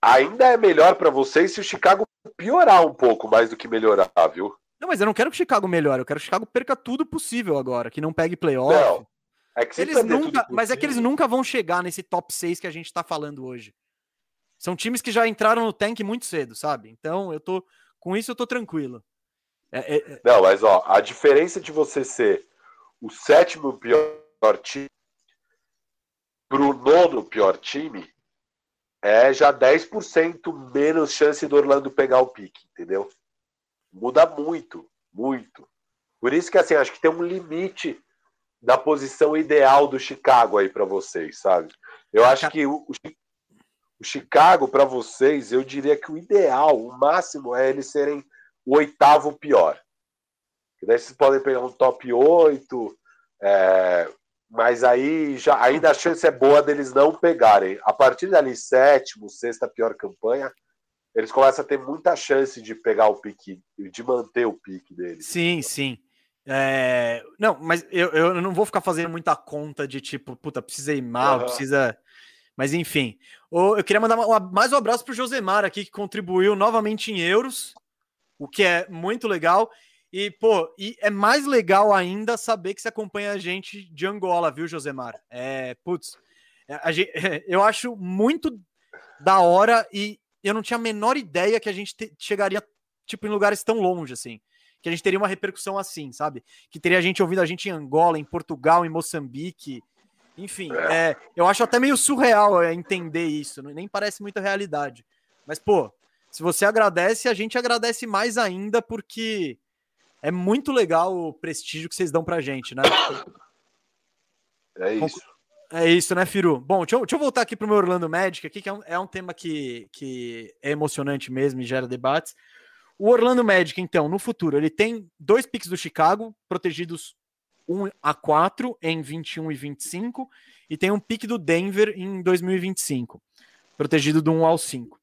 ainda é melhor para vocês se o Chicago piorar um pouco mais do que melhorar, viu? Não, mas eu não quero que o Chicago melhore, eu quero que o Chicago perca tudo possível agora, que não pegue playoff. Não, é que eles nunca, mas é que eles nunca vão chegar nesse top 6 que a gente tá falando hoje. São times que já entraram no tank muito cedo, sabe? Então, eu tô com isso eu tô tranquilo. É, é, é, Não, mas ó, a diferença de você ser o sétimo pior time pro nono pior time é já 10% menos chance do Orlando pegar o pique, entendeu? Muda muito, muito. Por isso que assim, acho que tem um limite da posição ideal do Chicago aí para vocês, sabe? Eu acho que o, o Chicago para vocês, eu diria que o ideal, o máximo é eles serem o oitavo pior. Que daí vocês podem pegar um top 8, é, mas aí já ainda a chance é boa deles não pegarem. A partir dali, sétimo, sexta pior campanha, eles começam a ter muita chance de pegar o pique, de manter o pique deles. Sim, sim. É... Não, mas eu, eu não vou ficar fazendo muita conta de tipo, puta, precisa ir mal, uhum. precisa. Mas enfim, eu queria mandar mais um abraço para o Josemar aqui, que contribuiu novamente em euros o que é muito legal. E, pô, e é mais legal ainda saber que você acompanha a gente de Angola, viu, Josemar? É, putz, é, a gente, eu acho muito da hora e eu não tinha a menor ideia que a gente te, chegaria, tipo, em lugares tão longe, assim. Que a gente teria uma repercussão assim, sabe? Que teria gente ouvindo a gente em Angola, em Portugal, em Moçambique. Enfim, é, é eu acho até meio surreal é, entender isso, nem parece muita realidade. Mas, pô, se você agradece, a gente agradece mais ainda, porque é muito legal o prestígio que vocês dão pra gente, né? É isso. É isso, né, Firu? Bom, deixa eu, deixa eu voltar aqui pro meu Orlando Magic, aqui, que é um, é um tema que, que é emocionante mesmo e gera debates. O Orlando Magic, então, no futuro, ele tem dois picks do Chicago, protegidos 1 a 4 em 21 e 25, e tem um pique do Denver em 2025, protegido do 1 ao 5.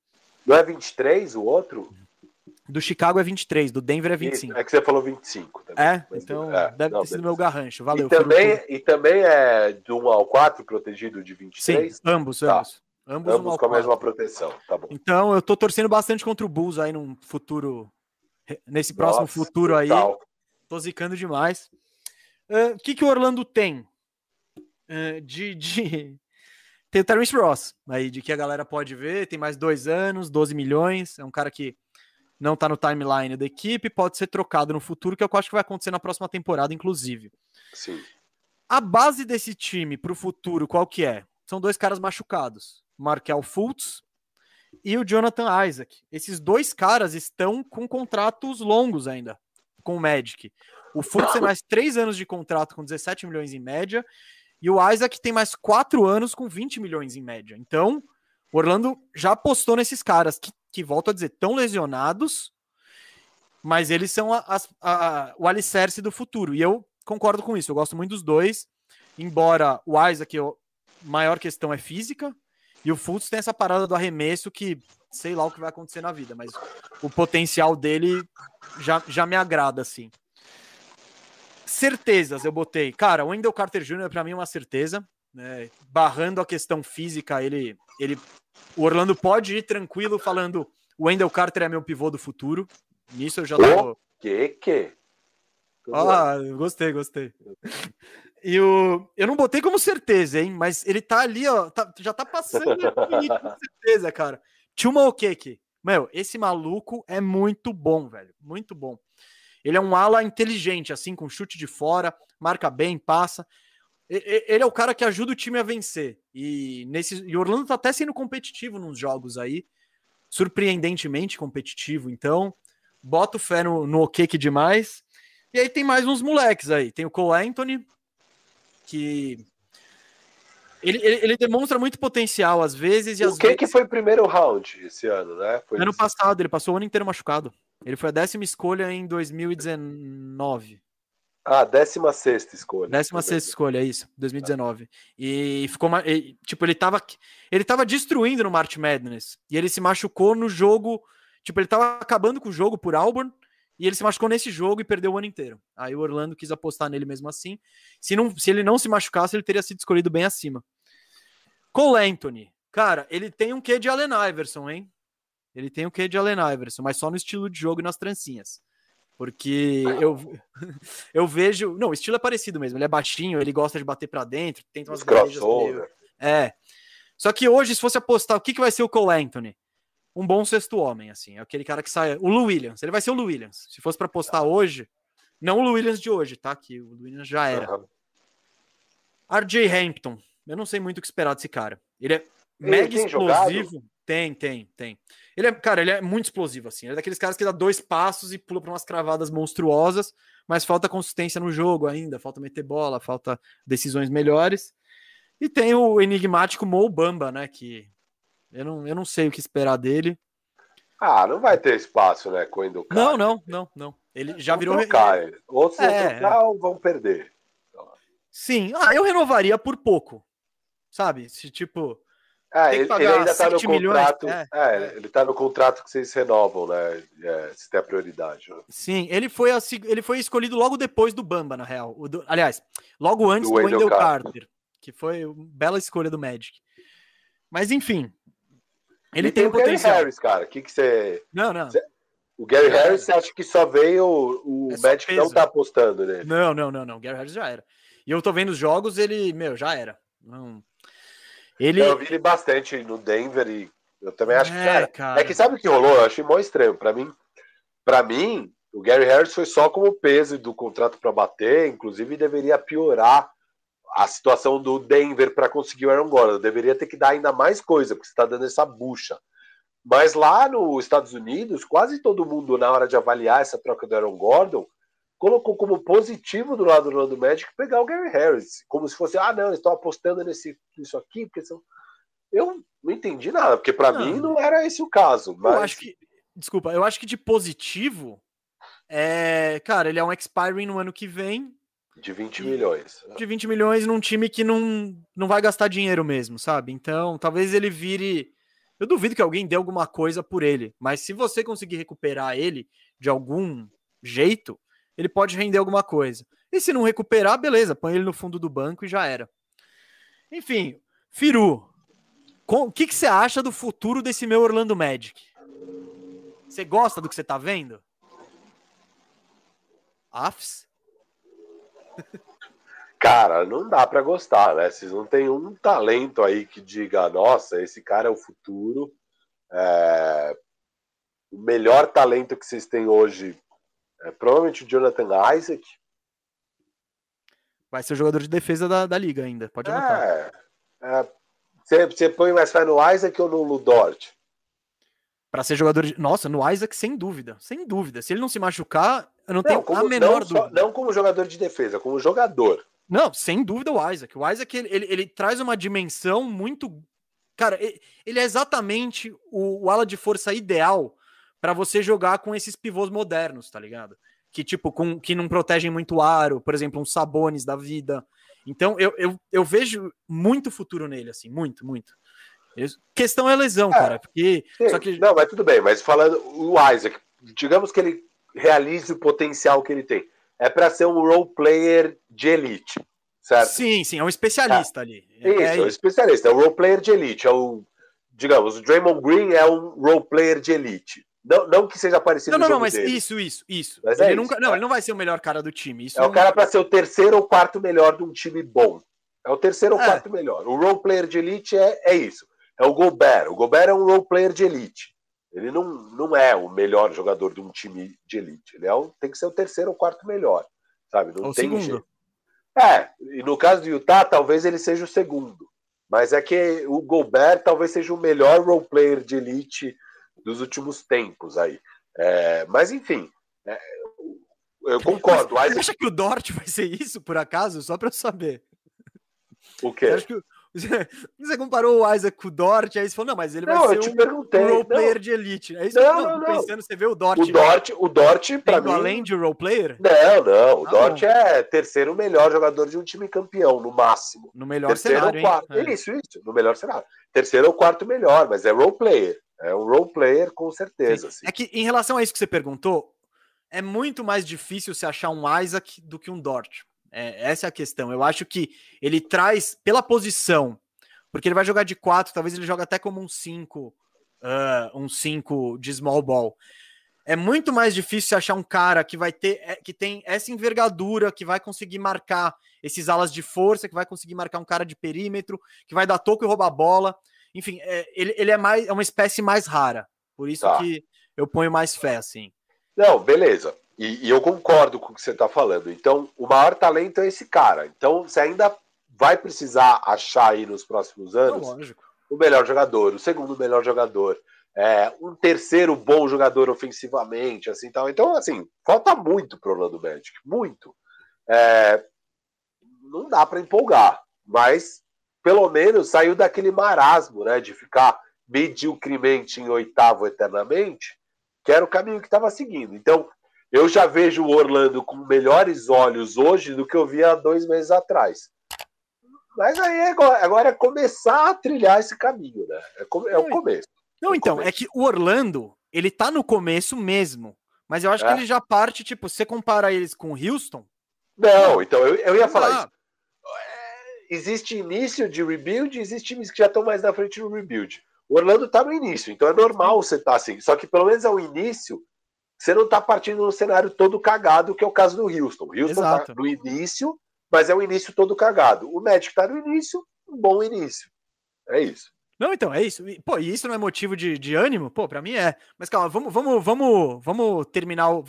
Não é 23 o outro? Do Chicago é 23, do Denver é 25. É que você falou 25 também. É, então é, deve não, ter sido meu garrancho. Valeu. E também, e também é do 1 ao 4 protegido de 23? Sim, ambos, tá. ambos. Ambos, ambos com a mesma proteção, tá bom. Então eu tô torcendo bastante contra o Bulls aí num futuro, nesse próximo Nossa, futuro aí. Total. Tô zicando demais. O uh, que que o Orlando tem uh, de, de, tem o Terence Ross, aí de que a galera pode ver, tem mais dois anos, 12 milhões, é um cara que não tá no timeline da equipe, pode ser trocado no futuro, que é eu acho que vai acontecer na próxima temporada, inclusive. Sim. A base desse time pro futuro, qual que é? São dois caras machucados, Markel Fultz e o Jonathan Isaac. Esses dois caras estão com contratos longos ainda, com o Magic. O Fultz tem mais três anos de contrato com 17 milhões em média, E o Isaac tem mais quatro anos com 20 milhões em média. Então, o Orlando já apostou nesses caras que, que volto a dizer, tão lesionados, mas eles são a, a, a, o alicerce do futuro. E eu concordo com isso. Eu gosto muito dos dois. Embora o Isaac, a maior questão é física, e o Fultz tem essa parada do arremesso que sei lá o que vai acontecer na vida, mas o potencial dele já, já me agrada, assim. Certezas eu botei. Cara, o Wendell Carter Jr. para mim é uma certeza. Né? Barrando a questão física, ele, ele. O Orlando pode ir tranquilo falando: o Wendell Carter é meu pivô do futuro. Nisso eu já tô. O que que? Ah, gostei, gostei. E o, eu não botei como certeza, hein? Mas ele tá ali, ó, tá, já tá passando com certeza, cara. Chuma Okeke. Meu, esse maluco é muito bom, velho. Muito bom. Ele é um ala inteligente, assim, com chute de fora, marca bem, passa. Ele é o cara que ajuda o time a vencer. E nesse e Orlando tá até sendo competitivo nos jogos aí. Surpreendentemente competitivo. Então, boto fé no, no Okeke demais. E aí tem mais uns moleques aí. Tem o Cole Anthony, que ele, ele, ele, demonstra muito potencial às vezes. E o que, vezes... que foi o primeiro round esse ano, né? Foi ano passado, ele passou o ano inteiro machucado. Ele foi a décima escolha em 2019. Ah, décima sexta escolha. Décima sexta escolha, é isso, 2019. E ficou, e, tipo, ele tava, ele tava destruindo no March Madness. E ele se machucou no jogo, tipo, ele tava acabando com o jogo por Auburn. E ele se machucou nesse jogo e perdeu o ano inteiro. Aí o Orlando quis apostar nele mesmo assim. Se, não, se ele não se machucasse, ele teria sido escolhido bem acima. Cole Anthony. Cara, ele tem um quê de Allen Iverson, hein? Ele tem um quê de Allen Iverson, mas só no estilo de jogo e nas trancinhas. Porque eu, eu vejo. Não, o estilo é parecido mesmo. Ele é baixinho, ele gosta de bater para dentro, tenta umas meio... É. Só que hoje, se fosse apostar, o que, que vai ser o Cole Anthony? um bom sexto homem, assim. É aquele cara que sai. O Lu Williams. Ele vai ser o Lu Williams. Se fosse para postar hoje. Não o Lu Williams de hoje, tá? Que o Lu Williams já era. Uhum. RJ Hampton. Eu não sei muito o que esperar desse cara. Ele é ele mega explosivo. Jogado? Tem, tem, tem. Ele é, cara, ele é muito explosivo, assim. Ele é daqueles caras que dá dois passos e pula para umas cravadas monstruosas, mas falta consistência no jogo ainda, falta meter bola, falta decisões melhores. E tem o enigmático Mo Bamba, né? Que eu não, eu não sei o que esperar dele. Ah, não vai ter espaço, né, com o Endocard. Não, não, não, não. Ele já vão virou. Trocar ele. Ou se é, trocar, ou vão perder. Sim, ah, eu renovaria por pouco. Sabe? Se tipo. É, ele, ele, ainda tá no contrato. É, é, é, ele tá no contrato que vocês renovam, né? É, se tem a prioridade. Né? Sim, ele foi, ele foi escolhido logo depois do Bamba, na real. Do, aliás, logo antes do, do Wendell Carter, Carter, que foi uma bela escolha do Magic. Mas enfim, ele e tem, tem o potencial. Gary Harris, cara. O que, que você. Não, não. O Gary Harris, você acha que só veio. O é Magic peso. não tá apostando nele? Não, não, não, não. O Gary Harris já era. E eu tô vendo os jogos, ele, meu, já era. Não. Ele... Eu vi ele bastante no Denver e eu também acho é, que, cara, cara, É que sabe o que rolou? Eu achei mó estranho. Para mim, para mim, o Gary Harris foi só como peso do contrato para bater, inclusive deveria piorar a situação do Denver para conseguir o Aaron Gordon. Deveria ter que dar ainda mais coisa, porque você está dando essa bucha. Mas lá nos Estados Unidos, quase todo mundo, na hora de avaliar essa troca do Aaron Gordon, colocou como positivo do lado do Orlando Magic pegar o Gary Harris. Como se fosse, ah, não, eles estão apostando nesse, nisso aqui, porque são. Eu não entendi nada, porque para mim não era esse o caso. Mas... Eu acho que. Desculpa, eu acho que de positivo. É, cara, ele é um expiring no ano que vem de 20 milhões. De 20 milhões num time que não, não vai gastar dinheiro mesmo, sabe? Então, talvez ele vire. Eu duvido que alguém dê alguma coisa por ele, mas se você conseguir recuperar ele de algum jeito, ele pode render alguma coisa. E se não recuperar, beleza, põe ele no fundo do banco e já era. Enfim, Firu, o que, que você acha do futuro desse meu Orlando Magic? Você gosta do que você tá vendo? Afs? Cara, não dá para gostar, né? Vocês não tem um talento aí que diga, nossa, esse cara é o futuro. É... O melhor talento que vocês têm hoje é provavelmente o Jonathan Isaac. Vai ser o jogador de defesa da, da liga ainda, pode anotar. É, é, você, você põe mais fé no Isaac ou no Ludort? Para ser jogador de. Nossa, no Isaac, sem dúvida. Sem dúvida. Se ele não se machucar, eu não, não tenho como, a menor não dúvida. Só, não como jogador de defesa, como jogador. Não, sem dúvida o Isaac. O Isaac ele, ele, ele traz uma dimensão muito. Cara, ele é exatamente o, o ala de força ideal para você jogar com esses pivôs modernos, tá ligado? Que tipo, com, que não protegem muito o aro, por exemplo, uns sabones da vida. Então eu, eu, eu vejo muito futuro nele, assim, muito, muito. Questão é lesão, é, cara. Porque, só que... Não, mas tudo bem, mas falando o Isaac, digamos que ele realize o potencial que ele tem. É para ser um role player de elite, certo? Sim, sim, é um especialista é. ali. É, isso, é, é um especialista, é um role player de elite. É o, digamos, o Draymond Green é um role player de elite. Não, não que seja parecido Não, não, não, mas dele. isso, isso, isso. Mas ele é nunca, isso, não, ele não vai ser o melhor cara do time. Isso é o cara para ser o terceiro ou quarto melhor de um time bom. É o terceiro ou é. quarto melhor. O role player de elite é, é isso. É o Gobert. O Gobert é um role player de elite. Ele não, não é o melhor jogador de um time de elite. Ele é tem que ser o terceiro ou quarto melhor. Sabe? Não o tem segundo. Jeito. É, e no caso do Utah, talvez ele seja o segundo. Mas é que o Gobert talvez seja o melhor role player de elite dos últimos tempos aí. É, mas enfim, é, eu concordo. Mas, você acha que o Dort vai ser isso, por acaso? Só para eu saber. O quê? Você que Você comparou o Isaac com o Dort, aí você falou, não, mas ele vai não, ser um role player de elite. É isso não, que eu não, pensando, você vê o Dort. O Dort, o Dort para mim... além de role player? Não, não, o ah, Dort é terceiro melhor jogador de um time campeão, no máximo. No melhor terceiro cenário, quarto. É. Isso, isso, no melhor cenário. Terceiro ou quarto melhor, mas é role player. É um role player com certeza. Assim. É que em relação a isso que você perguntou, é muito mais difícil se achar um Isaac do que um Dort. É, essa é a questão. Eu acho que ele traz, pela posição, porque ele vai jogar de 4, talvez ele jogue até como um 5, uh, um 5 de small ball. É muito mais difícil achar um cara que vai ter, é, que tem essa envergadura, que vai conseguir marcar esses alas de força, que vai conseguir marcar um cara de perímetro, que vai dar toco e roubar a bola. Enfim, é, ele, ele é mais é uma espécie mais rara. Por isso tá. que eu ponho mais fé, assim. Não, beleza. E, e, eu concordo com o que você está falando. Então, o maior talento é esse cara. Então, você ainda vai precisar achar aí nos próximos anos o melhor jogador, o segundo melhor jogador, é, um terceiro bom jogador ofensivamente, assim tal. Então, assim, falta muito pro Orlando Magic, muito. É, não dá para empolgar, mas pelo menos saiu daquele marasmo, né, de ficar mediocremente em oitavo eternamente, que era o caminho que estava seguindo. Então, eu já vejo o Orlando com melhores olhos hoje do que eu via dois meses atrás. Mas aí agora, agora é começar a trilhar esse caminho, né? É, é o começo. Não, é então, começo. é que o Orlando, ele tá no começo mesmo. Mas eu acho é. que ele já parte, tipo, você compara eles com o Houston. Não, então eu, eu ia falar isso. Existe início de rebuild, existe times que já estão mais na frente no rebuild. O Orlando tá no início, então é normal você estar tá assim. Só que pelo menos é o início, você não tá partindo no cenário todo cagado, que é o caso do Houston. O Houston tá Exato. tá no início, mas é o início todo cagado. O Magic tá no início, um bom início. É isso. Não, então, é isso. Pô, e isso não é motivo de, de ânimo? Pô, pra mim é. Mas calma, vamos, vamos, vamos, vamos terminar o,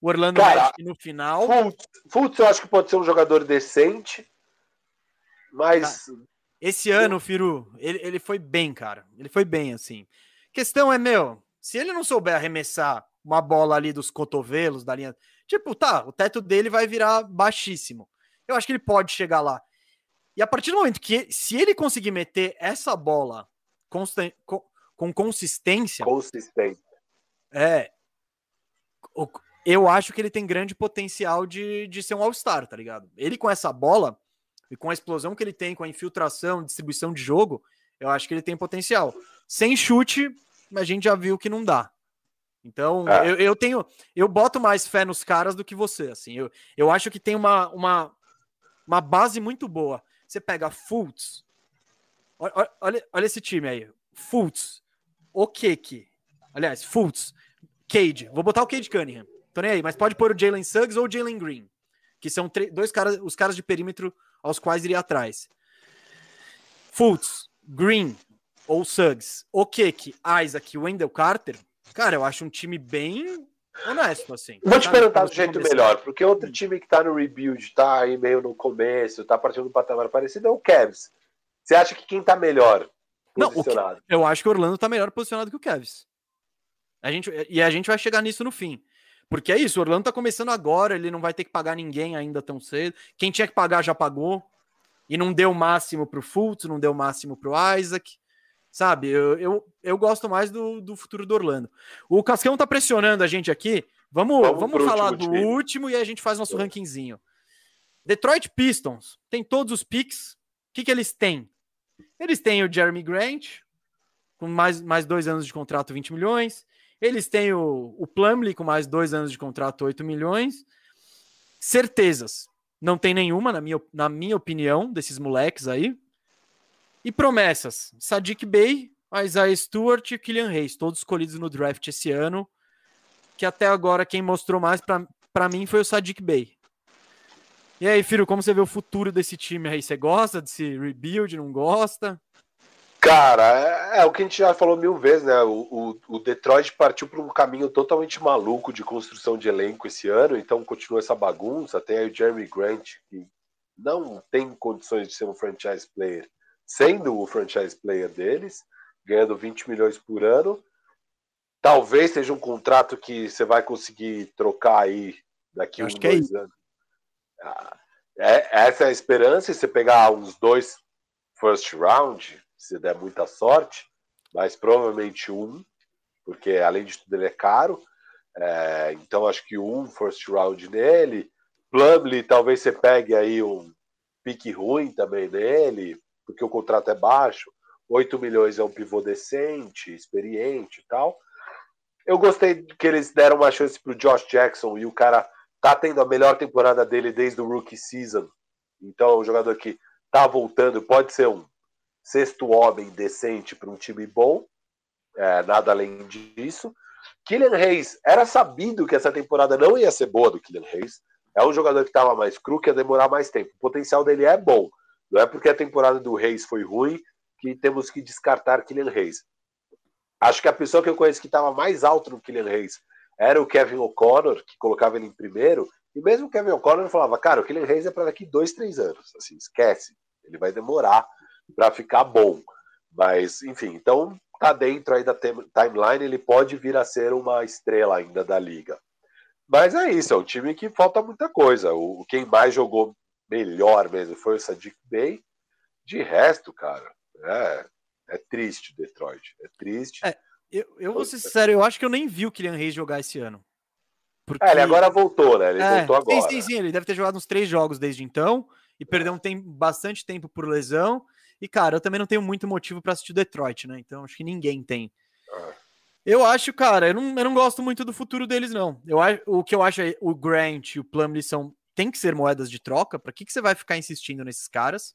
o Orlando Cara, Magic no final. Fultz, Fultz eu acho que pode ser um jogador decente, mas... Esse ano, Firu, ele, ele foi bem, cara. Ele foi bem, assim. Questão é, meu, se ele não souber arremessar uma bola ali dos cotovelos, da linha... Tipo, tá, o teto dele vai virar baixíssimo eu acho que ele pode chegar lá. E a partir do momento que, se ele conseguir meter essa bola com, com consistência. Consistência. É. Eu acho que ele tem grande potencial de, de ser um All-Star, tá ligado? Ele com essa bola e com a explosão que ele tem, com a infiltração, distribuição de jogo, eu acho que ele tem potencial. Sem chute, a gente já viu que não dá. Então, é. eu, eu tenho. Eu boto mais fé nos caras do que você. Assim, eu, eu acho que tem uma, uma, uma base muito boa. Você pega Fultz, olha, olha, olha esse time aí, Fultz, o Keke, aliás, Fultz, Cade, vou botar o Cade Cunningham, tô nem aí, mas pode pôr o Jalen Suggs ou o Jalen Green, que são dois caras, os caras de perímetro aos quais iria atrás. Fultz, Green ou Suggs, o Keke, Isaac, Wendell Carter, cara, eu acho um time bem honesto, assim. Vou te perguntar do jeito melhor, porque outro time que tá no rebuild, tá aí meio no começo, tá partindo do patamar parecido, é o Cavs. Você acha que quem tá melhor posicionado? Não, eu acho que o Orlando tá melhor posicionado que o Cavs. A gente, e a gente vai chegar nisso no fim. Porque é isso, o Orlando tá começando agora, ele não vai ter que pagar ninguém ainda tão cedo. Quem tinha que pagar já pagou. E não deu o máximo pro Fultz, não deu o máximo pro Isaac. Sabe, eu, eu, eu gosto mais do, do futuro do Orlando. O Cascão tá pressionando a gente aqui. Vamos, vamos, vamos falar último do time. último e aí a gente faz nosso é. rankingzinho. Detroit Pistons tem todos os picks. O que, que eles têm? Eles têm o Jeremy Grant, com mais, mais dois anos de contrato, 20 milhões. Eles têm o, o Plumlee com mais dois anos de contrato, 8 milhões. Certezas. Não tem nenhuma, na minha, na minha opinião, desses moleques aí. E promessas. Sadiq Bey, Isaiah Stewart e Killian Reis, todos escolhidos no draft esse ano. Que até agora quem mostrou mais para mim foi o Sadiq Bey. E aí, filho, como você vê o futuro desse time aí? Você gosta desse rebuild? Não gosta? Cara, é, é, o que a gente já falou mil vezes, né? O, o, o Detroit partiu para um caminho totalmente maluco de construção de elenco esse ano, então continua essa bagunça. Tem aí o Jeremy Grant, que não tem condições de ser um franchise player, sendo o franchise player deles, ganhando 20 milhões por ano. Talvez seja um contrato que você vai conseguir trocar aí daqui a uns é dois é anos. Ah, é, essa é a esperança, e você pegar uns dois first round, se der muita sorte, mas provavelmente um, porque além de tudo ele é caro. É, então acho que um first round nele. Plumlee, talvez você pegue aí um pique ruim também nele, porque o contrato é baixo. 8 milhões é um pivô decente, experiente e tal. Eu gostei que eles deram uma chance para o Josh Jackson e o cara tá tendo a melhor temporada dele desde o rookie season. Então, é um jogador que tá voltando, pode ser um sexto homem decente para um time bom, é, nada além disso. Kylian Reis, era sabido que essa temporada não ia ser boa do Kylian Reis. É um jogador que estava mais cru, que ia demorar mais tempo. O potencial dele é bom. Não é porque a temporada do Reis foi ruim que temos que descartar Kylian Reis. Acho que a pessoa que eu conheço que estava mais alto no Kylian Reis era o Kevin O'Connor, que colocava ele em primeiro. E mesmo o Kevin O'Connor falava, cara, o Kylian Reis é para daqui dois, três anos. Assim, esquece. Ele vai demorar para ficar bom. Mas, enfim, então tá dentro aí da timeline, ele pode vir a ser uma estrela ainda da liga. Mas é isso, é um time que falta muita coisa. O quem mais jogou melhor mesmo foi o Sadiq Bey. De resto, cara, é, é triste Detroit. É triste. É, eu, eu vou ser sincero, eu acho que eu nem vi o Kylian Reis jogar esse ano. Porque... É, ele agora voltou, né? Ele é, voltou agora. Sim, sim, sim. Ele deve ter jogado uns três jogos desde então e perdeu um tempo, bastante tempo por lesão. E, cara, eu também não tenho muito motivo para assistir o Detroit, né? Então acho que ninguém tem. Ah. Eu acho, cara, eu não, eu não gosto muito do futuro deles, não. Eu, o que eu acho é o Grant e o Plumlee são. Tem que ser moedas de troca. Para que, que você vai ficar insistindo nesses caras?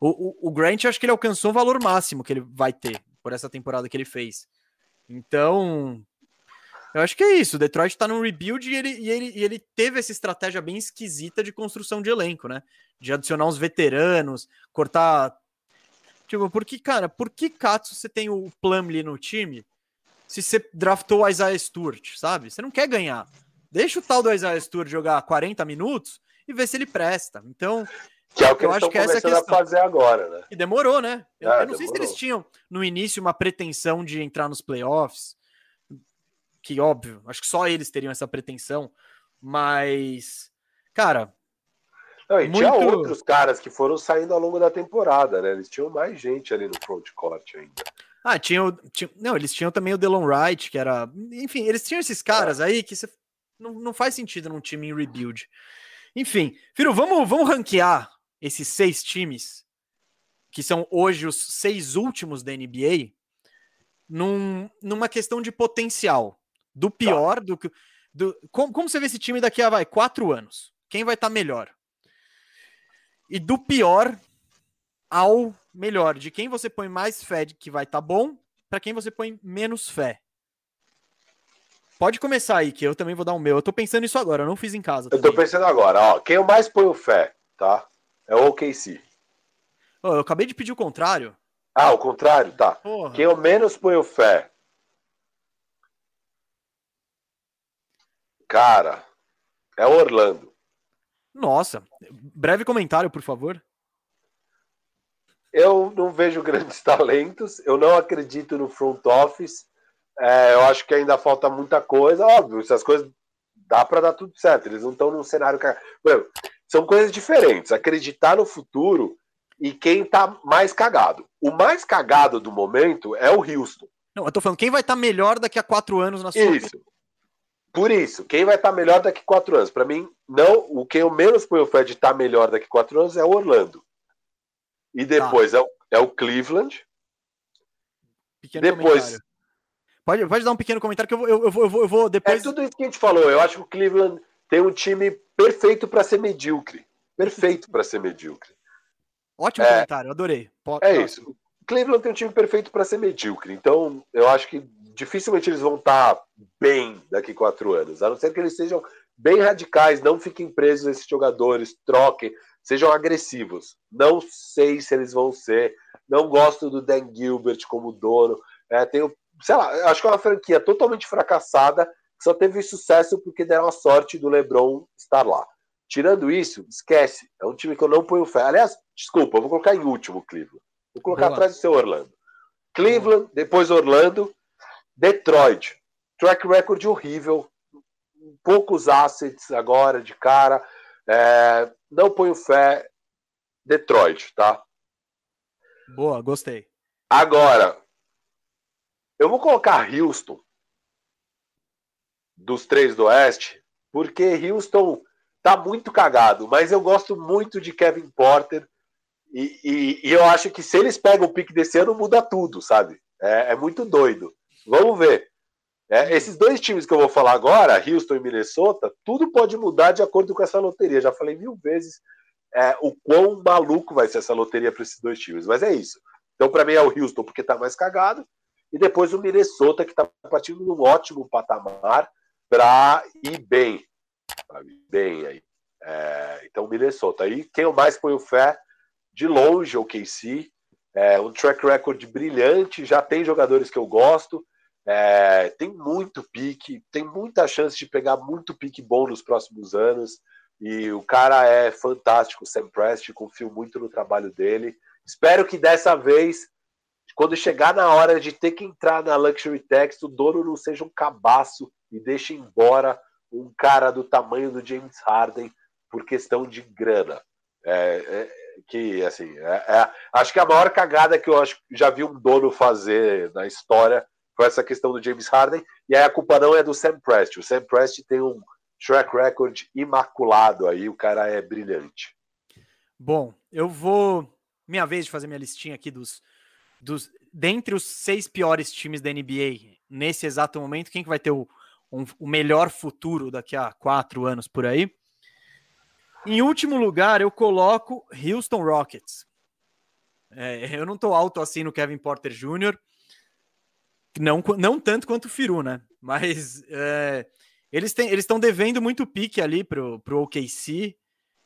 O, o, o Grant, acho que ele alcançou o valor máximo que ele vai ter por essa temporada que ele fez. Então, eu acho que é isso. O Detroit tá num rebuild e ele, e ele, e ele teve essa estratégia bem esquisita de construção de elenco, né? De adicionar uns veteranos, cortar. Tipo, porque, cara, por que Katsu você tem o Plumlee no time se você draftou o Isaiah Stewart, sabe? Você não quer ganhar. Deixa o tal do Isaiah Stewart jogar 40 minutos e ver se ele presta. Então, que é o que eu eles acho que essa é a questão. a fazer agora, né? E demorou, né? Eu, é, eu não demorou. sei se eles tinham no início uma pretensão de entrar nos playoffs que óbvio, acho que só eles teriam essa pretensão, mas, cara. Não, e muito... tinha outros caras que foram saindo ao longo da temporada, né? Eles tinham mais gente ali no frontcourt ainda. Ah, tinha, tinha, não, eles tinham também o Delon Wright, que era. Enfim, eles tinham esses caras é. aí que você, não, não faz sentido num time em rebuild. Enfim, Firo, vamos, vamos ranquear esses seis times, que são hoje os seis últimos da NBA, num, numa questão de potencial. Do tá. pior, tá. do que. Do, como, como você vê esse time daqui a vai, quatro anos? Quem vai estar tá melhor? E do pior ao melhor, de quem você põe mais fé de que vai estar tá bom, para quem você põe menos fé. Pode começar aí, que eu também vou dar o meu. Eu tô pensando nisso agora, eu não fiz em casa. Também. Eu tô pensando agora, ó. Quem eu mais ponho fé, tá? É o OKC. Oh, eu acabei de pedir o contrário. Ah, o contrário, tá. Porra. Quem eu menos ponho fé Cara, é Orlando. Nossa, breve comentário, por favor. Eu não vejo grandes talentos, eu não acredito no front office. É, eu acho que ainda falta muita coisa. Óbvio, se as coisas dá para dar tudo certo. Eles não estão num cenário. Exemplo, são coisas diferentes. Acreditar no futuro e quem tá mais cagado. O mais cagado do momento é o Houston. Não, eu tô falando, quem vai estar tá melhor daqui a quatro anos na sua Isso. Vida? Por isso, quem vai estar tá melhor daqui quatro anos? Para mim, não. O que eu menos ponho fé de estar tá melhor daqui quatro anos é o Orlando. E depois tá. é, o, é o Cleveland. Pequeno depois. Comentário. Pode, pode dar um pequeno comentário que eu vou, eu, vou, eu vou, eu vou depois. É tudo isso que a gente falou. Eu acho que o Cleveland tem um time perfeito para ser medíocre. Perfeito para ser medíocre. Ótimo é, comentário, adorei. Pode, é isso. O Cleveland tem um time perfeito para ser medíocre. Então, eu acho que dificilmente eles vão estar tá bem daqui a quatro anos. A não ser que eles sejam bem radicais, não fiquem presos esses jogadores, troquem, sejam agressivos. Não sei se eles vão ser. Não gosto do Dan Gilbert como dono. É, tenho, sei lá, acho que é uma franquia totalmente fracassada que só teve sucesso porque deram a sorte do LeBron estar lá. Tirando isso, esquece. É um time que eu não ponho fé. Aliás, desculpa, eu vou colocar em último Cleveland. Vou colocar Boa. atrás do seu Orlando. Cleveland, depois Orlando, Detroit. Track record horrível. Poucos assets agora de cara. É, não ponho fé. Detroit, tá? Boa, gostei. Agora, eu vou colocar Houston dos três do Oeste, porque Houston tá muito cagado, mas eu gosto muito de Kevin Porter e, e, e eu acho que se eles pegam o pique desse ano, muda tudo, sabe? É, é muito doido. Vamos ver. É, esses dois times que eu vou falar agora, Houston e Minnesota, tudo pode mudar de acordo com essa loteria. Já falei mil vezes é, o quão maluco vai ser essa loteria para esses dois times, mas é isso. Então, para mim, é o Houston porque está mais cagado, e depois o Minnesota, que está partindo num ótimo patamar para ir bem. Ir bem aí. É, então, Minnesota. Aí, quem eu mais ponho fé, de longe, o KC. É, um track record brilhante, já tem jogadores que eu gosto. É, tem muito pique, tem muita chance de pegar muito pique bom nos próximos anos. E o cara é fantástico, Sam Prest, confio muito no trabalho dele. Espero que dessa vez, quando chegar na hora de ter que entrar na Luxury Tax, o dono não seja um cabaço e deixe embora um cara do tamanho do James Harden por questão de grana. É, é, que assim, é, é, acho que a maior cagada que eu acho, já vi um dono fazer na história foi essa questão do James Harden, e aí a culpa não é do Sam Prest. O Sam Prest tem um track record imaculado aí, o cara é brilhante. Bom, eu vou. Minha vez de fazer minha listinha aqui dos. dos dentre os seis piores times da NBA nesse exato momento, quem que vai ter o, um, o melhor futuro daqui a quatro anos por aí? Em último lugar, eu coloco Houston Rockets. É, eu não tô alto assim no Kevin Porter Jr., não, não tanto quanto o Firu, né? Mas é, eles estão devendo muito pique ali pro, pro OKC.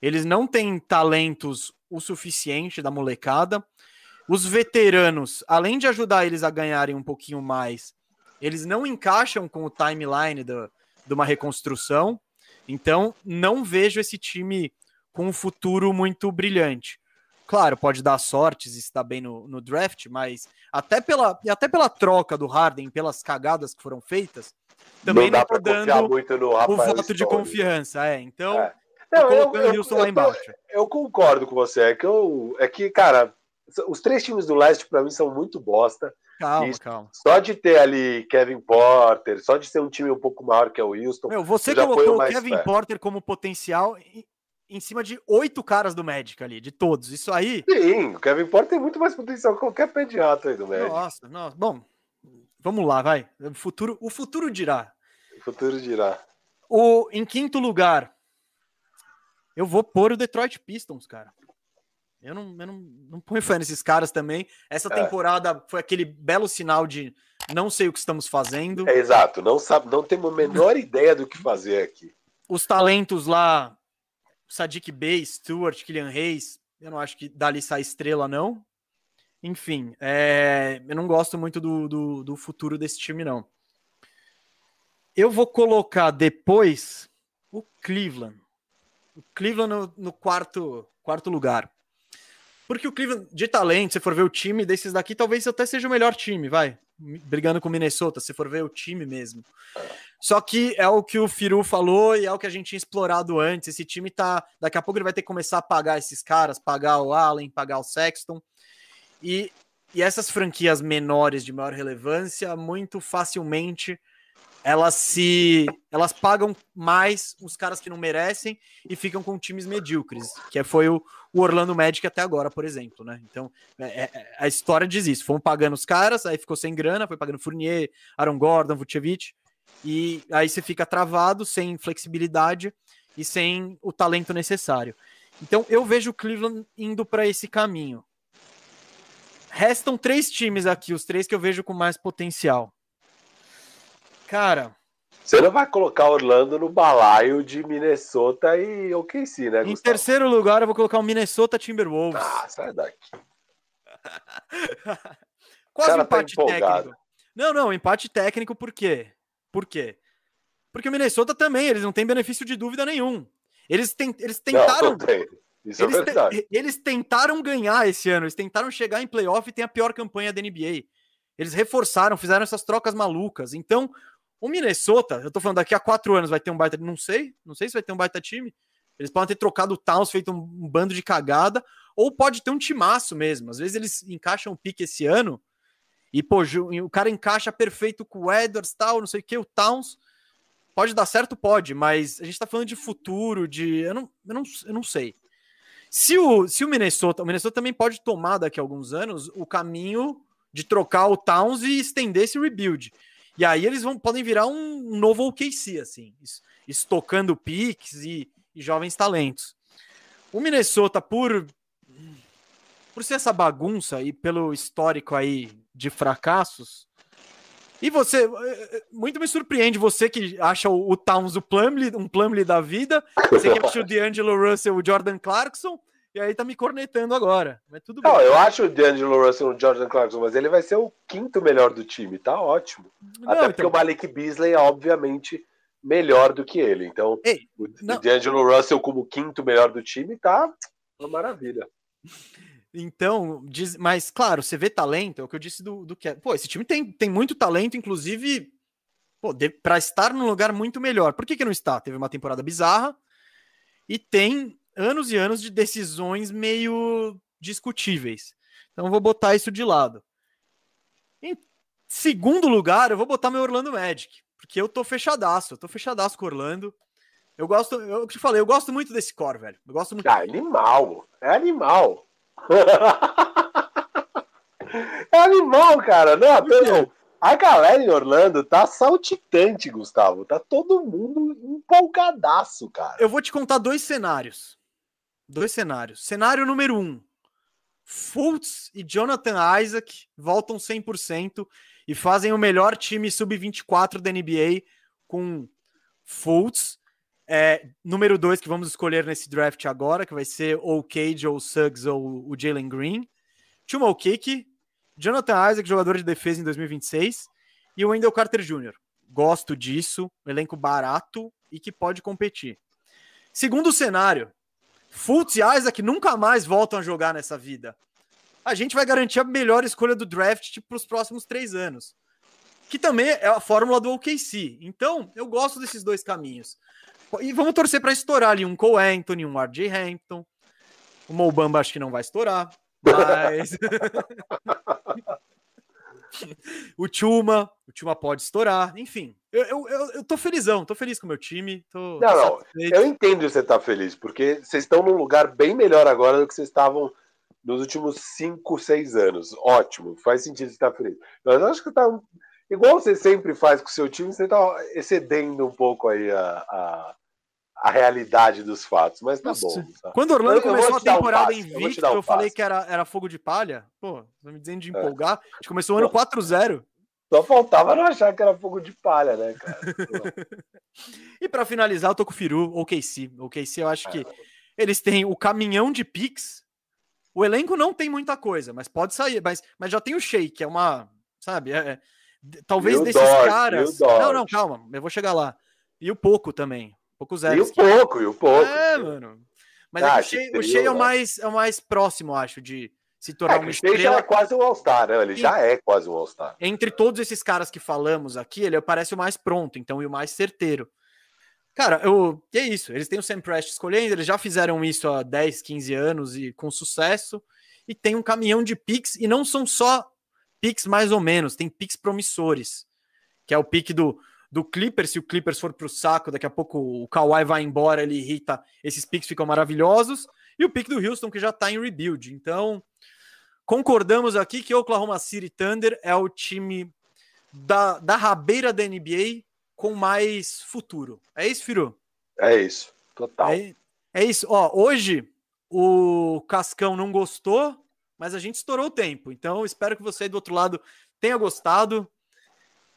Eles não têm talentos o suficiente da molecada. Os veteranos, além de ajudar eles a ganharem um pouquinho mais, eles não encaixam com o timeline do, de uma reconstrução. Então, não vejo esse time com um futuro muito brilhante. Claro, pode dar sorte se está bem no, no, draft, mas até pela, até pela troca do Harden, pelas cagadas que foram feitas, também não, não dando o voto de confiança. É, então, é. Não, eu, eu, eu, lá embaixo. Eu, concordo com você. É que, eu, é que, cara, os três times do leste, para mim, são muito bosta. Calma, e calma. Só de ter ali Kevin Porter, só de ser um time um pouco maior que é o Houston. Meu, você colocou o Kevin. Porter como potencial em cima de oito caras do Magic ali, de todos. Isso aí. Sim, o Kevin Porter tem muito mais potencial que qualquer pediatra aí do Magic. Nossa, nossa. Bom, vamos lá, vai. O futuro, o futuro dirá. O futuro dirá. O, em quinto lugar, eu vou pôr o Detroit Pistons, cara. Eu não, eu não, não ponho fé nesses caras também. Essa é. temporada foi aquele belo sinal de não sei o que estamos fazendo. É, exato, não sabe, não temos a menor ideia do que fazer aqui. Os talentos lá Sadiq Bey, Stewart, Killian Reis, eu não acho que dali sai estrela, não. Enfim, é, eu não gosto muito do, do, do, futuro desse time, não. Eu vou colocar depois o Cleveland. O Cleveland no, no quarto, quarto lugar. Porque o Cleveland, de talento, se for ver o time desses daqui, talvez até seja o melhor time, vai. Brigando com o Minnesota, se for ver o time mesmo. Só que é o que o Firu falou e é o que a gente tinha explorado antes. Esse time tá. Daqui a pouco ele vai ter que começar a pagar esses caras, pagar o Allen, pagar o Sexton. E, e essas franquias menores de maior relevância, muito facilmente elas se elas pagam mais os caras que não merecem e ficam com times medíocres, que foi o, o Orlando Magic até agora, por exemplo, né? Então, é, é, é a história diz isso. Fomos pagando os caras, aí ficou sem grana, foi pagando Fournier, Aaron Gordon, Vucevic, e aí você fica travado, sem flexibilidade e sem o talento necessário. Então, eu vejo o Cleveland indo para esse caminho. Restam três times aqui, os três que eu vejo com mais potencial. Cara. Você não vai colocar Orlando no balaio de Minnesota e OKC, né? Gustavo? Em terceiro lugar, eu vou colocar o Minnesota Timberwolves. Ah, sai daqui. Quase um tá empate tá técnico. Não, não, empate técnico por quê? Por quê? Porque o Minnesota também, eles não têm benefício de dúvida nenhum. Eles, tem, eles tentaram. Não, é eles, é. Te, eles tentaram ganhar esse ano, eles tentaram chegar em playoff e tem a pior campanha da NBA. Eles reforçaram, fizeram essas trocas malucas. Então, o Minnesota, eu tô falando daqui a quatro anos vai ter um baita. Não sei, não sei se vai ter um baita time. Eles podem ter trocado o Towns, feito um, um bando de cagada, ou pode ter um timaço mesmo. Às vezes eles encaixam o pique esse ano e, pô, o cara encaixa perfeito com o Edwards, tal, não sei o que, o Towns. Pode dar certo? Pode, mas a gente tá falando de futuro, de. Eu não, eu não, eu não sei. Se o, se o Minnesota. O Minnesota também pode tomar daqui a alguns anos o caminho de trocar o Towns e estender esse rebuild. E aí eles vão, podem virar um novo OKC, assim, estocando picks e, e jovens talentos. O Minnesota, por, por ser essa bagunça e pelo histórico aí de fracassos, e você, eh, eh, muito me surpreende você que acha o, o Towns o Plumlee, um Plumlee da vida, você que acha o D'Angelo Russell, o Jordan Clarkson, e aí tá me cornetando agora. Mas tudo bem. Não, eu acho o D'Angelo Russell o Jordan Clarkson, mas ele vai ser o quinto melhor do time, tá ótimo. Não, Até porque então... o Malik Beasley é obviamente melhor do que ele. Então, Ei, o D'Angelo Russell como quinto melhor do time tá uma maravilha. Então, diz, mas claro, você vê talento, é o que eu disse do, do que. Pô, esse time tem, tem muito talento, inclusive, para estar num lugar muito melhor. Por que, que não está? Teve uma temporada bizarra e tem anos e anos de decisões meio discutíveis. Então vou botar isso de lado. Em segundo lugar, eu vou botar meu Orlando Magic, porque eu tô fechadaço, eu tô fechadaço com Orlando. Eu gosto, eu te falei, eu gosto muito desse core, velho. Eu gosto muito. Ah, animal, é animal. é animal, cara. Não, pelo, a galera em Orlando tá saltitante, Gustavo. Tá todo mundo empolgadaço, cara. Eu vou te contar dois cenários dois cenários. Cenário número um: Fultz e Jonathan Isaac voltam 100% e fazem o melhor time sub-24 da NBA com Fultz. É, número dois que vamos escolher nesse draft agora, que vai ser ou Cage, ou Suggs, ou o Jalen Green. Chuma Kick, Jonathan Isaac, jogador de defesa em 2026, e o Wendell Carter Jr. Gosto disso, elenco barato e que pode competir. Segundo cenário, Fultz e Isaac nunca mais voltam a jogar nessa vida. A gente vai garantir a melhor escolha do draft para os próximos três anos. Que também é a fórmula do OKC. Então, eu gosto desses dois caminhos. E vamos torcer para estourar ali um Cole Anthony, um RJ Hampton. O Mobamba acho que não vai estourar. Mas. o Chuma, o Chuma pode estourar, enfim. Eu, eu, eu, eu tô felizão, tô feliz com o meu time. Tô, não, não, eu entendo você estar tá feliz, porque vocês estão num lugar bem melhor agora do que vocês estavam nos últimos 5, 6 anos. Ótimo, faz sentido você estar feliz. Mas eu acho que tá. Igual você sempre faz com o seu time, você tá excedendo um pouco aí a, a a realidade dos fatos, mas tá Nossa, bom. Tá? Quando o Orlando começou a temporada um invicto, eu, um eu falei que era, era fogo de palha. Pô, tá me dizendo de é. empolgar. A gente começou o ano 4-0. Só faltava não achar que era fogo de palha, né, cara? e para finalizar, eu tô com o Firu, ou KC. O KC, eu acho que eles têm o caminhão de Pix. O elenco não tem muita coisa, mas pode sair. Mas, mas já tem o Shake, é uma. Sabe? É, é talvez desses caras. Não, não, calma, eu vou chegar lá. E o pouco também. Pouco zero. E o pouco, e o pouco. É, mano. Mas ah, é o Shea, o Shea é, o mais, é o mais próximo, acho, de, se tornar é, uma estrela. já é quase um All-Star, né? Ele e... já é quase um All-Star. Entre todos esses caras que falamos aqui, ele parece o mais pronto, então, e o mais certeiro. Cara, eu, é isso. Eles têm o Sam Prest escolhendo, eles já fizeram isso há 10, 15 anos e com sucesso. E tem um caminhão de picks, e não são só picks mais ou menos, tem picks promissores, que é o pick do, do Clippers. Se o Clippers for para o saco, daqui a pouco o Kawhi vai embora, ele irrita, esses picks ficam maravilhosos. E o pick do Houston, que já está em rebuild. Então, concordamos aqui que o Oklahoma City Thunder é o time da, da rabeira da NBA com mais futuro. É isso, Firu? É isso, total. É, é isso. Ó, hoje o Cascão não gostou, mas a gente estourou o tempo. Então, espero que você do outro lado tenha gostado.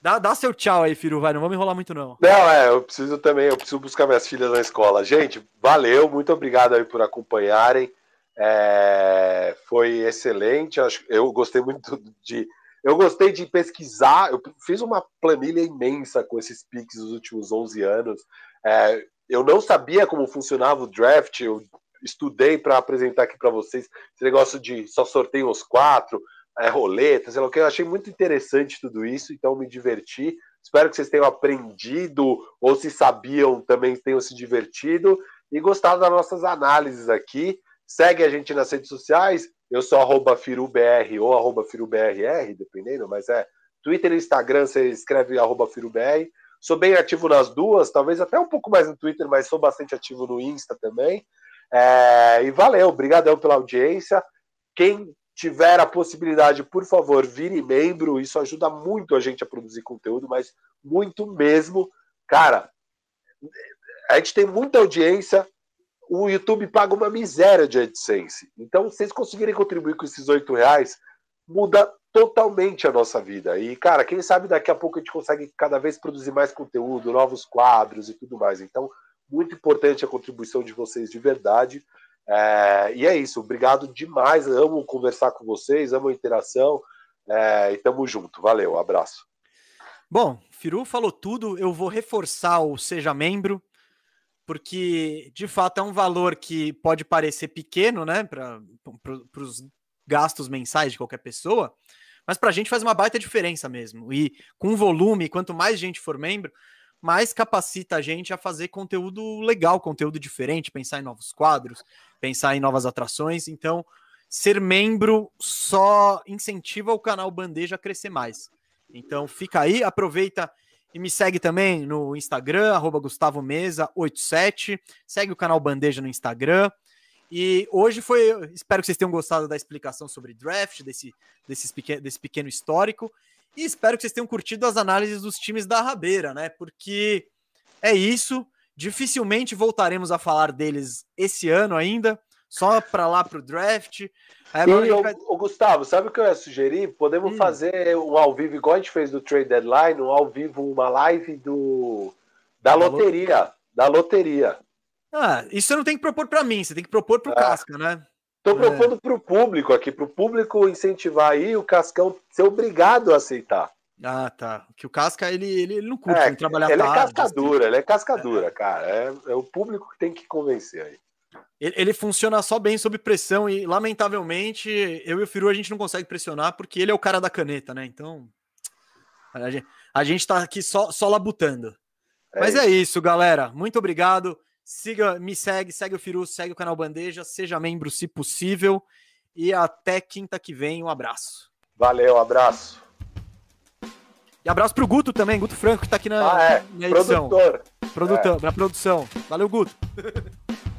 Dá, dá seu tchau aí, Firu, vai. Não vamos enrolar muito, não. Não, é, eu preciso também, eu preciso buscar minhas filhas na escola. Gente, valeu, muito obrigado aí por acompanharem. É, foi excelente. Eu gostei muito de. Eu gostei de pesquisar. Eu fiz uma planilha imensa com esses piques dos últimos 11 anos. É, eu não sabia como funcionava o draft. Eu estudei para apresentar aqui para vocês esse negócio de só sorteio os quatro, é, sei lá o que. Eu achei muito interessante tudo isso, então me diverti. Espero que vocês tenham aprendido, ou se sabiam, também tenham se divertido e gostado das nossas análises aqui. Segue a gente nas redes sociais. Eu sou arroba FiruBR ou arroba FiruBRR, dependendo, mas é Twitter e Instagram, você escreve arroba FiruBR. Sou bem ativo nas duas, talvez até um pouco mais no Twitter, mas sou bastante ativo no Insta também. É, e valeu, obrigadão pela audiência. Quem tiver a possibilidade, por favor, vire membro. Isso ajuda muito a gente a produzir conteúdo, mas muito mesmo. Cara, a gente tem muita audiência. O YouTube paga uma miséria de AdSense. Então, se vocês conseguirem contribuir com esses oito reais, muda totalmente a nossa vida. E, cara, quem sabe daqui a pouco a gente consegue cada vez produzir mais conteúdo, novos quadros e tudo mais. Então, muito importante a contribuição de vocês de verdade. É, e é isso, obrigado demais. Amo conversar com vocês, amo a interação. É, e tamo junto. Valeu, abraço. Bom, Firu falou tudo. Eu vou reforçar o Seja Membro, porque de fato é um valor que pode parecer pequeno, né, para os gastos mensais de qualquer pessoa, mas para a gente faz uma baita diferença mesmo. E com volume, quanto mais gente for membro, mais capacita a gente a fazer conteúdo legal, conteúdo diferente, pensar em novos quadros, pensar em novas atrações. Então, ser membro só incentiva o canal Bandeja a crescer mais. Então, fica aí, aproveita e me segue também no Instagram, arroba Gustavo Mesa87. Segue o canal Bandeja no Instagram. E hoje foi. Espero que vocês tenham gostado da explicação sobre draft, desse, desse pequeno histórico. E espero que vocês tenham curtido as análises dos times da Rabeira, né? Porque é isso. Dificilmente voltaremos a falar deles esse ano ainda, só para lá para o draft. Aí e, vai... o, Gustavo, sabe o que eu ia sugerir? Podemos hum. fazer um ao vivo, igual a gente fez do Trade Deadline, um ao vivo, uma live do da, da loteria. Da loteria. Ah, isso você não tem que propor para mim, você tem que propor para o é. Casca, né? Estou propondo é. para o público aqui, para o público incentivar aí o Cascão ser obrigado a aceitar. Ah, tá. Que o Casca, ele, ele, ele não curte é, trabalhar ele é tarde. Ele é cascadura, assim. ele é cascadura, é. cara. É, é, o público que tem que convencer aí. Ele, ele, funciona só bem sob pressão e, lamentavelmente, eu e o Firu a gente não consegue pressionar porque ele é o cara da caneta, né? Então, a gente, a gente tá aqui só, só labutando. É Mas isso. é isso, galera. Muito obrigado. Siga, me segue, segue o Firu, segue o canal Bandeja, seja membro se possível. E até quinta que vem. Um abraço. Valeu, abraço. E abraço pro Guto também, Guto Franco, que tá aqui na, ah, é. na edição. Produtor. Produtor, é. na produção. Valeu, Guto.